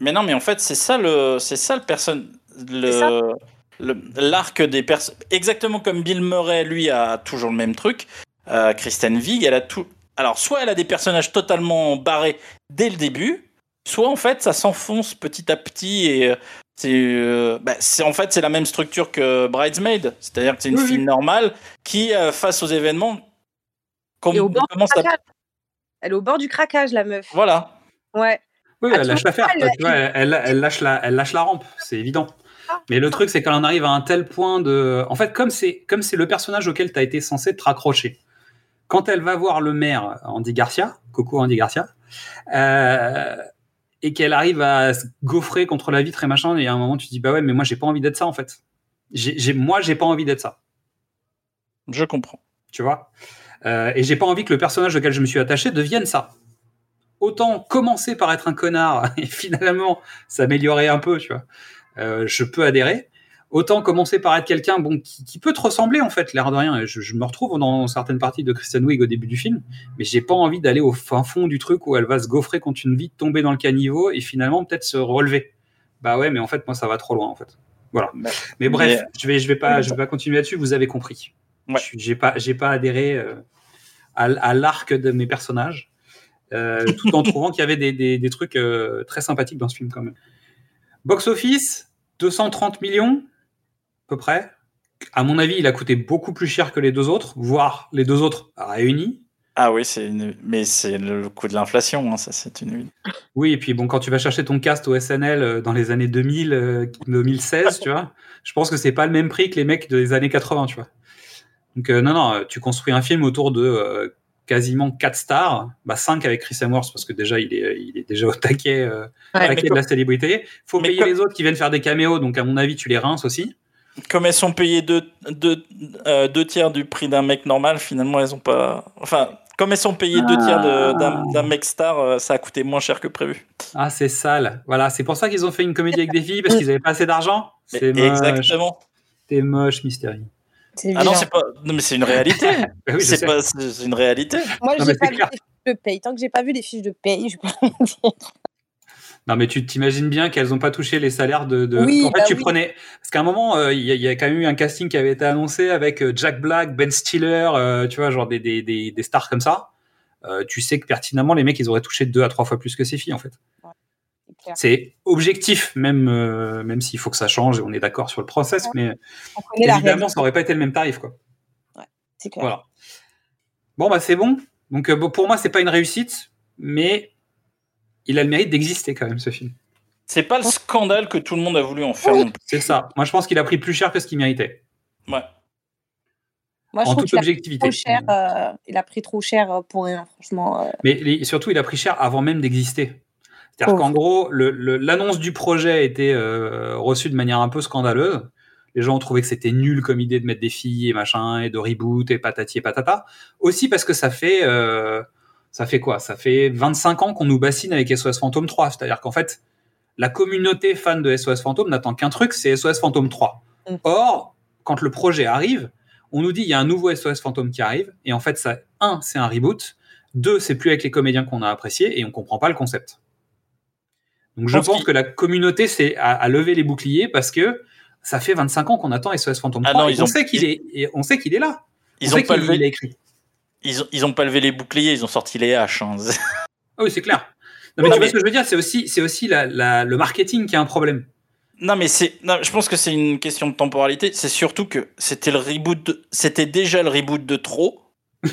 Mais non, mais en fait, c'est ça le, c'est ça le personne, le, le- l'arc des personnes. Exactement comme Bill Murray, lui, a toujours le même truc. Euh, Kristen Wiig, elle a tout. Alors, soit elle a des personnages totalement barrés dès le début, soit en fait, ça s'enfonce petit à petit et euh, c'est, euh, bah, c'est en fait c'est la même structure que Bridesmaid, c'est-à-dire que c'est une Oui, fille normale qui, euh, face aux événements, au bord. Elle est au bord du craquage, la meuf. Voilà. Ouais. Oui, elle lâche l'affaire. vois, elle, elle- elle lâche la, elle lâche la rampe, c'est évident. Mais le truc, c'est qu'elle en arrive à un tel point de. En fait, comme c'est comme c'est le personnage auquel tu as été censé te raccrocher, quand elle va voir le maire, Andy Garcia, coucou Andy Garcia, euh, et qu'elle arrive à se gaufrer contre la vitre et machin, et à un moment, tu te dis, bah ouais, mais moi, j'ai pas envie d'être ça, en fait. J'ai- moi, j'ai pas envie d'être ça. Je comprends. Tu vois? Euh, Et j'ai pas envie que le personnage auquel je me suis attaché devienne ça. Autant commencer par être un connard <laughs> et finalement s'améliorer un peu, tu vois. Euh, je peux adhérer. Autant commencer par être quelqu'un bon, qui, qui peut te ressembler, en fait, l'air de rien. Je, je me retrouve dans certaines parties de Kristen Wiig au début du film, mais j'ai pas envie d'aller au fin fond du truc où elle va se gaufrer contre une vie, tomber dans le caniveau et finalement peut-être se relever. Bah ouais, mais en fait, moi, ça va trop loin, en fait. Voilà. Mais bref, mais- je vais, je vais pas, je vais pas continuer là-dessus. Vous avez compris. J'ai pas, j'ai pas adhéré euh, à, à l'arc de mes personnages, euh, tout en <laughs> trouvant qu'il y avait des, des- des trucs euh, très sympathiques dans ce film quand même. Box office, 230 millions, à peu près. À mon avis, il a coûté beaucoup plus cher que les deux autres, voire les deux autres réunis. Ah oui, c'est une... mais c'est le coût de l'inflation, hein, ça c'est une. Oui, et puis bon, quand tu vas chercher ton cast au SNL euh, dans les années 2000, euh, 2016, tu vois, je pense que c'est pas le même prix que les mecs des années 80, tu vois. Donc euh, non, non, euh, tu construis un film autour de euh, quasiment 4 stars, bah 5 avec Chris Hemsworth parce que déjà il est, il est déjà au taquet, euh, Ouais, taquet de la célébrité. Faut mais payer les autres qui viennent faire des caméos, donc à mon avis tu les rinces aussi. Comme elles sont payées deux, deux, euh, deux tiers du prix d'un mec normal, finalement elles ont pas. Enfin, comme elles sont payées deux tiers de- d'un mec star, euh, ça a coûté moins cher que prévu. Ah c'est sale. Voilà, c'est pour ça qu'ils ont fait une comédie avec des filles parce <laughs> qu'ils avaient pas assez d'argent. C'est moche. exactement. T'es moche, Mystery. Ah non, c'est pas. Non, mais c'est une réalité. <laughs> Oui, c'est pas. Une réalité. Moi, j'ai pas vu clair. les fiches de paye. Tant que j'ai pas vu les fiches de paye, je peux rien dire. Non, mais tu t'imagines bien qu'elles n'ont pas touché les salaires de. de... Oui, en fait, bah tu oui. prenais. Parce qu'à un moment, euh, il y, a- il y a quand même eu un casting qui avait été annoncé avec euh, Jack Black, Ben Stiller, euh, tu vois, genre des, des, des, des stars comme ça. Euh, tu sais que pertinemment, les mecs, ils auraient touché deux à trois fois plus que ces filles, en fait. C'est objectif, même, euh, même s'il faut que ça change et on est d'accord sur le process, mais évidemment, ça aurait pas été le même tarif, quoi. C'est clair. Voilà. Bon, bah, c'est bon. Donc, euh, bon, pour moi, c'est pas une réussite, mais il a le mérite d'exister quand même, ce film. C'est pas le scandale que tout le monde a voulu en faire. C'est ça. Moi, je pense qu'il a pris plus cher que ce qu'il méritait. Ouais. Moi, je En toute qu'il a pris objectivité. trop cher. euh, il a pris trop cher pour rien, franchement. euh. Mais les- surtout, il a pris cher avant même d'exister. C'est-à-dire Oh. qu'en gros, le- le- l'annonce du projet a été euh, reçue de manière un peu scandaleuse. Les gens ont trouvé que c'était nul comme idée de mettre des filles et machin, et de reboot et patati et patata. Aussi parce que ça fait, euh, ça fait quoi? Ça fait 25 ans qu'on nous bassine avec SOS Phantom 3. C'est-à-dire qu'en fait, la communauté fan de SOS Phantom n'attend qu'un truc, c'est SOS Phantom 3. Or, quand le projet arrive, on nous dit il y a un nouveau SOS Phantom qui arrive, et en fait, ça, un, c'est un reboot, deux, c'est plus avec les comédiens qu'on a appréciés, et on comprend pas le concept. Donc, je pense que la communauté c'est à, à lever les boucliers parce que ça fait 25 ans qu'on attend SOS Phantom Ah 3. non, et ils on ont- sait qu'il est, et on sait qu'il est là. Ils on ont sait pas levé- il a écrit. Ils ont, ils ont pas levé les boucliers, ils ont sorti les haches. hein. Ah oui, c'est clair. Non, mais Non, tu vois ce que je veux dire, c'est aussi, c'est aussi la- la- le marketing qui a un problème. Non, mais c'est. non, je pense que c'est une question de temporalité. C'est surtout que c'était le reboot. de- C'était déjà le reboot de trop.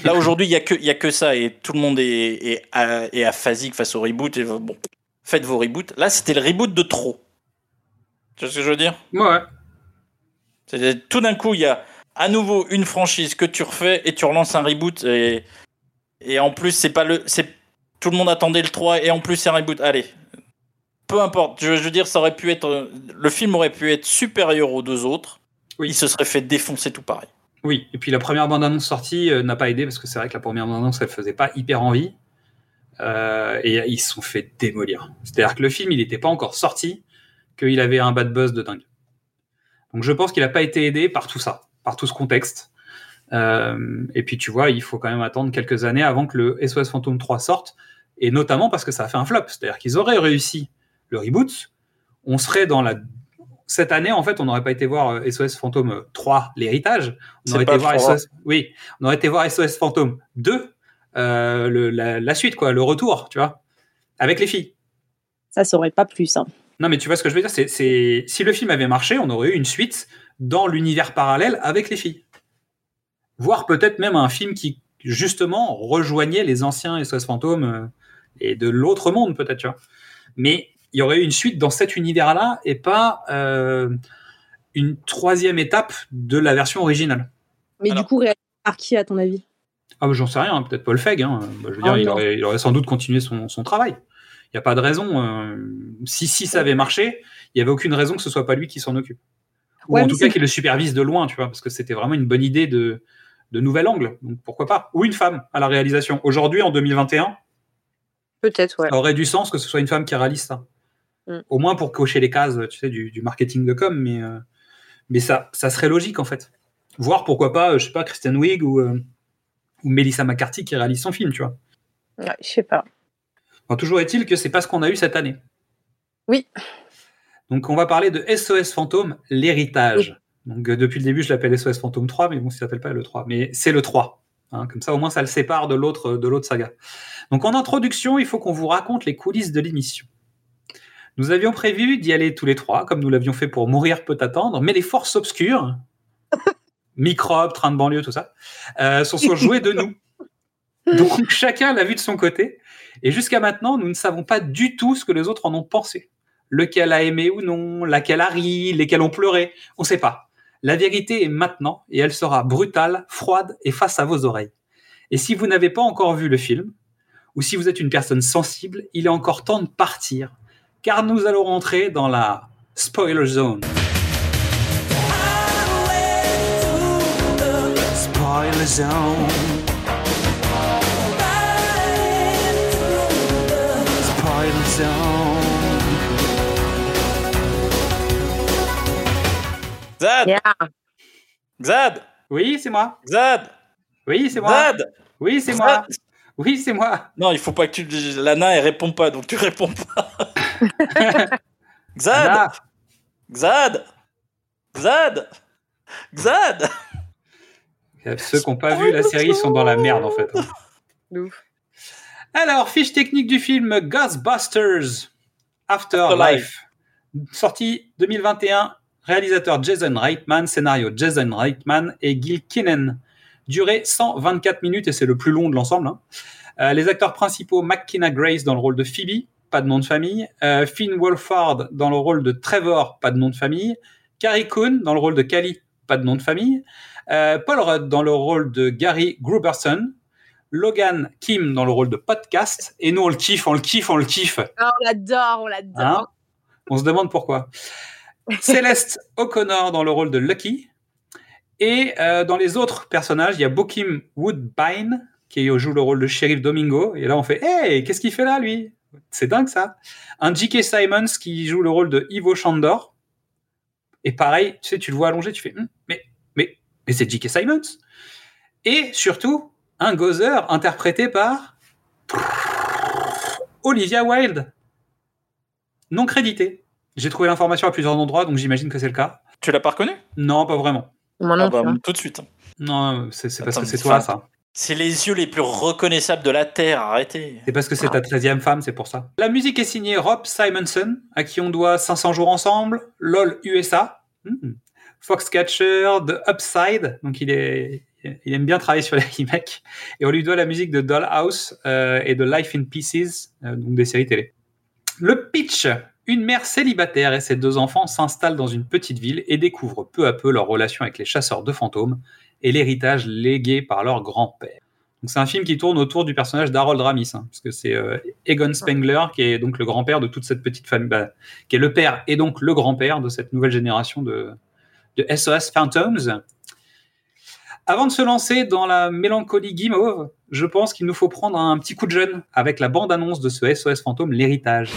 Là <laughs> aujourd'hui, il y a que il y a que ça et tout le monde est, est, a- est aphasique face au reboot. Et bon, faites vos reboots. Là, c'était le reboot de trop. Tu vois ce que je veux dire? Ouais. C'est tout d'un coup, il y a à nouveau une franchise que tu refais et tu relances un reboot et et en plus c'est pas le c'est tout le monde attendait le 3 et en plus c'est un reboot. Allez. Peu importe, je, veux dire ça aurait pu être le film aurait pu être supérieur aux deux autres. Il se serait fait défoncer tout pareil. Oui, et puis la première bande-annonce sortie euh, n'a pas aidé parce que c'est vrai que la première bande-annonce elle faisait pas hyper envie. Euh, et ils se sont fait démolir. C'est-à-dire que le film il n'était pas encore sorti, qu'il avait un bad buzz de dingue. Donc je pense qu'il n'a pas été aidé par tout ça, par tout ce contexte. Euh, et puis tu vois, il faut quand même attendre quelques années avant que le SOS Phantom 3 sorte, et notamment parce que ça a fait un flop. C'est-à-dire qu'ils auraient réussi le reboot, on serait dans la cette année, en fait, on n'aurait pas été voir euh, SOS Phantom 3, l'héritage. On aurait été voir le 3. SOS, oui, on aurait été voir SOS Phantom 2, euh, le- la, la suite, quoi, le retour, tu vois, avec les filles. Ça, ça aurait pas plu, ça. Non, mais tu vois ce que je veux dire, c'est, si le film avait marché, on aurait eu une suite dans l'univers parallèle avec les filles. Voire peut-être même un film qui, justement, rejoignait les anciens SOS Fantômes euh, et de l'autre monde, peut-être, tu vois. Mais il y aurait eu une suite dans cet univers-là et pas euh, une troisième étape de la version originale. Mais du coup, réalisé par qui, à ton avis? Ah, bah, j'en sais rien, peut-être Paul Feig. Hein. Bah, je veux dire, Ah, il, aurait, il aurait sans doute continué son, son travail. Il n'y a pas de raison. euh, si, si ça avait marché, il n'y avait aucune raison que ce soit pas lui qui s'en occupe. Ou Ouais, en tout cas qu'il le supervise de loin, tu vois, parce que c'était vraiment une bonne idée de, de nouvel angle. Donc pourquoi pas? Ou une femme à la réalisation. Aujourd'hui, en 2021, Peut-être, ouais. ça aurait du sens que ce soit une femme qui réalise ça. Mm. Au moins pour cocher les cases, tu sais, du, du marketing de com, mais, euh, mais ça, ça serait logique en fait. Voir pourquoi pas, euh, je sais pas, Kristen Wiig ou, euh, ou Melissa McCarthy qui réalise son film, tu vois. Ouais, je sais pas. Toujours est-il que c'est pas ce qu'on a eu cette année. Oui. Donc on va parler de SOS Fantôme, l'héritage. Donc euh, depuis le début, je l'appelle SOS Fantôme 3, mais bon, ça s'appelle pas le 3. Mais c'est le 3. hein, comme ça, au moins, ça le sépare de l'autre de l'autre saga. Donc en introduction, il faut qu'on vous raconte les coulisses de l'émission. Nous avions prévu d'y aller tous les trois, comme nous l'avions fait pour Mourir peut attendre, mais les forces obscures, <laughs> microbes, train de banlieue, tout ça, euh, sont, sont jouées de nous. <laughs> Donc chacun l'a vu de son côté. Et jusqu'à maintenant, nous ne savons pas du tout ce que les autres en ont pensé. Lequel a aimé ou non, laquelle a ri, lesquels ont pleuré, on ne sait pas. La vérité est maintenant et elle sera brutale, froide et face à vos oreilles. Et si vous n'avez pas encore vu le film, ou si vous êtes une personne sensible, il est encore temps de partir, car nous allons rentrer dans la spoiler zone. Spoiler zone. Spoiler zone. Zad Zad Oui, c'est moi. Zad Oui, c'est moi. Zad Oui, c'est moi. Oui, c'est moi. Non, il faut pas que tu. Lana, elle répond pas, donc tu réponds pas. Xad Xad Xad Xad Ceux qui n'ont pas vu la série sont dans la merde en fait. Alors, fiche technique du film Ghostbusters Afterlife. Sorti 2021, réalisateur Jason Reitman, scénario Jason Reitman et Gil Kinnan. Durée 124 minutes et c'est le plus long de l'ensemble. hein. Euh, les acteurs principaux, McKenna Grace dans le rôle de Phoebe, pas de nom de famille. Euh, Finn Wolfhard dans le rôle de Trevor, pas de nom de famille. Carrie Coon dans le rôle de Callie, pas de nom de famille. Euh, Paul Rudd dans le rôle de Gary Gruberson. Logan Kim dans le rôle de Podcast. Et nous, on le kiffe, on le kiffe, on le kiffe. Ah, on l'adore, on l'adore. Hein on se demande pourquoi. <laughs> Céleste O'Connor dans le rôle de Lucky. Et euh, dans les autres personnages, il y a Bokim Woodbine qui joue le rôle de shérif Domingo. Et là, on fait Hey, qu'est-ce qu'il fait là, lui? C'est dingue ça. Un J.K. Simons qui joue le rôle de Ivo Chandor. Et pareil, tu sais, tu le vois allongé, tu fais Hum, Mais, mais, c'est J.K. Simons. Et surtout, un Gozer interprété par Olivia Wilde. Non crédité. J'ai trouvé l'information à plusieurs endroits, donc j'imagine que c'est le cas. Tu l'as pas reconnu? Non, pas vraiment. Moi non Ah bah, plus, hein. Tout de suite. Non, c'est parce que c'est toi, ça. C'est les yeux les plus reconnaissables de la Terre, arrêtez. C'est parce que c'est ta 13e femme, c'est pour ça. La musique est signée Rob Simonson, à qui on doit 500 jours ensemble, LOL USA, hmm, Foxcatcher, The Upside, donc il, est, il aime bien travailler sur les <laughs> remakes, et on lui doit la musique de Dollhouse euh, et de Life in Pieces, euh, donc des séries télé. Le pitch une mère célibataire et ses deux enfants s'installent dans une petite ville et découvrent peu à peu leur relation avec les chasseurs de fantômes et l'héritage légué par leur grand-père. Donc c'est un film qui tourne autour du personnage d'Harold Ramis, hein, parce que c'est euh, Egon Spengler qui est donc le grand-père de toute cette petite famille, bah, qui est le père et donc le grand-père de cette nouvelle génération de, de SOS Phantoms. Avant de se lancer dans la mélancolie guimauve, je pense qu'il nous faut prendre un petit coup de jeune avec la bande-annonce de ce SOS Fantôme, l'héritage.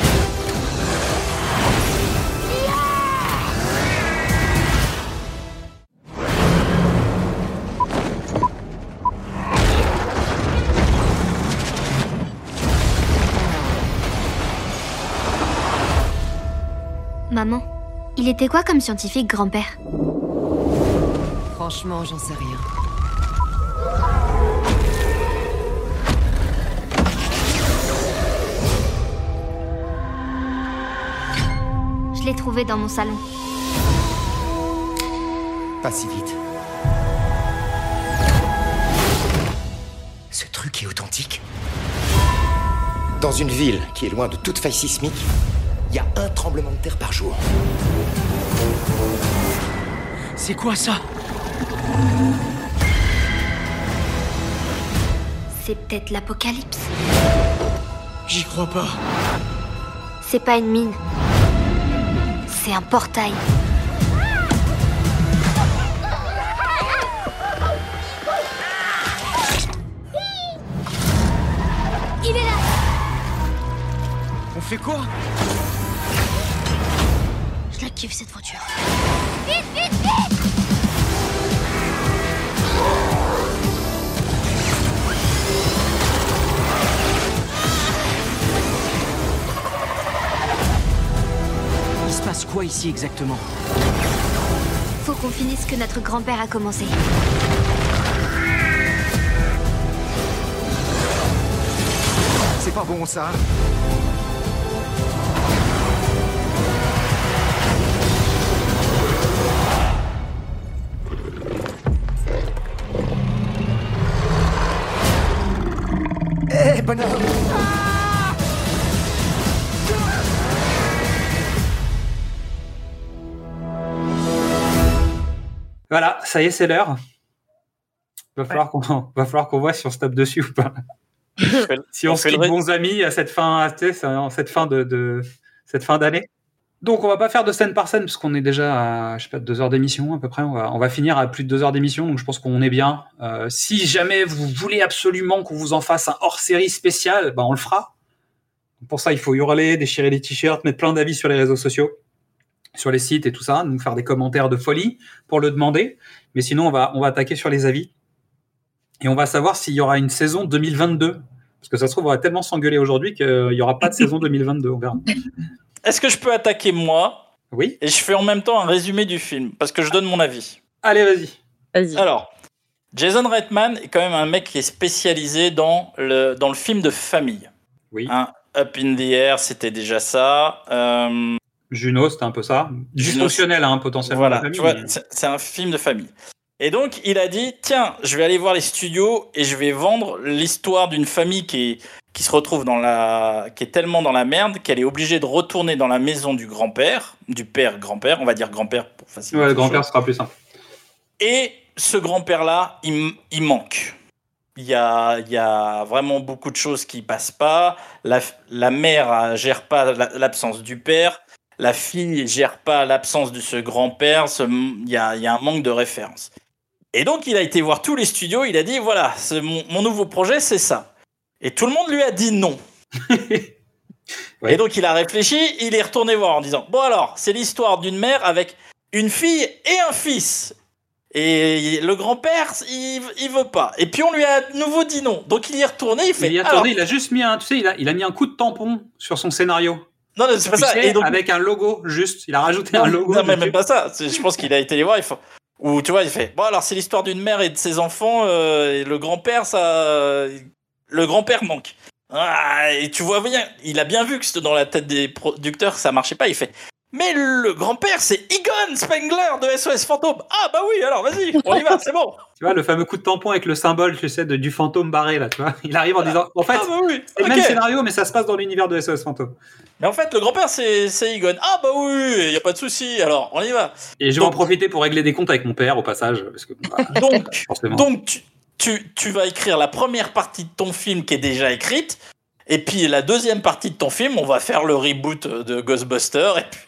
Maman, il était quoi comme scientifique grand-père? Franchement, j'en sais rien. Je l'ai trouvé dans mon salon. Pas si vite. Ce truc est authentique. Dans une ville qui est loin de toute faille sismique, il y a un tremblement de terre par jour. C'est quoi ça? C'est peut-être l'apocalypse. J'y crois pas. C'est pas une mine. C'est un portail. Il est là On fait quoi? Je la kiffe cette voiture. Vite, vite, vite Il se passe quoi ici exactement Faut qu'on finisse ce que notre grand-père a commencé. C'est pas bon ça. Ça y est, c'est l'heure. Va falloir qu'on <laughs> va falloir qu'on voit si on se tape dessus ou pas. <laughs> si on, on se fait bons amis à cette fin, à cette fin de, de- cette fin d'année. Donc on va pas faire de scène par scène parce qu'on est déjà à je sais pas deux heures d'émission à peu près. On va on va finir à plus de deux heures d'émission donc je pense qu'on est bien. Euh, si jamais vous voulez absolument qu'on vous en fasse un hors série spécial, ben on le fera. Pour ça il faut hurler, déchirer les t-shirts, mettre plein d'avis sur les réseaux sociaux, sur les sites et tout ça, nous faire des commentaires de folie pour le demander. Mais sinon on va on va attaquer sur les avis et on va savoir s'il y aura une saison 2022. Parce que ça se trouve, on va tellement s'engueuler aujourd'hui qu'il n'y aura pas de saison 2022. On verra. <laughs> Est-ce que je peux attaquer moi? Oui. Et je fais en même temps un résumé du film, parce que je donne mon avis. Allez, vas-y. Alors, Jason Reitman est quand même un mec qui est spécialisé dans le, dans le film de famille. Oui. Hein, Up in the Air, c'était déjà ça. Euh, Juno, c'était un peu ça. Dysfonctionnel, hein, potentiellement. Voilà, famille, tu vois, mais- c'est un film de famille. Et donc, il a dit, tiens, je vais aller voir les studios et je vais vendre l'histoire d'une famille qui est, qui se retrouve dans la, qui est tellement dans la merde qu'elle est obligée de retourner dans la maison du grand-père, du père grand-père, on va dire grand-père pour faciliter. Ouais, le grand-père sera plus simple. Et ce grand-père-là, il, il manque. Il y, a, il y a vraiment beaucoup de choses qui passent pas. La, la mère euh, gère pas la- l'absence du père. La fille gère pas l'absence de ce grand-père. Il y a, il y a un manque de référence. Et donc, il a été voir tous les studios. Il a dit voilà, mon, mon nouveau projet, c'est ça. Et tout le monde lui a dit non. <laughs> Et donc, il a réfléchi. Il est retourné voir en disant bon, alors, c'est l'histoire d'une mère avec une fille et un fils. Et le grand-père, il, il veut pas. Et puis on lui a de nouveau dit non. Donc il y est retourné, il fait. Il, y a alors- tourné, il a juste mis un, tu sais, il a, il a mis un coup de tampon sur son scénario. Non, non, c'est pas ça. Et donc- Avec un logo, juste. Il a rajouté non, un logo. non, mais même pas ça. Je pense qu'il a été les voir. Il faut... Ou tu vois, il fait. Bon, alors c'est l'histoire d'une mère et de ses enfants. euh, et le grand-père, ça. Le grand-père manque. Ah, et tu vois bien, il a bien vu que c'était dans la tête des producteurs, ça marchait pas. Il fait. Mais le grand-père, c'est Egon Spengler de SOS Fantôme. Ah bah oui, alors vas-y, on y va, c'est bon. <laughs> Tu vois, le fameux coup de tampon avec le symbole, tu sais, de- du fantôme barré, là, tu vois. Il arrive en disant, en fait, Ah bah oui, c'est le même scénario, mais ça se passe dans l'univers de SOS Fantôme. Mais en fait, le grand-père, c'est c'est Egon. Ah bah oui, y a pas de souci. Alors, on y va. Et je vais en profiter pour régler des comptes avec mon père, au passage, parce que, bah, <laughs> Donc, forcément. donc tu, tu, tu vas écrire la première partie de ton film qui est déjà écrite. Et puis la deuxième partie de ton film, on va faire le reboot de Ghostbusters. Et puis,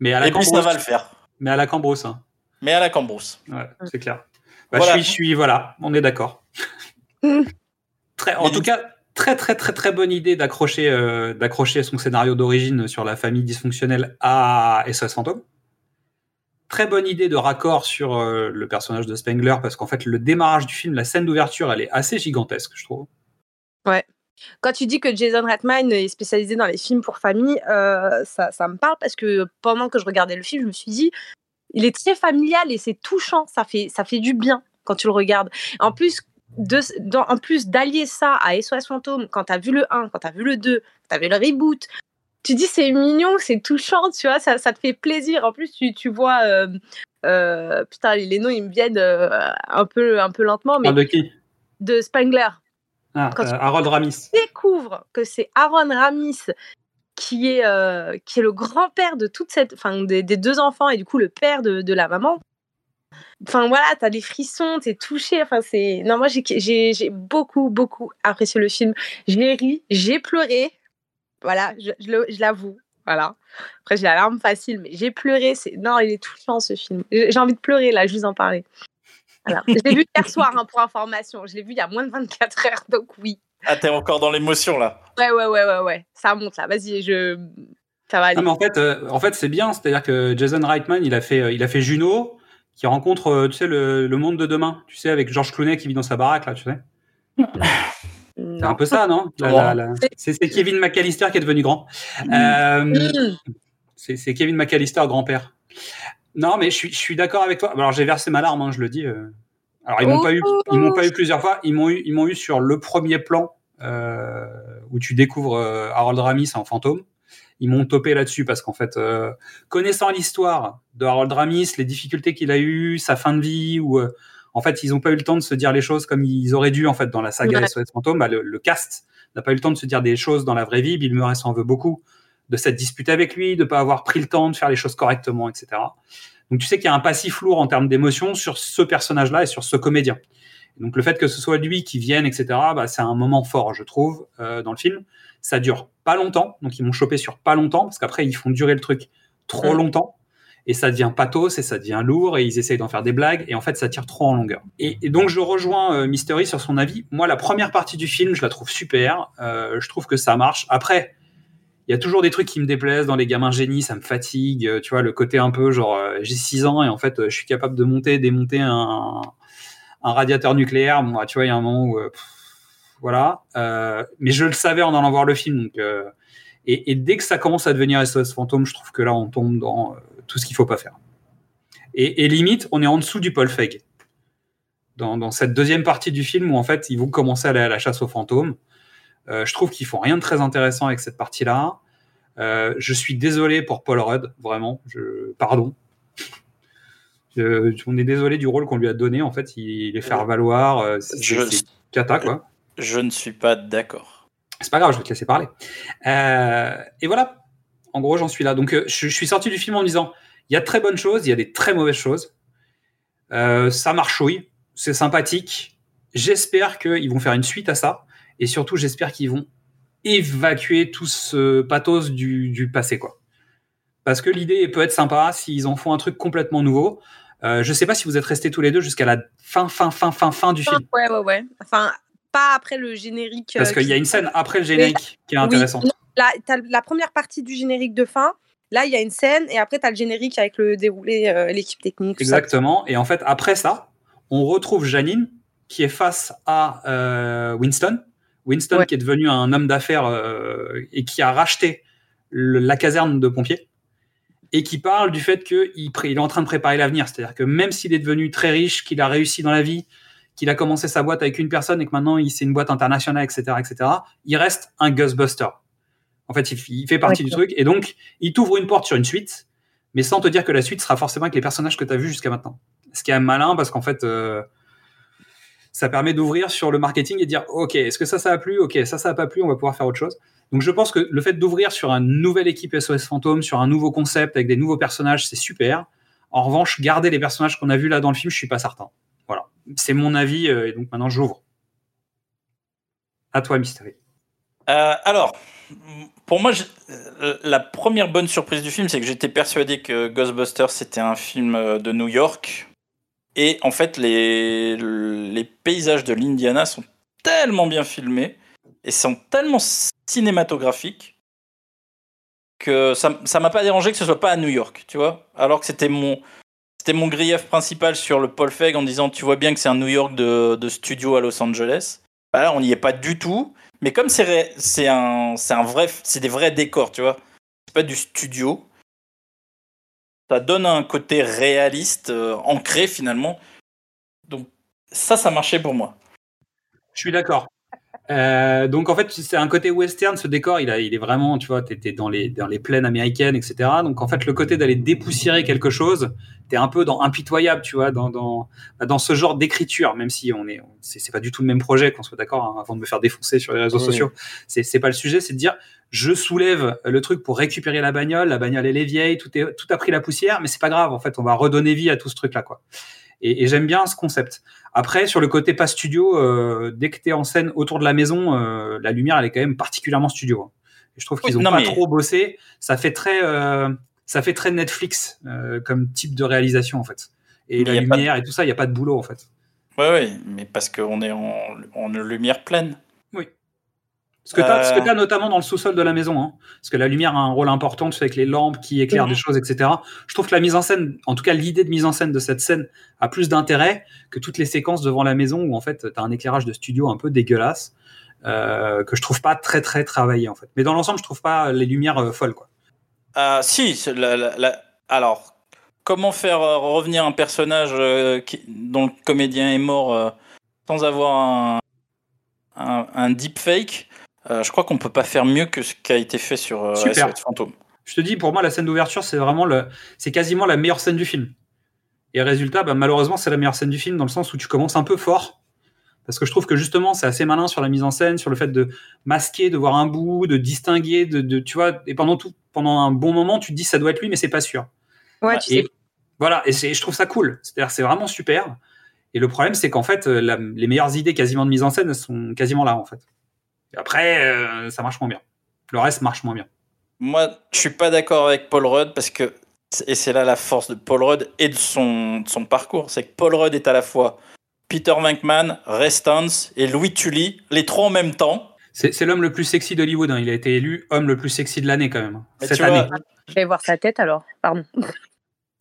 mais à la et puis ça Cambrousse. va le faire. Mais à la Cambrousse, hein. Mais à la Cambrousse. Ouais, c'est clair. Bah, Voilà. Je suis, je suis, voilà, on est d'accord. <laughs> Très, en tout cas, très très très très bonne idée d'accrocher euh, d'accrocher son scénario d'origine sur la famille dysfonctionnelle à SOS Fantôme. Très bonne idée de raccord sur euh, le personnage de Spengler parce qu'en fait le démarrage du film, la scène d'ouverture, elle est assez gigantesque, je trouve. Ouais. Quand tu dis que Jason Reitman est spécialisé dans les films pour famille, euh, ça, ça me parle parce que pendant que je regardais le film, je me suis dit, il est très familial et c'est touchant, ça fait, ça fait du bien quand tu le regardes. En plus, de, dans- en plus d'allier ça à SOS Fantôme, quand tu as vu le 1, quand tu as vu le 2, tu as vu le reboot, tu dis c'est mignon, c'est touchant, tu vois, ça, ça te fait plaisir. En plus, tu, tu vois, euh, euh, putain, les noms, ils me viennent un, peu, un peu lentement, mais de qui? de Spengler ah, Quand euh, Harold Ramis. découvre que c'est Aaron Ramis qui est, euh, qui est le grand-père de toute cette, enfin, des, des deux enfants et du coup le père de, de la maman. Enfin voilà, t'as des frissons, t'es touché. Enfin c'est, non moi j'ai, beaucoup beaucoup apprécié le film. J'ai ri, j'ai pleuré. Voilà, je, je l'avoue. Voilà. Après j'ai la larme facile, mais j'ai pleuré. C'est non, il est touchant ce film. J'ai j'ai envie de pleurer là, je vous en parlais. Voilà. Je l'ai vu hier soir hein, pour information. Je l'ai vu il y a moins de 24 heures, donc oui. Ah, t'es encore dans l'émotion là. Ouais, ouais, ouais, ouais, ouais. Ça monte là. Vas-y, je. Ça va aller. Non, mais en fait, euh, en fait c'est bien. C'est-à-dire que Jason Reitman, il a fait, euh, il a fait Juno, qui rencontre, euh, tu sais, le, le monde de demain. Tu sais, avec George Clooney qui vit dans sa baraque, là, tu sais. C'est un peu ça, non? La- la- la- C'est Kevin McAllister qui est devenu grand. Euh, c'est c'est Kevin McAllister, grand-père. Non, mais je suis, je suis d'accord avec toi. Alors, j'ai versé ma larme, hein, je le dis. euh. Alors, ils m'ont pas eu, ils m'ont pas eu plusieurs fois. Ils m'ont eu, ils m'ont eu sur le premier plan euh, où tu découvres euh, Harold Ramis en fantôme. Ils m'ont topé là-dessus parce qu'en fait, euh, connaissant l'histoire de Harold Ramis, les difficultés qu'il a eues, sa fin de vie, ou en fait, ils n'ont pas eu le temps de se dire les choses comme ils auraient dû en fait dans la saga Ouais. SOS Fantôme. Bah, le, le cast n'a pas eu le temps de se dire des choses dans la vraie vie. Bill Murray s'en veut beaucoup de s'être disputé avec lui, de pas avoir pris le temps de faire les choses correctement, etc. Donc tu sais qu'il y a un passif lourd en termes d'émotion sur ce personnage-là et sur ce comédien. Donc le fait que ce soit lui qui vienne, etc., bah, c'est un moment fort, je trouve, euh, dans le film. Ça dure pas longtemps, donc ils m'ont chopé sur pas longtemps, parce qu'après ils font durer le truc trop longtemps, et ça devient pathos, et ça devient lourd, et ils essayent d'en faire des blagues, et en fait ça tire trop en longueur. Et, et donc je rejoins euh, Mystery sur son avis. Moi, la première partie du film, je la trouve super, euh, je trouve que ça marche. Après, il y a toujours des trucs qui me déplaisent dans les gamins génies, ça me fatigue, euh, tu vois, le côté un peu genre euh, j'ai 6 ans et en fait euh, je suis capable de monter, démonter un, radiateur nucléaire. Moi, tu vois, il y a un moment où voilà, mais je le savais en allant voir le film. Et, dès que ça commence à devenir SOS fantôme, je trouve que là on tombe dans tout ce qu'il faut pas faire. Et, et limite, on est en dessous du Paul Feig. Dans, dans cette deuxième partie du film où en fait ils vont commencer à aller à la chasse aux fantômes. Euh, je trouve qu'ils font rien de très intéressant avec cette partie-là. Euh, je suis désolé pour Paul Rudd, vraiment. Je, pardon. Je- on est désolé du rôle qu'on lui a donné. En fait, il, est faire valoir. euh, C'est Je- cata, quoi. Je ne suis pas d'accord. C'est pas grave, je vais te laisser parler. Et voilà, en gros, j'en suis là. Donc, je, je suis sorti du film en me disant, il y a de très bonnes choses, il y a des très mauvaises choses. Euh, ça marchouille, c'est sympathique. J'espère qu'ils vont faire une suite à ça. Et surtout, j'espère qu'ils vont évacuer tout ce pathos du, du passé, quoi. Parce que l'idée peut être sympa s'ils en font un truc complètement nouveau. Euh, je sais pas si vous êtes restés tous les deux jusqu'à la fin, fin, fin, fin, fin du film. Ouais, ouais, ouais. Enfin, pas après le générique. Parce euh, qu'il y a une scène après le générique qui est intéressante. La, première partie du générique de fin. Là, il y a une scène et après, tu as le générique avec le déroulé, euh, l'équipe technique. ça. Exactement. Et en fait, après ça, on retrouve Janine qui est face à euh, Winston. Qui est devenu un homme d'affaires euh, et qui a racheté le- la caserne de pompiers et qui parle du fait qu'il il est en train de préparer l'avenir. C'est-à-dire que même s'il est devenu très riche, qu'il a réussi dans la vie, qu'il a commencé sa boîte avec une personne et que maintenant c'est une boîte internationale, etc., etc., il reste un Ghostbuster. En fait, il, il fait partie du truc et donc il t'ouvre une porte sur une suite, mais sans te dire que la suite sera forcément avec les personnages que tu as vus jusqu'à maintenant. Ce qui est malin parce qu'en fait, euh, ça permet d'ouvrir sur le marketing et dire ok, est-ce que ça, ça a plu? Ok, ça, ça a pas plu, on va pouvoir faire autre chose. Donc je pense que le fait d'ouvrir sur une nouvelle équipe SOS Fantôme, sur un nouveau concept avec des nouveaux personnages, c'est super. En revanche, garder les personnages qu'on a vus là dans le film, je suis pas certain. Voilà, c'est mon avis euh, et donc maintenant j'ouvre. À toi, Mystery. Euh, alors, pour moi, euh, la première bonne surprise du film, c'est que j'étais persuadé que Ghostbusters c'était un film de New York. Et en fait, les, les paysages de l'Indiana sont tellement bien filmés et sont tellement cinématographiques que ça ça m'a pas dérangé que ce soit pas à New York, tu vois. Alors que c'était mon c'était mon grief principal sur le Paul Feig en disant tu vois bien que c'est un New York de, de studio à Los Angeles. Bah là, on n'y est pas du tout. Mais comme c'est c'est un c'est un vrai c'est des vrais décors, tu vois. C'est pas du studio. Ça donne un côté réaliste, euh, ancré finalement. Donc ça, ça marchait pour moi. Je suis d'accord. Euh, donc en fait, c'est un côté western. Ce décor, il, a, il est vraiment, tu vois, t'es dans les dans les plaines américaines, etc. Donc en fait, le côté d'aller dépoussiérer quelque chose, t'es un peu dans impitoyable, tu vois, dans dans dans ce genre d'écriture. Même si on est, c'est c'est pas du tout le même projet, qu'on soit d'accord. hein, avant de me faire défoncer sur les réseaux Oui. sociaux, c'est c'est pas le sujet. C'est de dire, je soulève le truc pour récupérer la bagnole. La bagnole elle est vieille, tout est tout a pris la poussière, mais c'est pas grave. En fait, on va redonner vie à tout ce truc là, quoi. Et, et j'aime bien ce concept. Après, sur le côté pas studio, euh, dès que tu es en scène autour de la maison, euh, la lumière, elle est quand même particulièrement studio. hein. Et je trouve qu'ils Oui, ont non, pas mais- trop bossé. Ça fait très, euh, ça fait très Netflix comme type de réalisation en fait. Et Mais la de- lumière et tout ça, il y a pas de boulot en fait. Ouais, ouais, mais parce qu'on est en, en lumière pleine. Ce que tu as, Euh, notamment dans le sous-sol de la maison, hein. parce que la lumière a un rôle important, tu sais, avec les lampes qui éclairent des choses, etc. Je trouve que la mise en scène, en tout cas l'idée de mise en scène de cette scène, a plus d'intérêt que toutes les séquences devant la maison où en fait tu as un éclairage de studio un peu dégueulasse, euh, que je trouve pas très très travaillé en fait. Mais dans l'ensemble, je trouve pas les lumières euh, folles quoi. Ah, si, c'est la- la- la- alors, comment faire euh, revenir un personnage euh, qui- dont le comédien est mort euh, sans avoir un, un, un deepfake? Euh, Je crois qu'on peut pas faire mieux que ce qui a été fait sur euh, Super. SOS Fantôme. Je te dis, pour moi, la scène d'ouverture, c'est vraiment le, c'est quasiment la meilleure scène du film. Et résultat, bah, malheureusement, c'est la meilleure scène du film dans le sens où tu commences un peu fort. Parce que je trouve que justement, c'est assez malin sur la mise en scène, sur le fait de masquer, de voir un bout, de distinguer, de, de- tu vois, et pendant tout, pendant un bon moment, tu te dis ça doit être lui, mais c'est pas sûr. Ouais, tu Et sais. voilà, et c'est- je trouve ça cool. C'est-à-dire, c'est vraiment super. Et le problème, c'est qu'en fait, euh, la- les meilleures idées quasiment de mise en scène sont quasiment là, en fait. Et après, euh, ça marche moins bien. Le reste marche moins bien. Moi, je suis pas d'accord avec Paul Rudd parce que, et c'est là la force de Paul Rudd et de son, de son parcours, c'est que Paul Rudd est à la fois Peter Venkman, Ray Stantz et Louis Tully, les trois en même temps. C'est l'homme le plus sexy d'Hollywood. hein. Il a été élu homme le plus sexy de l'année, quand même. Mais Cette vois, année. Je vais voir sa tête alors. Pardon.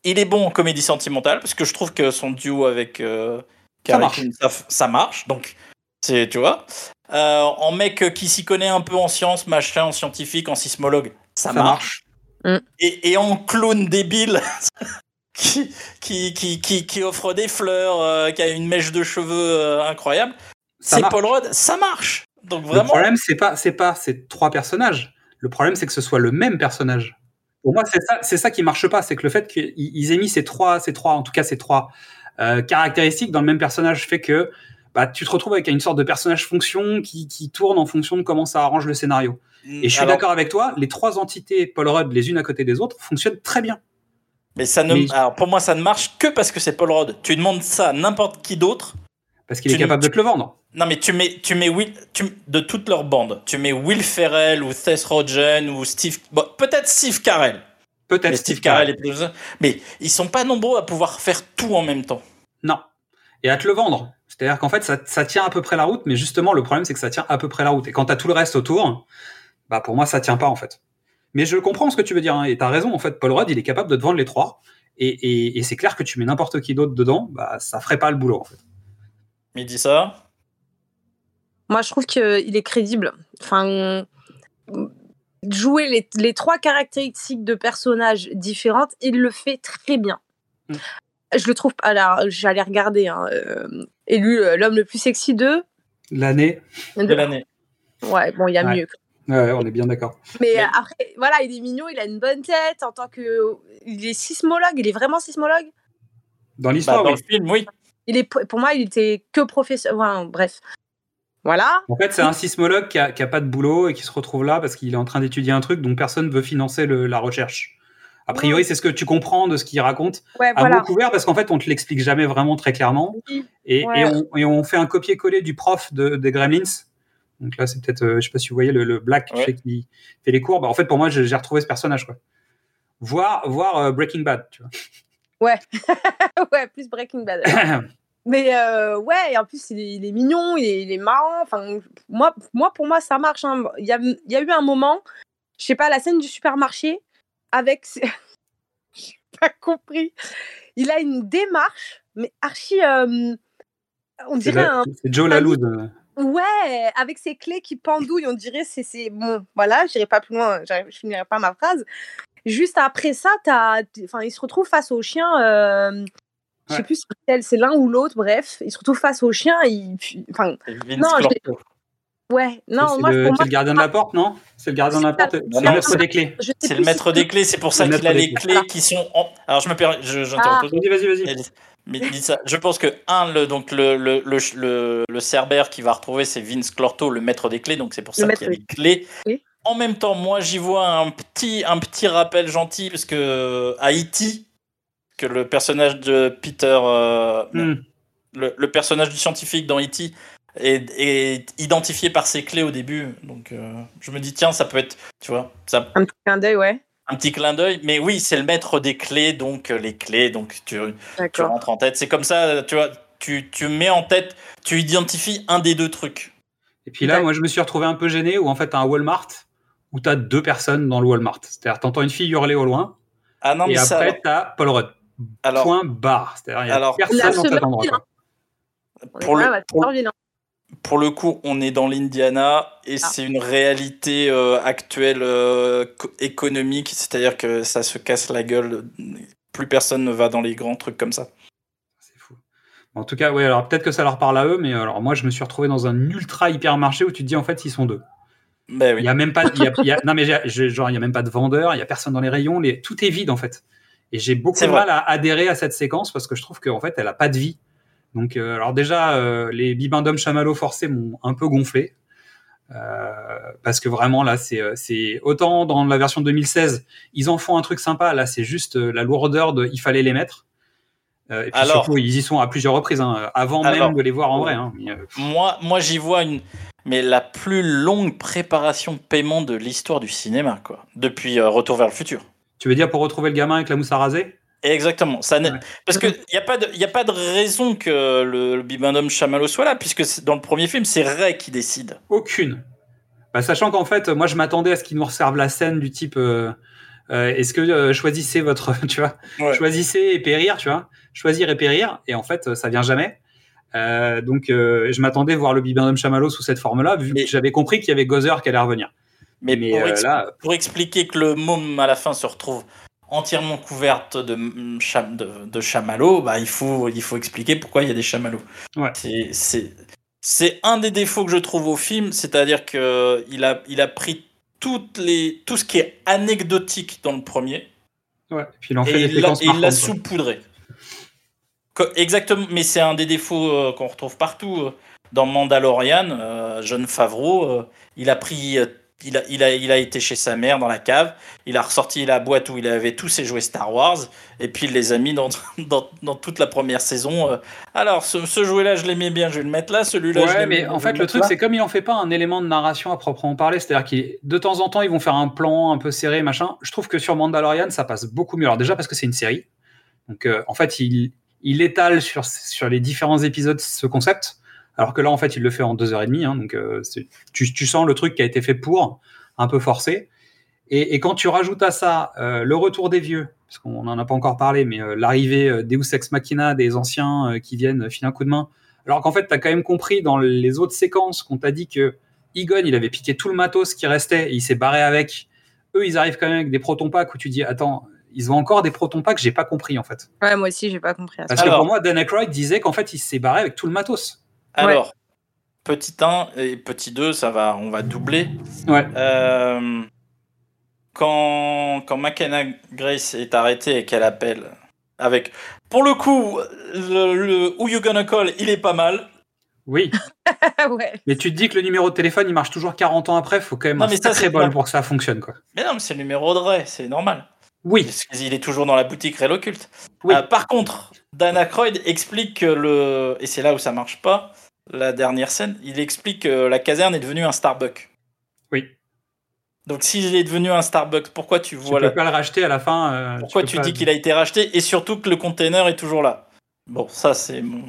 Il est bon en comédie sentimentale parce que je trouve que son duo avec euh, Ça Carrie marche. King, ça, ça marche. Donc, c'est, tu vois. Euh, en mec qui s'y connaît un peu en sciences, machin, en scientifique, en sismologue, ça, Ça marche. Mm. Et, et en clown débile <laughs> qui, qui, qui, qui, qui offre des fleurs, euh, qui a une mèche de cheveux euh, incroyable, c'est. Paul Rudd, ça marche. Donc Le vraiment. problème, c'est pas, c'est pas ces trois personnages. Le problème, c'est que ce soit le même personnage. Pour moi, c'est ça, c'est ça qui marche pas. C'est que le fait qu'ils ils aient mis ces trois, ces trois, en tout cas ces trois euh, caractéristiques dans le même personnage fait que bah, tu te retrouves avec une sorte de personnage fonction qui, qui tourne en fonction de comment ça arrange le scénario. Et je suis d'accord avec toi, les trois entités Paul Rudd, les unes à côté des autres, fonctionnent très bien. Mais ça ne, alors pour moi, ça ne marche que parce que c'est Paul Rudd. Tu demandes ça à n'importe qui d'autre. Parce qu'il est Tu- capable de te le vendre. Non, mais tu mets, tu mets Will, tu- de toute leur bande. Tu mets Will Ferrell ou Seth Rogen ou Steve, bon, peut-être Steve Carell. Peut-être Mais Steve Carell est plus, mais ils sont pas nombreux à pouvoir faire tout en même temps. Non. Et à te le vendre. C'est-à-dire qu'en fait, ça, ça tient à peu près la route, mais justement, le problème, c'est que ça tient à peu près la route. Et quand t'as tout le reste autour, bah, pour moi, ça tient pas, en fait. Mais je comprends ce que tu veux dire, hein, et t'as raison, en fait. Paul Rudd, il est capable de te vendre les trois. Et, et, et c'est clair que tu mets n'importe qui d'autre dedans, bah, ça ferait pas le boulot, en fait. Mais il dit ça? Moi, je trouve qu'il est crédible. Enfin, jouer les, les trois caractéristiques de personnages différentes, il le fait très bien. Mm. Je le trouve. Alors, j'allais regarder. Hein, euh, élu euh, l'homme le plus sexy de. L'année. De l'année. Ouais, bon, il y a Ouais. mieux. Ouais, on est bien d'accord. Mais, après, voilà, il est mignon, il a une bonne tête en tant que. Il est sismologue, il est vraiment sismologue? Dans l'histoire, Bah, dans oui. le film, oui. Il est, pour moi, il était que professeur. Enfin, bref. Voilà. En fait, c'est un sismologue qui a, qui a pas de boulot et qui se retrouve là parce qu'il est en train d'étudier un truc dont personne veut financer le- la recherche. A priori, c'est ce que tu comprends de ce qu'il raconte Ouais, à voilà. mot couvert parce qu'en fait, on te l'explique jamais vraiment très clairement. Oui, Et, ouais. et on, et on fait un copier-coller du prof de, des Gremlins. Donc là, c'est peut-être, euh, je sais pas si vous voyez le, le Black sais, qui fait les cours. Bah, en fait, pour moi, j'ai j'ai retrouvé ce personnage. Quoi. Voir, voir euh, Breaking Bad. Tu vois. Ouais. <laughs> ouais, plus Breaking Bad. <coughs> Mais euh, ouais, et en plus, il est, il est mignon, il est, il est marrant. Enfin, moi, moi, pour moi, ça marche. hein. Il, y a, il y a eu un moment, je sais pas, la scène du supermarché avec. J'ai <laughs> pas compris. Il a une démarche, mais archi. euh, on dirait la- un. c'est Joe Laloud. euh. Ouais, avec ses clés qui pendouillent, on dirait c'est c'est bon. Voilà, j'irai pas plus loin, je finirai pas ma phrase. Juste après ça, t'as, enfin, il se retrouve face au chien. euh, Je sais Ouais. plus si c'est c'est l'un ou l'autre. Bref, il se retrouve face au chien. Il, enfin, non. Ouais, non, c'est moi, le, pour moi, c'est le gardien de la porte, non? C'est le gardien de la porte. C'est le maître des clés. C'est le maître des clés, c'est pour ça qu'il a les clés qui sont. En... Alors je me permets, je, j'interromps Ah. Vas-y, vas-y, vas-y. Mais dis ça. Je pense que un, le donc le le le, le, le Cerbère qui va retrouver, c'est Vince Clorto, le maître des clés. Donc c'est pour ça qu'il y a les clés. En même temps, moi j'y vois un petit un petit rappel gentil parce que à E.T. que le personnage de Peter, euh, Hmm. le, le personnage du scientifique dans E.T. Est, est identifié par ses clés au début, donc euh, je me dis tiens ça peut être, tu vois, ça, un petit clin d'œil, ouais. un petit clin d'œil, mais oui, c'est le maître des clés, donc euh, les clés, donc tu, rentres en tête. C'est comme ça, tu vois, tu, tu mets en tête, tu identifies un des deux trucs. Et puis là, moi, je me suis retrouvé un peu gêné où en fait, t'as un Walmart où t'as deux personnes dans le Walmart. C'est-à-dire, t'entends une fille hurler au loin. Ah non, et mais ça, après, alors- t'as Paul Rudd. Alors- Point barre. C'est-à-dire, il y a Alors- personne dans cet endroit. est Pour le- pour-. Pour le coup, on est dans l'Indiana et Ah. c'est une réalité euh, actuelle euh, co- économique, c'est-à-dire que ça se casse la gueule. Plus personne ne va dans les grands trucs comme ça. En tout cas, ouais, alors peut-être que ça leur parle à eux, mais alors moi, je me suis retrouvé dans un ultra hypermarché où tu te dis en fait, ils sont deux. Ben oui. Il y a même pas, il y a- il y a- non mais genre il y a même pas de vendeur, il y a personne dans les rayons, les, tout est vide en fait. Et j'ai beaucoup C'est de mal à adhérer à cette séquence parce que je trouve qu'en fait elle a pas de vie. Donc euh, alors déjà euh, les bibendum chamallow forcés m'ont un peu gonflé Euh, parce que vraiment là c'est autant dans la version 2016 ils en font un truc sympa là c'est juste la lourdeur de il fallait les mettre. Et puis Alors- surtout ils y sont à plusieurs reprises hein, avant Alors- même de les voir en vrai. hein. Mais, Moi, moi j'y vois une. Mais la plus longue préparation paiement de l'histoire du cinéma, quoi. Depuis Retour vers le futur. tu veux dire pour retrouver le gamin avec la mousse à raser? Exactement. Ça n'est- Parce qu'il <laughs> n'y a, pas de- y a pas de raison que le, le bibendum chamallow soit là, puisque dans le premier film, c'est Ray qui décide. Aucune. Bah, sachant qu'en fait, moi, je m'attendais à ce qu'ils nous resservent la scène du type euh, euh, est-ce que euh, choisissez votre, <laughs> tu vois, Ouais. choisissez et périr, tu vois, choisir et périr, et en fait, ça vient jamais. Donc, je m'attendais à voir le bibendum chamallow sous cette forme-là, vu que j'avais compris qu'il y avait Gozer qui allait revenir. Mais, Mais, pour, euh, expli- là- pour expliquer que le môme à la fin se retrouve entièrement couverte de, de, de chamallows, bah, il, faut, il faut expliquer pourquoi il y a des chamallows. Ouais. C'est- un des défauts que je trouve au film, c'est-à-dire qu'il a, il a pris toutes les, tout ce qui est anecdotique dans le premier, Ouais. Puis il en et des il séquences il l'a saupoudré. Exactement, mais c'est un des défauts euh, qu'on retrouve partout. euh, Dans Mandalorian, euh, John Favreau, il a pris, il, a, il, a, il a été chez sa mère dans la cave, il a ressorti la boîte où il avait tous ses jouets Star Wars, et puis il les a mis dans, <laughs> dans, dans toute la première saison. euh. Alors, ce, ce jouet-là, je l'aimais bien, je vais le mettre là, celui-là, je Ouais, l'aime mais en je fait, le truc, c'est comme il en fait pas un élément de narration à proprement parler, c'est-à-dire que de temps en temps, ils vont faire un plan un peu serré, machin. Je trouve que sur Mandalorian, ça passe beaucoup mieux. Alors, déjà, parce que c'est une série. Donc, euh, en fait, il, il étale sur, sur les différents épisodes ce concept. Alors que là, en fait, il le fait en deux heures et demie. hein, donc, euh, tu, tu sens le truc qui a été fait pour, un peu forcé. Et, et quand tu rajoutes à ça euh, le retour des vieux, parce qu'on n'en a pas encore parlé, mais euh, l'arrivée euh, Deus Ex Machina des anciens euh, qui viennent filer un coup de main, alors qu'en fait, tu as quand même compris dans les autres séquences qu'on t'a dit que Egon, il avait piqué tout le matos qui restait et il s'est barré avec. Eux, ils arrivent quand même avec des proton packs où tu dis, attends, ils ont encore des proton packs, j'ai pas compris en fait. Ouais, moi aussi, j'ai pas compris. à ça. Parce que pour moi, Dan Aykroyd disait qu'en fait, il s'est barré avec tout le matos. Alors, petit 1 et petit 2, ça va, on va doubler. Ouais. Euh, quand, quand McKenna Grace est arrêtée et qu'elle appelle avec. Pour le coup, le, le Who You Gonna Call, il est pas mal. Oui. <laughs> ouais. Mais tu te dis que le numéro de téléphone, il marche toujours 40 ans après, faut quand même Non, un mais ça, sacré c'est bol pour que ça fonctionne, quoi. Mais non, mais c'est le numéro de Ray, c'est normal. Oui. Parce qu'il est toujours dans la boutique Ray Occulte. Euh, par contre, Dan Aykroyd explique que le. Et c'est là où ça marche pas, la dernière scène, il explique que la caserne est devenue un Starbucks. Oui. Donc s'il est devenu un Starbucks, pourquoi tu Tu vois peux la... pas le racheter à la fin. euh, Pourquoi tu pas- dis qu'il a été racheté et surtout que le container est toujours là? Bon, ça c'est mon.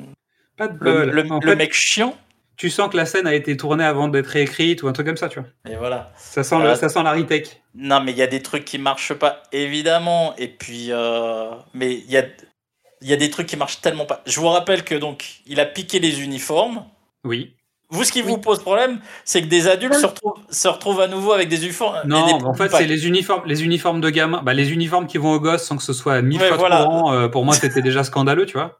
Pas de Le, bol. le- En le fait, mec chiant. Tu sens que la scène a été tournée avant d'être réécrite ou un truc comme ça, tu vois. Et voilà. Ça sent, Voilà. le, ça sent la retake. Non, mais il y a des trucs qui marchent pas, évidemment. Et puis, euh, mais il y a, il y a des trucs qui marchent tellement pas. Je vous rappelle que donc, il a piqué les uniformes. Oui. Vous, ce qui vous pose problème, c'est que des adultes se retrouvent, se retrouvent à nouveau avec des uniformes. Non, des mais en fait, c'est les uniformes, les uniformes de gamins, bah, les uniformes qui vont aux gosses sans que ce soit mille Ouais, fois voilà. trop grand. euh, pour moi, c'était déjà scandaleux, tu vois.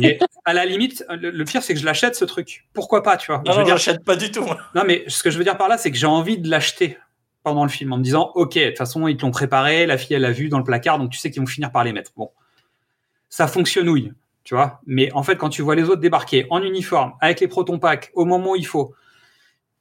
Mais à la limite, le, le pire, c'est que je l'achète ce truc. Pourquoi pas, tu vois Non, Je veux non, dire- j'achète pas du tout. moi. Non, mais ce que je veux dire par là, c'est que j'ai envie de l'acheter pendant le film en me disant, ok, de toute façon, ils te l'ont préparé, la fille, elle l'a vu dans le placard, donc tu sais qu'ils vont finir par les mettre. Bon, ça fonctionnouille, tu vois. Mais en fait, quand tu vois les autres débarquer en uniforme, avec les protons packs, au moment où il faut,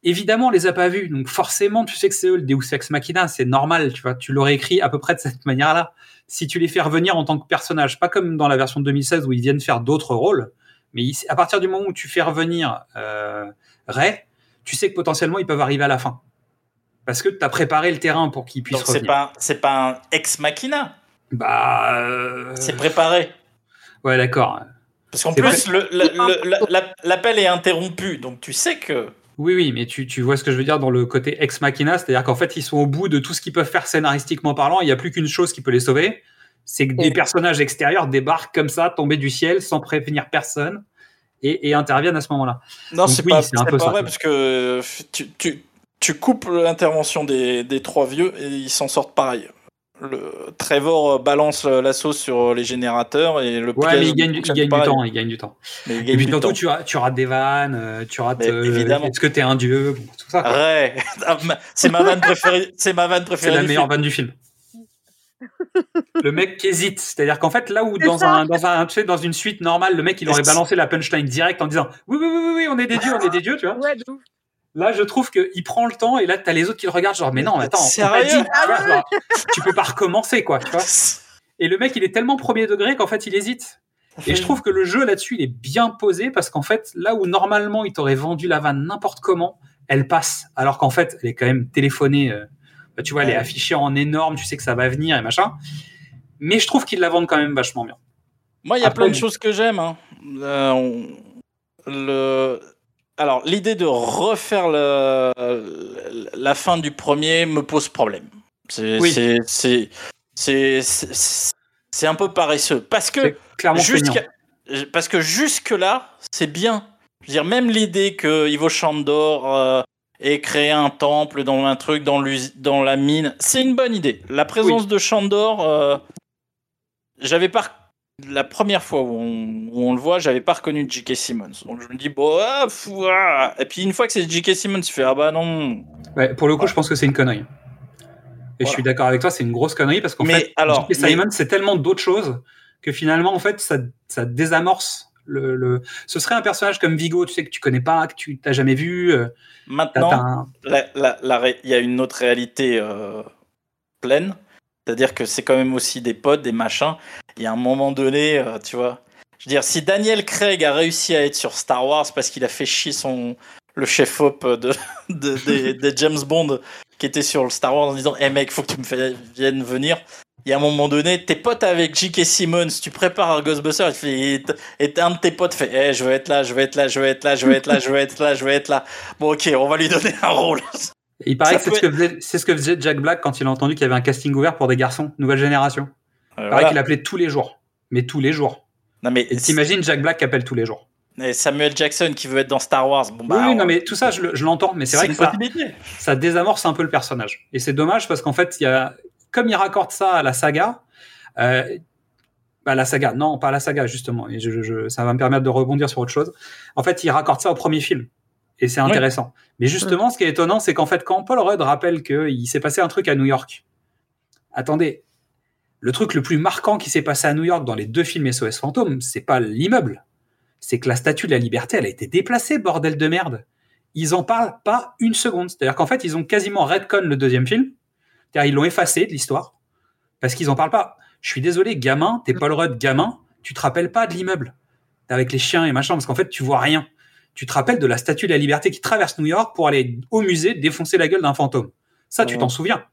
évidemment, on les a pas vus, donc forcément, tu sais que c'est eux le Deus Ex Machina, c'est normal, tu vois. Tu l'aurais écrit à peu près de cette manière-là. Si tu les fais revenir en tant que personnage, pas comme dans la version de 2016 où ils viennent faire d'autres rôles, mais à partir du moment où tu fais revenir euh, Ray, tu sais que potentiellement ils peuvent arriver à la fin. Parce que tu as préparé le terrain pour qu'ils puissent Donc revenir. pas, c'est pas un ex machina. Bah. euh, C'est préparé. Ouais, d'accord. Parce qu'en plus, l'appel est interrompu, donc tu sais que. Oui, oui, mais tu, tu vois ce que je veux dire dans le côté ex machina, c'est-à-dire qu'en fait, ils sont au bout de tout ce qu'ils peuvent faire scénaristiquement parlant, il n'y a plus qu'une chose qui peut les sauver, c'est que des personnages extérieurs débarquent comme ça, tombés du ciel, sans prévenir personne, et, et interviennent à ce moment-là. Non, c'est oui, pas, c'est c'est un peu pas ça. vrai, parce que tu, tu, tu coupes l'intervention des, des trois vieux et ils s'en sortent pareil. Le Trevor euh, balance euh, la sauce sur les générateurs et le Ouais, mais il gagne, du- il fonctionne gagne du pareil. temps, il gagne du temps. Mais il Et gagne puis temps. tu, tu rates des vannes, euh, tu rates. Euh, évidemment. Est-ce que t'es un dieu? Bon, Tout ça. Ouais. <laughs> Ah, c'est ma vanne préférée. C'est ma vanne C'est préférée. la du meilleure film. vanne du film. le mec qui hésite, c'est-à-dire qu'en fait là où C'est dans un, dans un tu sais, dans une suite normale le mec il aurait balancé la punchline direct en disant oui oui oui oui, oui on est des dieux on est des dieux tu vois Ouais, de ouf. Là je trouve qu'il prend le temps et là t'as les autres qui le regardent genre mais non mais attends dit, tu, vois, genre, tu peux pas recommencer quoi tu vois. Et le mec il est tellement premier degré qu'en fait il hésite. Et je trouve que le jeu là-dessus il est bien posé parce qu'en fait là où normalement il t'aurait vendu la vanne n'importe comment elle passe. Alors qu'en fait elle est quand même téléphonée euh, bah, tu vois elle est affichée en énorme tu sais que ça va venir et machin. Mais je trouve qu'ils la vendent quand même vachement bien. Moi, il y a Après, plein de choses que j'aime. hein. Euh, on- le... Alors, l'idée de refaire le- la fin du premier me pose problème. C'est Oui. c'est- un peu paresseux. Parce que jusqu'à- parce que jusque-là, c'est bien. Je veux dire, même l'idée que Ivo Chandor euh, ait créé un temple dans un truc, dans, dans la mine, c'est une bonne idée. La présence de Chandor, euh, j'avais pas. La première fois où on, où on le voit, j'avais pas reconnu J.K. Simmons. Donc je me dis, bon, ah, fou, ah. Et puis une fois que c'est J.K. Simmons, tu fais, ah bah non. Ouais, pour le coup, je pense que c'est une connerie. Et je suis d'accord avec toi, c'est une grosse connerie parce qu'en fait, alors, J.K. mais- Simon, c'est tellement d'autres choses que finalement, en fait, ça, ça désamorce le, le- Ce serait un personnage comme Vigo, tu sais, que tu connais pas, que tu t'as jamais vu. euh, Maintenant, un- il y a une autre réalité euh, pleine. C'est-à-dire que c'est quand même aussi des potes, des machins. Il y a un moment donné, euh, tu vois. Je veux dire, si Daniel Craig a réussi à être sur Star Wars parce qu'il a fait chier son, le chef-op de, <laughs> de- des, des James Bond qui était sur le Star Wars en disant Eh mec, faut que tu me viennes venir. Il y a un moment donné, t'es pote avec J.K. Simmons, tu prépares un Ghostbuster, il fait- et et un de tes potes fait Eh, je veux être là, je veux être là, je veux être là, je veux être là, je veux être là, je veux être là. Bon, ok, on va lui donner un rôle. Il paraît Ça que ce, c'est ce que faisait Jack Black quand il a entendu qu'il y avait un casting ouvert pour des garçons, nouvelle génération. Il paraît voilà. qu'il appelait tous les jours. Mais tous les jours. Non, mais t'imagines Jack Black qui appelle tous les jours. Et Samuel Jackson qui veut être dans Star Wars. Bon, bah, oui, oui, on- non, mais tout ça, je, le- je l'entends, mais c'est vrai C'est que ça, ça désamorce un peu le personnage. Et c'est dommage parce qu'en fait, il y a, comme il raccorde ça à la saga, euh, bah, la saga, non, pas à la saga, justement, et je, je- je- ça va me permettre de rebondir sur autre chose. En fait, il raccorde ça au premier film. Et c'est Oui. intéressant. Mais justement, ce qui est étonnant, c'est qu'en fait, quand Paul Rudd rappelle qu'il s'est passé un truc à New York, attendez, le truc le plus marquant qui s'est passé à New York dans les deux films SOS Fantôme, c'est pas l'immeuble. C'est que la statue de la liberté, elle a été déplacée, bordel de merde. Ils en parlent pas une seconde. C'est-à-dire qu'en fait, ils ont quasiment redcon le deuxième film. C'est-à-dire, ils l'ont effacé de l'histoire. Parce qu'ils en parlent pas. Je suis désolé, gamin, t'es Paul Rudd, gamin, tu te rappelles pas de l'immeuble. Avec les chiens et machin, parce qu'en fait, tu vois rien. Tu te rappelles de la statue de la liberté qui traverse New York pour aller au musée défoncer la gueule d'un fantôme. Ça, tu t'en souviens.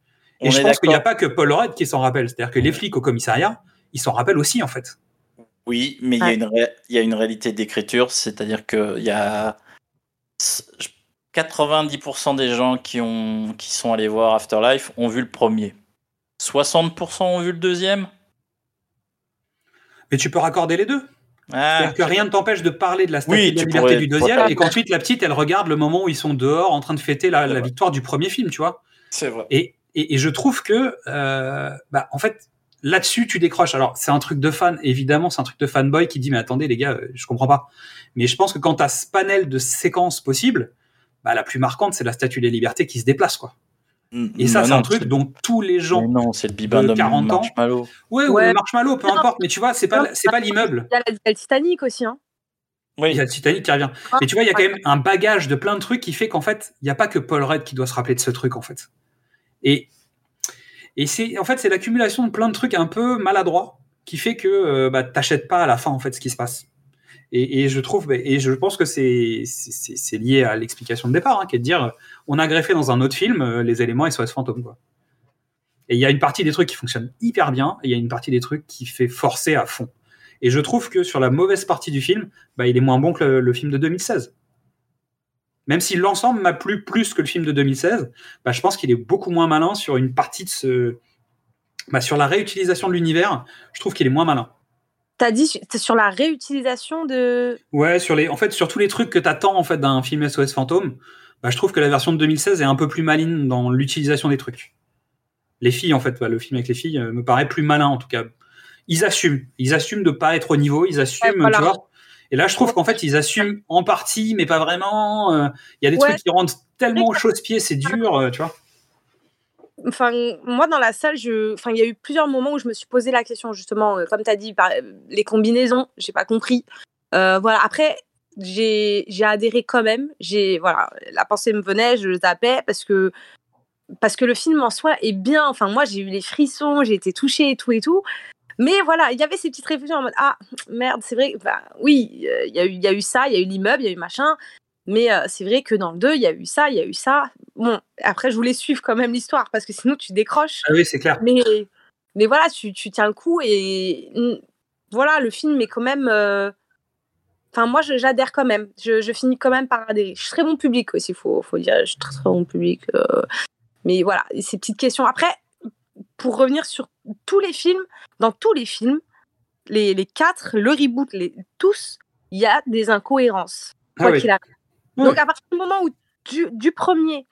Et on je pense qu'il n'y a pas que Paul Rudd qui s'en rappelle. C'est-à-dire que les flics au commissariat, ils s'en rappellent aussi, en fait. Oui, mais il y a une ré- il y, a une réalité d'écriture, c'est-à-dire qu'il y a s- 90% des gens qui, ont, qui sont allés voir Afterlife ont vu le premier. 60% ont vu le deuxième Mais tu peux raccorder les deux. Ah, C'est-à-dire que rien ne t'empêche de parler de la statue Oui, de la tu liberté pourrais- du deuxième pourrais- et qu'ensuite la petite, elle regarde le moment où ils sont dehors en train de fêter la, la victoire du premier film, tu vois. C'est vrai. Et, et, et je trouve que, euh, bah, en fait, là-dessus, tu décroches. Alors, c'est un truc de fan, évidemment, c'est un truc de fanboy qui dit, mais attendez, les gars, euh, je comprends pas. Mais je pense que quand tu as ce panel de séquences possibles, bah, la plus marquante, c'est la statue des libertés qui se déplace, quoi. Et ça, c'est un truc dont tous les gens Mais non, c'est le bibin de de 40 ans. Marshmallow. Ouais, ou Ouais. le marshmallow, peu Non, importe. Mais tu vois, c'est pas, c'est pas l'immeuble. Il y a la- il y a le Titanic aussi. Hein. Il y a le Titanic qui revient. Mais tu vois, il y a quand même un bagage de plein de trucs qui fait qu'en fait, il n'y a pas que Paul Rudd qui doit se rappeler de ce truc, en fait. Et, c'est, en fait, c'est l'accumulation de plein de trucs un peu maladroits qui fait que euh, bah, pas à la fin, en fait, ce qui se passe. Et, je trouve, et je pense que c'est, lié à l'explication de départ, hein, qui est de dire, euh, on a greffé dans un autre film euh, les éléments SOS fantôme, quoi. Et il y a une partie des trucs qui fonctionnent hyper bien, et il y a une partie des trucs qui fait forcer à fond. Et je trouve que sur la mauvaise partie du film, bah, il est moins bon que le, le film de 2016. Même si l'ensemble m'a plu plus que le film de 2016, bah, je pense qu'il est beaucoup moins malin sur une partie de ce. Bah, sur la réutilisation de l'univers, je trouve qu'il est moins malin. T'as dit sur la réutilisation de. Ouais, sur les, en fait, sur tous les trucs que t'attends en fait d'un film SOS fantôme, bah, je trouve que la version de 2016 est un peu plus maligne dans l'utilisation des trucs. Les filles, en fait, bah, le film avec les filles euh, me paraît plus malin en tout cas. Ils assument, ils assument de pas être au niveau, ils assument, Ouais, voilà. tu vois. Et là, je trouve qu'en fait, ils assument en partie, mais pas vraiment. euh, Il y a des Ouais. trucs qui rentrent tellement au chausse-pied, c'est dur, euh, tu vois. Enfin, moi, dans la salle, je... enfin, il y a eu plusieurs moments où je me suis posé la question, justement, euh, comme tu as dit, par... les combinaisons, j'ai pas compris. Euh, voilà. Après, j'ai j'ai adhéré quand même. J'ai voilà, la pensée me venait, je tapais parce que parce que le film en soi est bien. Enfin, moi, j'ai eu les frissons, j'ai été touchée et tout et tout. Mais voilà, il y avait ces petites réflexions en mode ah merde, c'est vrai. Bah, oui, euh, il y a eu il y a eu ça, il y a eu l'immeuble, il y a eu machin. Mais euh, c'est vrai que dans le 2, il y a eu ça, il y a eu ça. Bon, après, je voulais suivre quand même l'histoire parce que sinon, tu décroches. Ah oui, c'est clair. Mais, mais voilà, tu, tu tiens le coup et voilà, le film est quand même. euh, Enfin, moi, j'adhère quand même. Je, je finis quand même par adhérer. Je suis très bon public aussi, faut, faut dire. Je suis très, très bon public. euh, Mais voilà, ces petites questions. Après, pour revenir sur tous les films, dans tous les films, les, les quatre, le reboot, les, tous, il y a des incohérences. Ah Quoi oui. qu'il arrive. Oui. Donc, à partir du moment où du, du premier,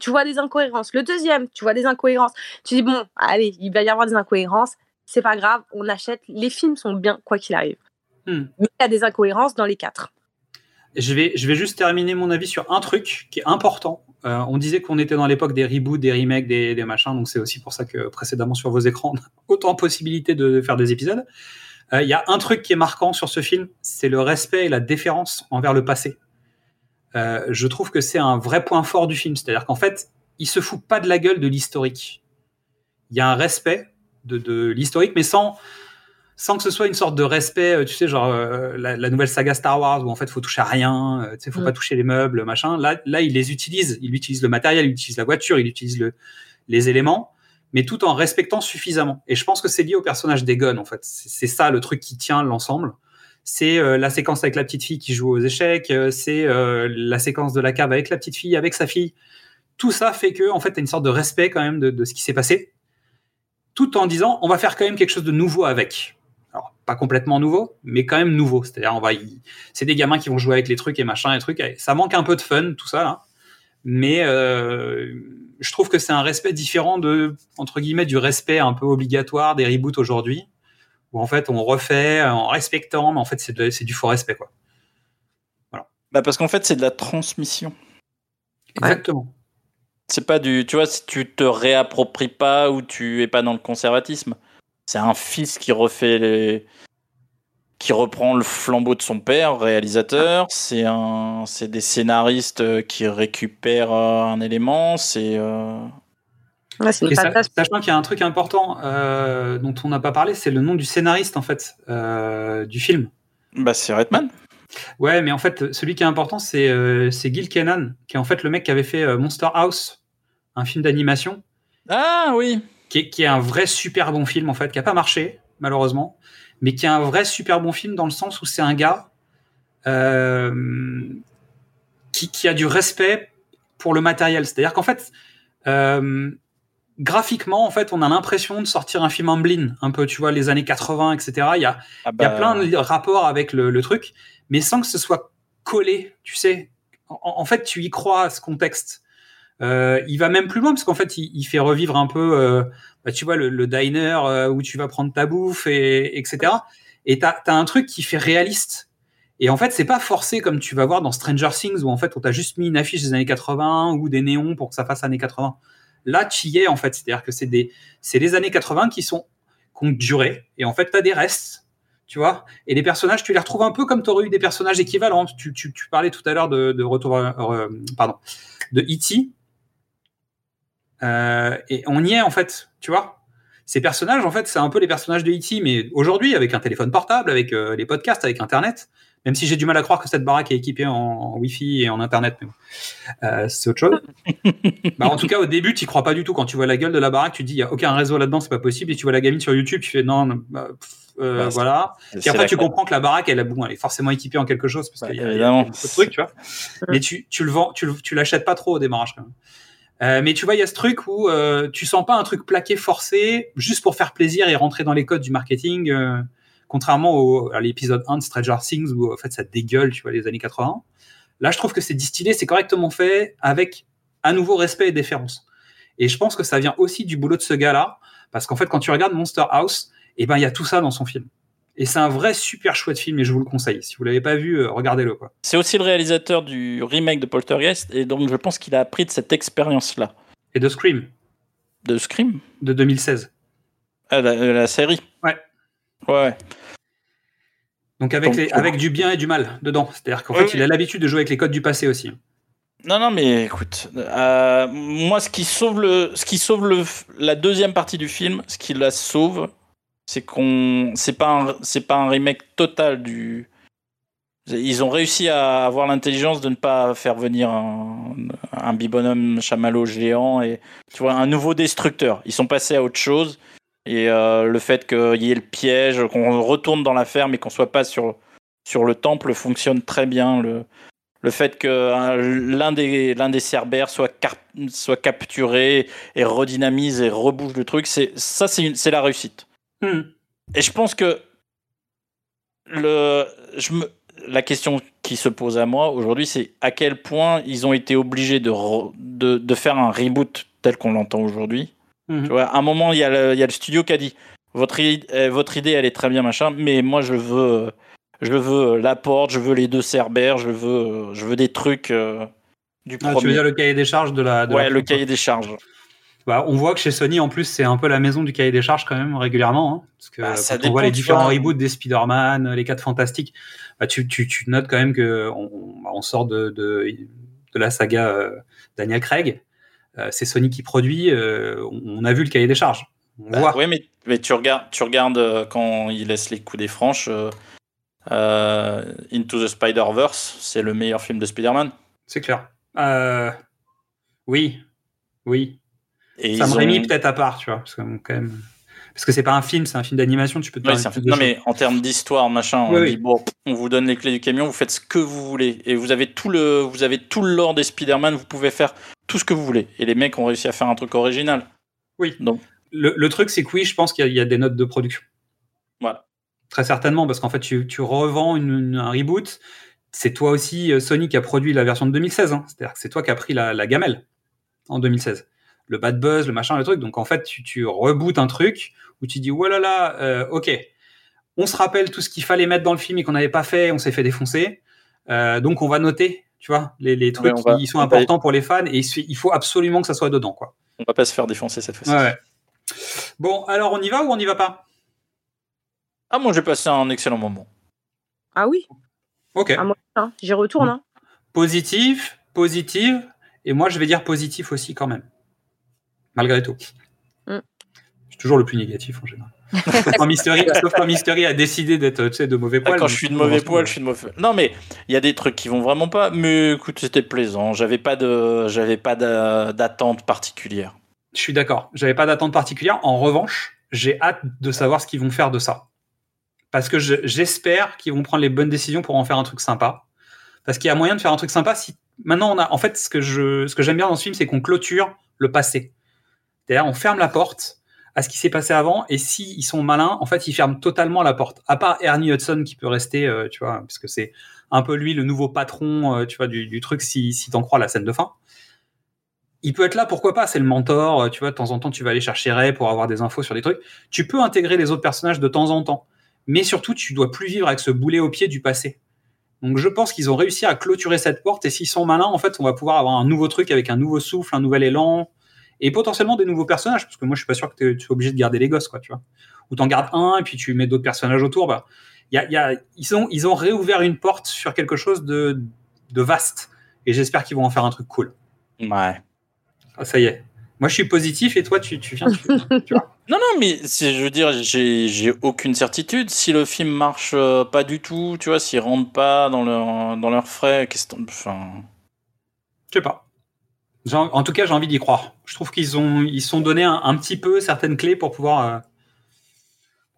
tu vois des incohérences, le deuxième, tu vois des incohérences, tu dis, bon, allez, il va y avoir des incohérences, c'est pas grave, on achète, les films sont bien, quoi qu'il arrive. Hmm. Mais il y a des incohérences dans les quatre. Je vais, je vais juste terminer mon avis sur un truc qui est important. Euh, on disait qu'on était dans l'époque des reboots, des remakes, des, des machins, donc c'est aussi pour ça que précédemment sur vos écrans, autant de possibilités de faire des épisodes. Euh, Il y a un truc qui est marquant sur ce film, c'est le respect et la déférence envers le passé. Euh, je trouve que c'est un vrai point fort du film. C'est-à-dire qu'en fait, il se fout pas de la gueule de l'historique. Il y a un respect de, de l'historique, mais sans, sans que ce soit une sorte de respect, euh, tu sais, genre euh, la, la nouvelle saga Star Wars où en fait faut toucher à rien, euh, tu sais, faut Mm. pas toucher les meubles, machin. Là, là, il les utilise, il utilise le matériel, il utilise la voiture, il utilise le, les éléments, mais tout en respectant suffisamment. Et je pense que c'est lié au personnage d'Egon, en fait. C'est ça le truc qui tient l'ensemble. C'est euh, la séquence avec la petite fille qui joue aux échecs, c'est la séquence de la cave avec la petite fille, avec sa fille. Tout ça fait que, en fait, t'as une sorte de respect quand même de, de ce qui s'est passé, tout en disant, on va faire quand même quelque chose de nouveau avec. Pas complètement nouveau, mais quand même nouveau. C'est-à-dire, on va, y- c'est des gamins qui vont jouer avec les trucs et machin, et trucs. Ça manque un peu de fun, tout ça, là. Mais euh, je trouve que c'est un respect différent de, entre guillemets, du respect un peu obligatoire des reboots aujourd'hui, où en fait on refait en respectant, mais en fait c'est de- c'est du faux respect, quoi. Bah parce qu'en fait, c'est de la transmission. Exactement. C'est pas du. Tu vois, si tu te réappropries pas ou tu es pas dans le conservatisme, c'est un fils qui refait les. qui reprend le flambeau de son père, réalisateur. C'est un. C'est des scénaristes euh, qui récupèrent euh, un élément. C'est. euh, Ouais, sachant qu'il y a un truc important euh, dont on n'a pas parlé, c'est le nom du scénariste en fait euh, du film. Bah c'est Redman. Ouais, mais en fait, celui qui est important, c'est euh, c'est Gil Kenan, qui est en fait le mec qui avait fait euh, Monster House, un film d'animation, Ah oui. Qui est, qui est un vrai super bon film en fait, qui a pas marché malheureusement, mais qui est un vrai super bon film dans le sens où c'est un gars euh, qui, qui a du respect pour le matériel. C'est-à-dire qu'en fait, euh, graphiquement, en fait, on a l'impression de sortir un film Amblin, un peu, tu vois, les années 80, etc. Il y a, Ah il y a bah, plein de rapports avec le, le truc, mais sans que ce soit collé, tu sais. En, en fait, tu y crois à ce contexte. Euh, il va même plus loin parce qu'en fait, il, il fait revivre un peu, euh, bah, tu vois, le, le diner euh, où tu vas prendre ta bouffe, et, etc. Et t'as as un truc qui fait réaliste. Et en fait, c'est pas forcé comme tu vas voir dans Stranger Things où en fait on t'a juste mis une affiche des années 80 ou des néons pour que ça fasse années 80. Là, tu y es en fait, c'est-à-dire que c'est des, c'est les années 80 qui sont qui ont duré et en fait t'as des restes, tu vois? Et les personnages, tu les retrouves un peu comme tu aurais eu des personnages équivalents. Tu, tu, tu parlais tout à l'heure de, de retour, euh, pardon, de E.T. Euh, et on y est en fait, tu vois. Ces personnages, en fait, c'est un peu les personnages de E.T., mais aujourd'hui, avec un téléphone portable, avec euh, les podcasts, avec Internet, même si j'ai du mal à croire que cette baraque est équipée en, en Wi-Fi et en Internet, mais bon. Euh, c'est autre chose. <laughs> bah, en tout cas, au début, tu crois pas du tout. Quand tu vois la gueule de la baraque, tu dis, il y a aucun réseau là-dedans, c'est pas possible. Et tu vois la gamine sur YouTube, tu fais, non, non, bah, pff, euh, Bah, voilà. Puis après, tu comprends que la baraque, elle, a- bon, elle est forcément équipée en quelque chose, parce qu'il y a, y a évidemment. beaucoup de trucs, tu vois. Mais tu, tu le vends, tu, tu l'achètes pas trop au démarrage, quand même. Euh, mais tu vois, il y a ce truc où euh, tu sens pas un truc plaqué forcé juste pour faire plaisir et rentrer dans les codes du marketing, euh, contrairement au, à l'épisode 1 de Stranger Things où en fait ça dégueule, tu vois, les années 80. Là, je trouve que c'est distillé, c'est correctement fait avec à nouveau respect et déférence. Et je pense que ça vient aussi du boulot de ce gars-là, parce qu'en fait, quand tu regardes Monster House, eh ben il y a tout ça dans son film. Et c'est un vrai super chouette film et je vous le conseille. Si vous l'avez pas vu, euh, regardez-le. C'est aussi le réalisateur du remake de Poltergeist, et donc je pense qu'il a appris de cette expérience-là. Et de Scream De Scream? De 2016. Ah, la, la série? Ouais. Ouais. Donc avec, Donc, les- avec du bien et du mal dedans. C'est-à-dire qu'en fait, il a l'habitude de jouer avec les codes du passé aussi. Non, non, mais écoute, euh, moi, ce qui sauve le, ce qui sauve le, la deuxième partie du film, ce qui la sauve, c'est qu'on, c'est pas, un, c'est pas un remake total du. Ils ont réussi à avoir l'intelligence de ne pas faire venir un, un bibonhomme chamallow géant et tu vois un nouveau destructeur. Ils sont passés à autre chose et euh, le fait qu'il y ait le piège, qu'on retourne dans la ferme et qu'on soit pas sur sur le temple fonctionne très bien. Le, le fait que hein, l'un des, l'un des cerbères soit, soit capturé et redynamise et rebouge le truc, c'est, ça, c'est, c'est la réussite. Hmm. Et je pense que le, je me, la question qui se pose à moi aujourd'hui, c'est à quel point ils ont été obligés de, re- de, de faire un reboot tel qu'on l'entend aujourd'hui. Mhm. Tu vois, à un moment, il y, a le- il y a le studio qui a dit votre, i- euh, votre idée, elle est très bien, machin, mais moi, je veux, je veux la porte, je veux les deux cerbères, je veux, je veux des trucs euh, du Ah, premier. tu veux dire le cahier des charges de la. de ouais, la- le cahier des charges. Bah, on voit que chez Sony, en plus, c'est un peu la maison du cahier des charges quand même régugulièrement. hein, parce que Bah, ça quand on voit les différents reboots des Spider-Man, les 4 Fantastiques, bah, tu, tu, tu notes quand même que on, on sort de, de, de la saga euh, Daniel Craig. Euh, c'est Sony qui produit. euh, on, on a vu le cahier des charges. On Bah, voit. oui, mais, mais tu regardes, tu regardes quand il laisse les coups des franches. Into the Spider-Verse, c'est le meilleur film de Spider-Man. C'est clair. Oui, oui. Et Sam Raimi ont- peut-être à part, tu vois, parce que quand même. Parce que c'est pas un film, c'est un film d'animation. Tu peux te un film- de Non, choses. mais en termes d'histoire, machin, on Oui, dit oui. bon, on vous donne les clés du camion, vous faites ce que vous voulez. Et vous avez tout le, vous avez tout le lore des Spider-Man, vous pouvez faire tout ce que vous voulez. Et les mecs ont réussi à faire un truc original. Oui. Donc, Le, le truc, c'est que oui, je pense qu'il y, a- il y a des notes de production. voilà. Très certainement, parce qu'en fait, tu, tu revends une- une- un reboot. C'est toi aussi, euh, Sony, qui a produit la version de 2016. hein. C'est-à-dire que c'est toi qui as pris la, la gamelle en 2016. Le bad buzz, le machin, le truc. Donc en fait, tu, tu rebootes un truc où tu dis, oh là là, euh, ok, on se rappelle tout ce qu'il fallait mettre dans le film et qu'on n'avait pas fait, on s'est fait défoncer. Euh, donc on va noter, tu vois, les, les trucs Ouais, on va- qui sont va- importants pour les fans et il faut absolument que ça soit dedans, quoi. On va pas se faire défoncer cette fois-ci. Ouais. Bon, alors on y va ou on n'y va pas? Ah, moi j'ai passé un excellent moment. Ah oui Ok. Ah, moi, hein, j'y retourne. hein. Positif, positive, et moi je vais dire positif aussi quand même. Malgré tout. Mm. Je suis toujours le plus négatif en général. <laughs> sauf, quand Mystery, sauf quand Mystery a décidé d'être tu sais, de mauvais Ah, poil. quand je suis de mauvais poil, je suis de mauvais. Non, mais il y a des trucs qui vont vraiment pas. Mais écoute, c'était plaisant. J'avais pas de, j'avais pas d'a- d'attente particulière. Je suis d'accord. J'avais pas d'attente particulière. En revanche, j'ai hâte de savoir ce qu'ils vont faire de ça. Parce que je- j'espère qu'ils vont prendre les bonnes décisions pour en faire un truc sympa. Parce qu'il y a moyen de faire un truc sympa si maintenant on a. En fait, ce que je, ce que j'aime bien dans ce film, c'est qu'on clôture le passé. C'est-à-dire, on ferme la porte à ce qui s'est passé avant. Et s'ils sont malins, en fait, ils ferment totalement la porte. À part Ernie Hudson qui peut rester, euh, tu vois, parce que c'est un peu lui le nouveau patron, euh, tu vois, du, truc si, si t'en crois la scène de fin il peut être là, pourquoi pas, c'est le mentor, euh, tu vois, de temps en temps tu vas aller chercher Ray pour avoir des infos sur des trucs. Tu peux intégrer les autres personnages de temps en temps, mais surtout tu dois plus vivre avec ce boulet au pied du passé. Donc je pense qu'ils ont réussi à clôturer cette porte et s'ils sont malins, en fait, on va pouvoir avoir un nouveau truc avec un nouveau souffle, un nouvel élan et potentiellement des nouveaux personnages, parce que moi je suis pas sûr que tu es obligé de garder les gosses, quoi, tu vois. Ou t'en gardes un et puis tu mets d'autres personnages autour, bah, y a, y a, ils, ont, ils ont réouvert une porte sur quelque chose de, de vaste et j'espère qu'ils vont en faire un truc cool. Ouais. Ah, ça y est. Moi, je suis positif et toi, tu, tu viens. Tu, <laughs> tu vois. Non, non, mais je veux dire, j'ai, j'ai aucune certitude. Si le film marche euh, pas du tout, tu vois, s'ils rentrent pas dans leur, dans leurs frais, qu'est-ce que- enfin, Je sais pas. En en tout cas, j'ai envie d'y croire. Je trouve qu'ils ont, ils se sont donné un, un petit peu certaines clés pour pouvoir, euh,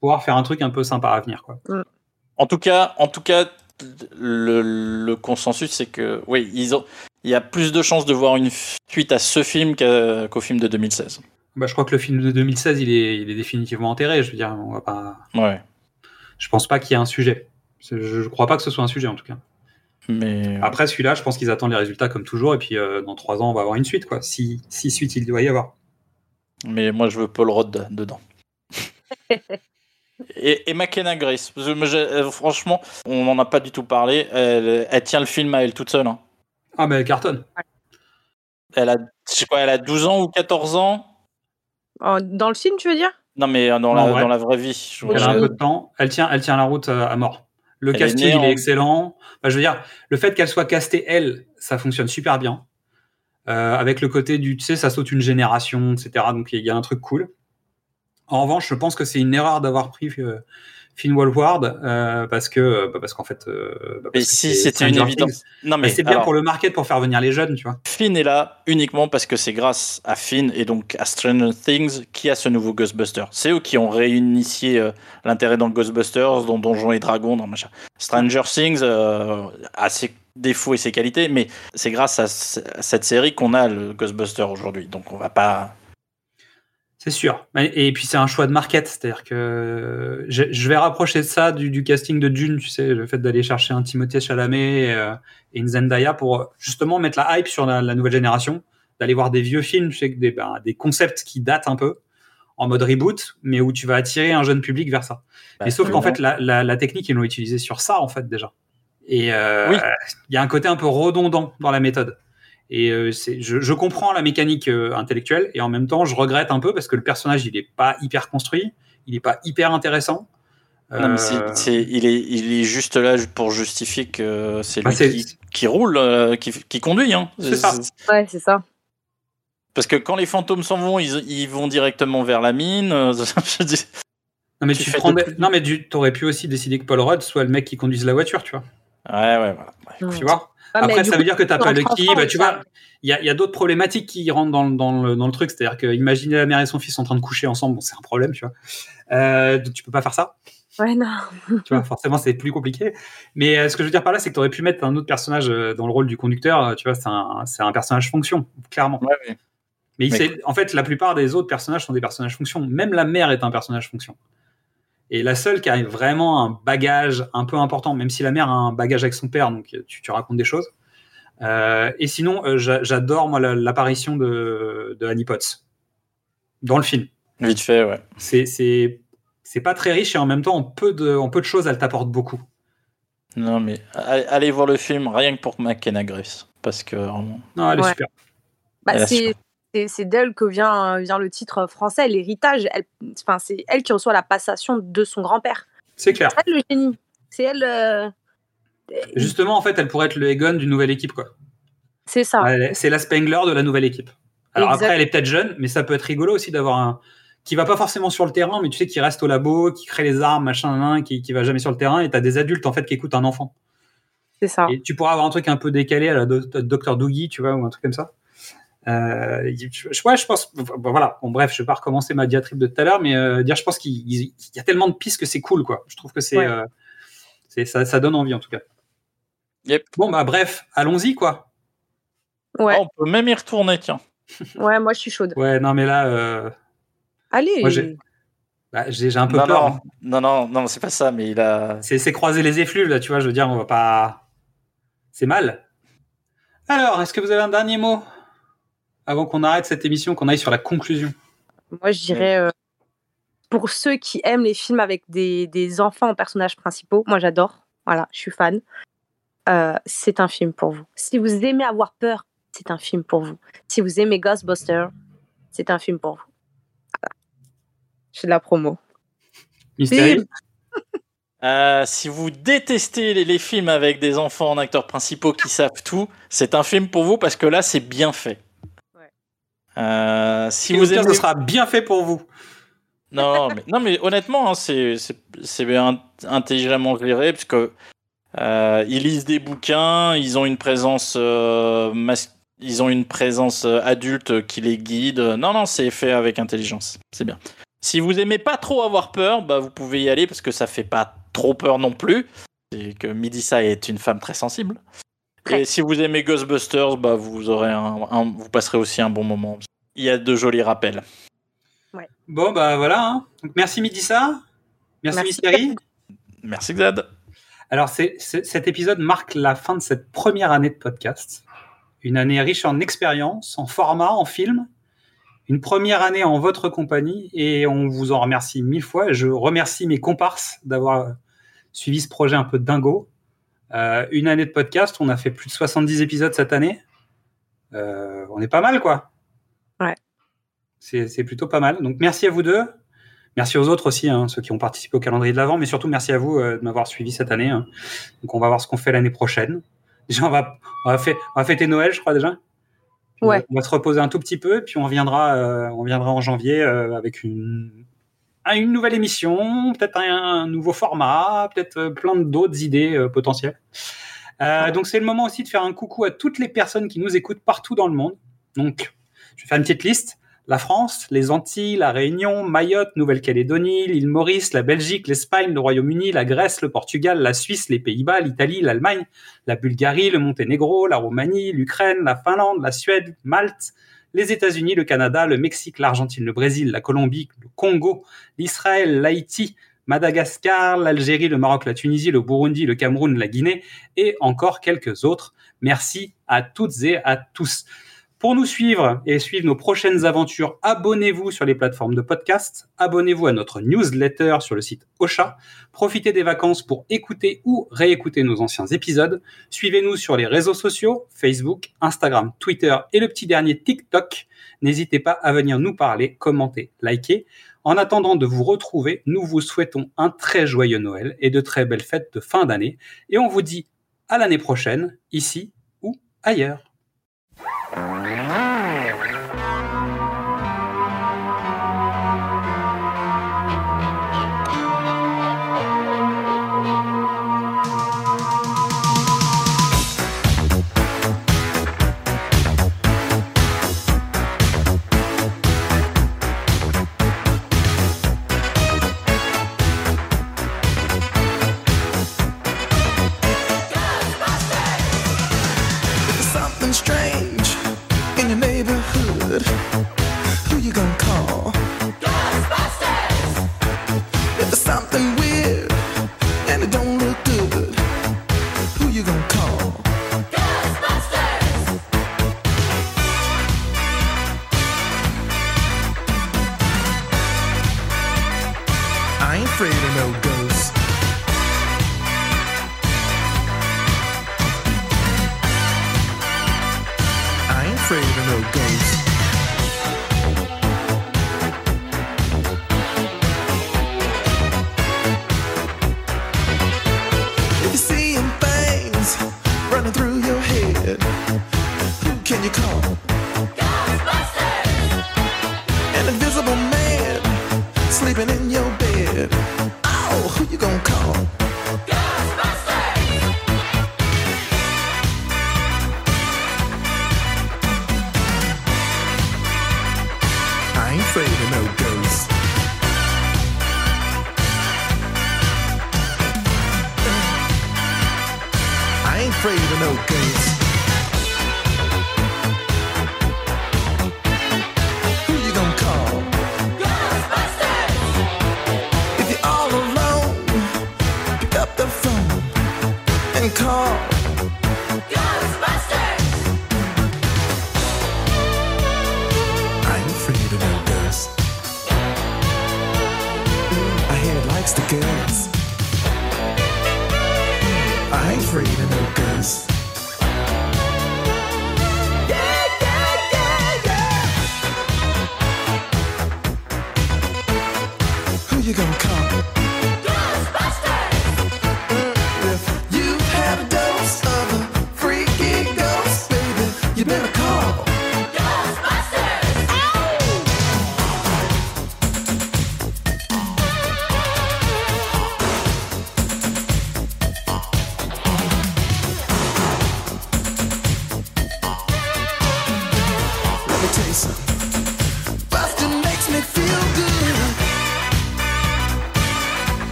pouvoir faire un truc un peu sympa à venir, quoi. En tout cas, en tout cas, le, le consensus, c'est que, oui, ils ont, il y a plus de chances de voir une suite à ce film qu'au film de 2016. Bah, je crois que le film de 2016, il est, il est définitivement enterré. Je veux dire, on va pas. Ouais. Je pense pas qu'il y ait un sujet. Je, je crois pas que ce soit un sujet en tout cas. Mais Après celui-là, je pense qu'ils attendent les résultats comme toujours et puis euh, dans trois ans, on va avoir une suite, quoi. Si, si suite il doit y avoir. Mais moi, je veux Paul Rudd dedans. <laughs> Et, et McKenna Grace, parce que euh, franchement, on n'en a pas du tout parlé. Elle, elle tient le film à elle toute seule. hein. Ah, mais elle cartonne. Elle a, je sais quoi, elle a 12 ans ou 14 ans? Dans le film, tu veux dire? Non, mais dans, Non, la, ouais. dans la vraie vie. je- Elle a un peu de temps. Elle tient, elle tient la route euh, à mort. Le casting, il est excellent. Je veux dire, le fait qu'elle soit castée, elle, ça fonctionne super bien. Euh, avec le côté du, tu sais, ça saute une génération, etc. Donc il y a un truc cool. En revanche, je pense que c'est une erreur d'avoir pris euh, Finn Wolfhard euh, parce que, bah, parce qu'en fait, euh, bah, parce Mais que si c'était une évidence. Non, mais c'est bien alors- pour le market pour faire venir les jeunes, tu vois. Finn est là uniquement parce que c'est grâce à Finn et donc à Stranger Things qui a ce nouveau Ghostbuster. C'est eux qui ont réinitié euh, l'intérêt dans Ghostbusters, dans Donjons et Dragons, dans machin. Stranger Things euh, a ses défauts et ses qualités, mais c'est grâce à, à cette série qu'on a le Ghostbuster aujourd'hui. Donc on va pas. C'est sûr. Et puis c'est un choix de market, c'est-à-dire que je, vais rapprocher ça du, du casting de Dune, tu sais, le fait d'aller chercher un Timothée Chalamet et, euh, et une Zendaya pour euh, justement mettre la hype sur la, la nouvelle génération, d'aller voir des vieux films, tu sais, des, ben, des concepts qui datent un peu en mode reboot, mais où tu vas attirer un jeune public vers ça. Bah, mais sauf qu'en fait, la, la, la technique, ils l'ont utilisée sur ça, en fait, déjà. Et euh, il Oui. y a un côté un peu redondant dans la méthode. Et euh, je, je comprends la mécanique euh, intellectuelle et en même temps, je regrette un peu parce que le personnage, il est pas hyper construit, il est pas hyper intéressant. Non, mais Euh, c'est- c'est- il, est, il est juste là pour justifier que c'est lui Bah, c'est- qui, qui roule, euh, qui, qui conduit. Hein. C'est ça. Ouais, c'est ça. Parce que quand les fantômes s'en vont, ils, ils vont directement vers la mine. euh, <laughs> je dis- Non mais Tu prends de- non mais tu aurais pu aussi décider que Paul Rudd soit le mec qui conduise la voiture, tu vois. Ouais, ouais, voilà. Tu vois? Mais Après, ça coup, veut dire que t'as tu pas le qui, bah, tu ça. vois. Il y a, il y a d'autres problématiques qui rentrent dans, le- dans, le, dans le truc, c'est-à-dire que imaginer la mère et son fils en train de coucher ensemble, bon, c'est un problème, tu vois. Euh, donc tu peux pas faire ça, Ouais, non. tu vois. Forcément, c'est plus compliqué. Mais euh, ce que je veux dire par là, c'est que tu aurais pu mettre un autre personnage euh, dans le rôle du conducteur, tu vois. C'est un, personnage fonction, clairement. Ouais. Mais, en fait, la plupart des autres personnages sont des personnages fonction. Même la mère est un personnage fonction. Et la seule qui a vraiment un bagage un peu important, même si la mère a un bagage avec son père, donc tu, tu racontes des choses. Euh, et sinon, euh, j'a- j'adore moi la- l'apparition de, de Annie Potts dans le film. Vite fait, ouais. C'est c'est c'est pas très riche et en même temps en peu de en peu de choses elle t'apporte beaucoup. Non, mais allez, allez voir le film rien que pour McKenna Grace. Parce que vraiment. Non, elle est Ouais. super. Bah, Elle c'est. C'est- c'est d'elle que vient, vient le titre français, l'héritage. Elle- Enfin, c'est elle qui reçoit la passation de son grand-père. C'est clair. C'est elle le génie. C'est elle. euh, Justement, en fait, elle pourrait être le Egon d'une nouvelle équipe, quoi. C'est ça. C'est la Spengler de la nouvelle équipe. Alors Exact. après, elle est peut-être jeune, mais ça peut être rigolo aussi d'avoir un qui va pas forcément sur le terrain, mais tu sais, qui reste au labo, qui crée les armes, machin, qui, qui va jamais sur le terrain, et t'as des adultes en fait qui écoutent un enfant. C'est ça. Et tu pourras avoir un truc un peu décalé à la Dr Doogie, tu vois, ou un truc comme ça. Euh, je, ouais, je pense. bon, voilà. Bon, bref, je vais pas recommencer ma diatribe de tout à l'heure, mais euh, dire, je pense qu'il il- il y a tellement de pistes que c'est cool, quoi. Je trouve que c'est, Ouais. euh, c'est ça, ça donne envie en tout cas. Bon, bah bref, allons-y, quoi. Ouais. Oh, on peut même y retourner, tiens. <laughs> Ouais, moi je suis chaude. Ouais, non, mais là, euh, Allez. moi, j'ai, bah, j'ai, j'ai un peu non, peur. non, hein. non, non, non, c'est pas ça, mais il a. C'est, c'est croiser les effluves, là, tu vois. Je veux dire, on va pas. C'est mal. Alors, est-ce que vous avez un dernier mot? Avant qu'on arrête cette émission, qu'on aille sur la conclusion Moi, je dirais, euh, pour ceux qui aiment les films avec des, des enfants en personnages principaux, moi j'adore. Voilà, je suis fan. Euh, c'est un film pour vous. Si vous aimez avoir peur, c'est un film pour vous. Si vous aimez Ghostbusters, c'est un film pour vous. Voilà. Je fais de la promo. Mystérieux. <laughs> Euh, si vous détestez les, les films avec des enfants en acteurs principaux qui savent tout, c'est un film pour vous parce que là, c'est bien fait. Euh, si Et vous aimez, ce sera bien fait pour vous. non, non, mais, non, mais honnêtement, hein, c'est c'est- c'est bien intelligemment géré parce que euh, ils lisent des bouquins, ils ont une présence, euh, mas- ils ont une présence adulte qui les guide. Non, non, c'est fait avec intelligence. C'est bien. Si vous aimez pas trop avoir peur, bah vous pouvez y aller parce que ça fait pas trop peur non plus. C'est que Midissa est une femme très sensible. Et si vous aimez Ghostbusters, bah vous aurez un, un- vous passerez aussi un bon moment. Il y a de jolis rappels. Bon, bah voilà. hein. Donc, merci Midissa. Merci, Merci. Mystery. Merci Xad. Alors, c'est, c'est- cet épisode marque la fin de cette première année de podcast. Une année riche en expérience, en format, en film. Une première année en votre compagnie et on vous en remercie mille fois. Je remercie mes comparses d'avoir suivi ce projet un peu dingo. Euh, une année de podcast, on a fait plus de 70 épisodes cette année. Euh, on est pas mal, quoi. Ouais. C'est, plutôt pas mal. Donc, merci à vous deux. Merci aux autres aussi, hein, ceux qui ont participé au calendrier de l'avant, mais surtout merci à vous euh, de m'avoir suivi cette année. hein. Donc, on va voir ce qu'on fait l'année prochaine. Déjà, on va, on va, fait- on va fêter Noël, je crois déjà. Puis on va- Ouais. On va se reposer un tout petit peu, puis on reviendra, on viendra en janvier avec une, un- une nouvelle émission, peut-être un, un nouveau format, peut-être euh, plein d'autres idées euh, potentielles. Euh, donc c'est le moment aussi de faire un coucou à toutes les personnes qui nous écoutent partout dans le monde. Donc je vais faire une petite liste. La France, les Antilles, la Réunion, Mayotte, Nouvelle-Calédonie, l'île Maurice, la Belgique, l'Espagne, le Royaume-Uni, la Grèce, le Portugal, la Suisse, les Pays-Bas, l'Italie, l'Allemagne, la Bulgarie, le Monténégro, la Roumanie, l'Ukraine, la Finlande, la Suède, Malte, les États-Unis, le Canada, le Mexique, l'Argentine, le Brésil, la Colombie, le Congo, l'Israël, l'Haïti, Madagascar, l'Algérie, le Maroc, la Tunisie, le Burundi, le Cameroun, la Guinée et encore quelques autres. Merci à toutes et à tous. Pour nous suivre et suivre nos prochaines aventures, abonnez-vous sur les plateformes de podcast, abonnez-vous à notre newsletter sur le site Ocha, profitez des vacances pour écouter ou réécouter nos anciens épisodes, suivez-nous sur les réseaux sociaux, Facebook, Instagram, Twitter et le petit dernier TikTok. N'hésitez pas à venir nous parler, commenter, liker. En attendant de vous retrouver, nous vous souhaitons un très joyeux Noël et de très belles fêtes de fin d'année. Et on vous dit à l'année prochaine, ici ou ailleurs. Oh, my God.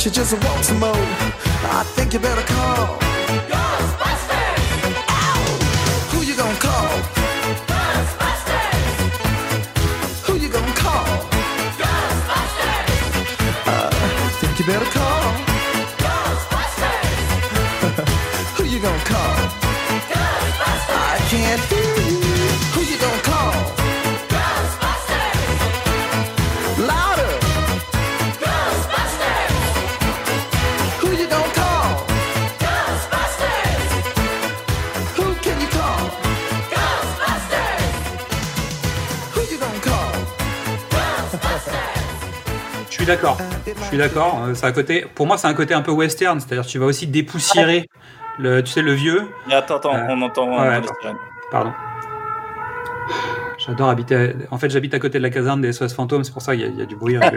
Unless you just want some more, I think you better call. Ghostbusters! Who you gonna call? Ghostbusters! Who you gonna call? Ghostbusters! Uh, think you better call. D'accord. Je suis d'accord. Euh, C'est un côté, pour moi, c'est un côté un peu western, c'est-à-dire tu vas aussi dépoussiérer le, tu sais, le vieux. Et attends, attends, Euh, on entend. ouais, attends. Pardon. J'adore habiter. En fait, j'habite à côté de la caserne des SOS fantômes, c'est pour ça qu'il y, a- il y a du bruit. <laughs> peu.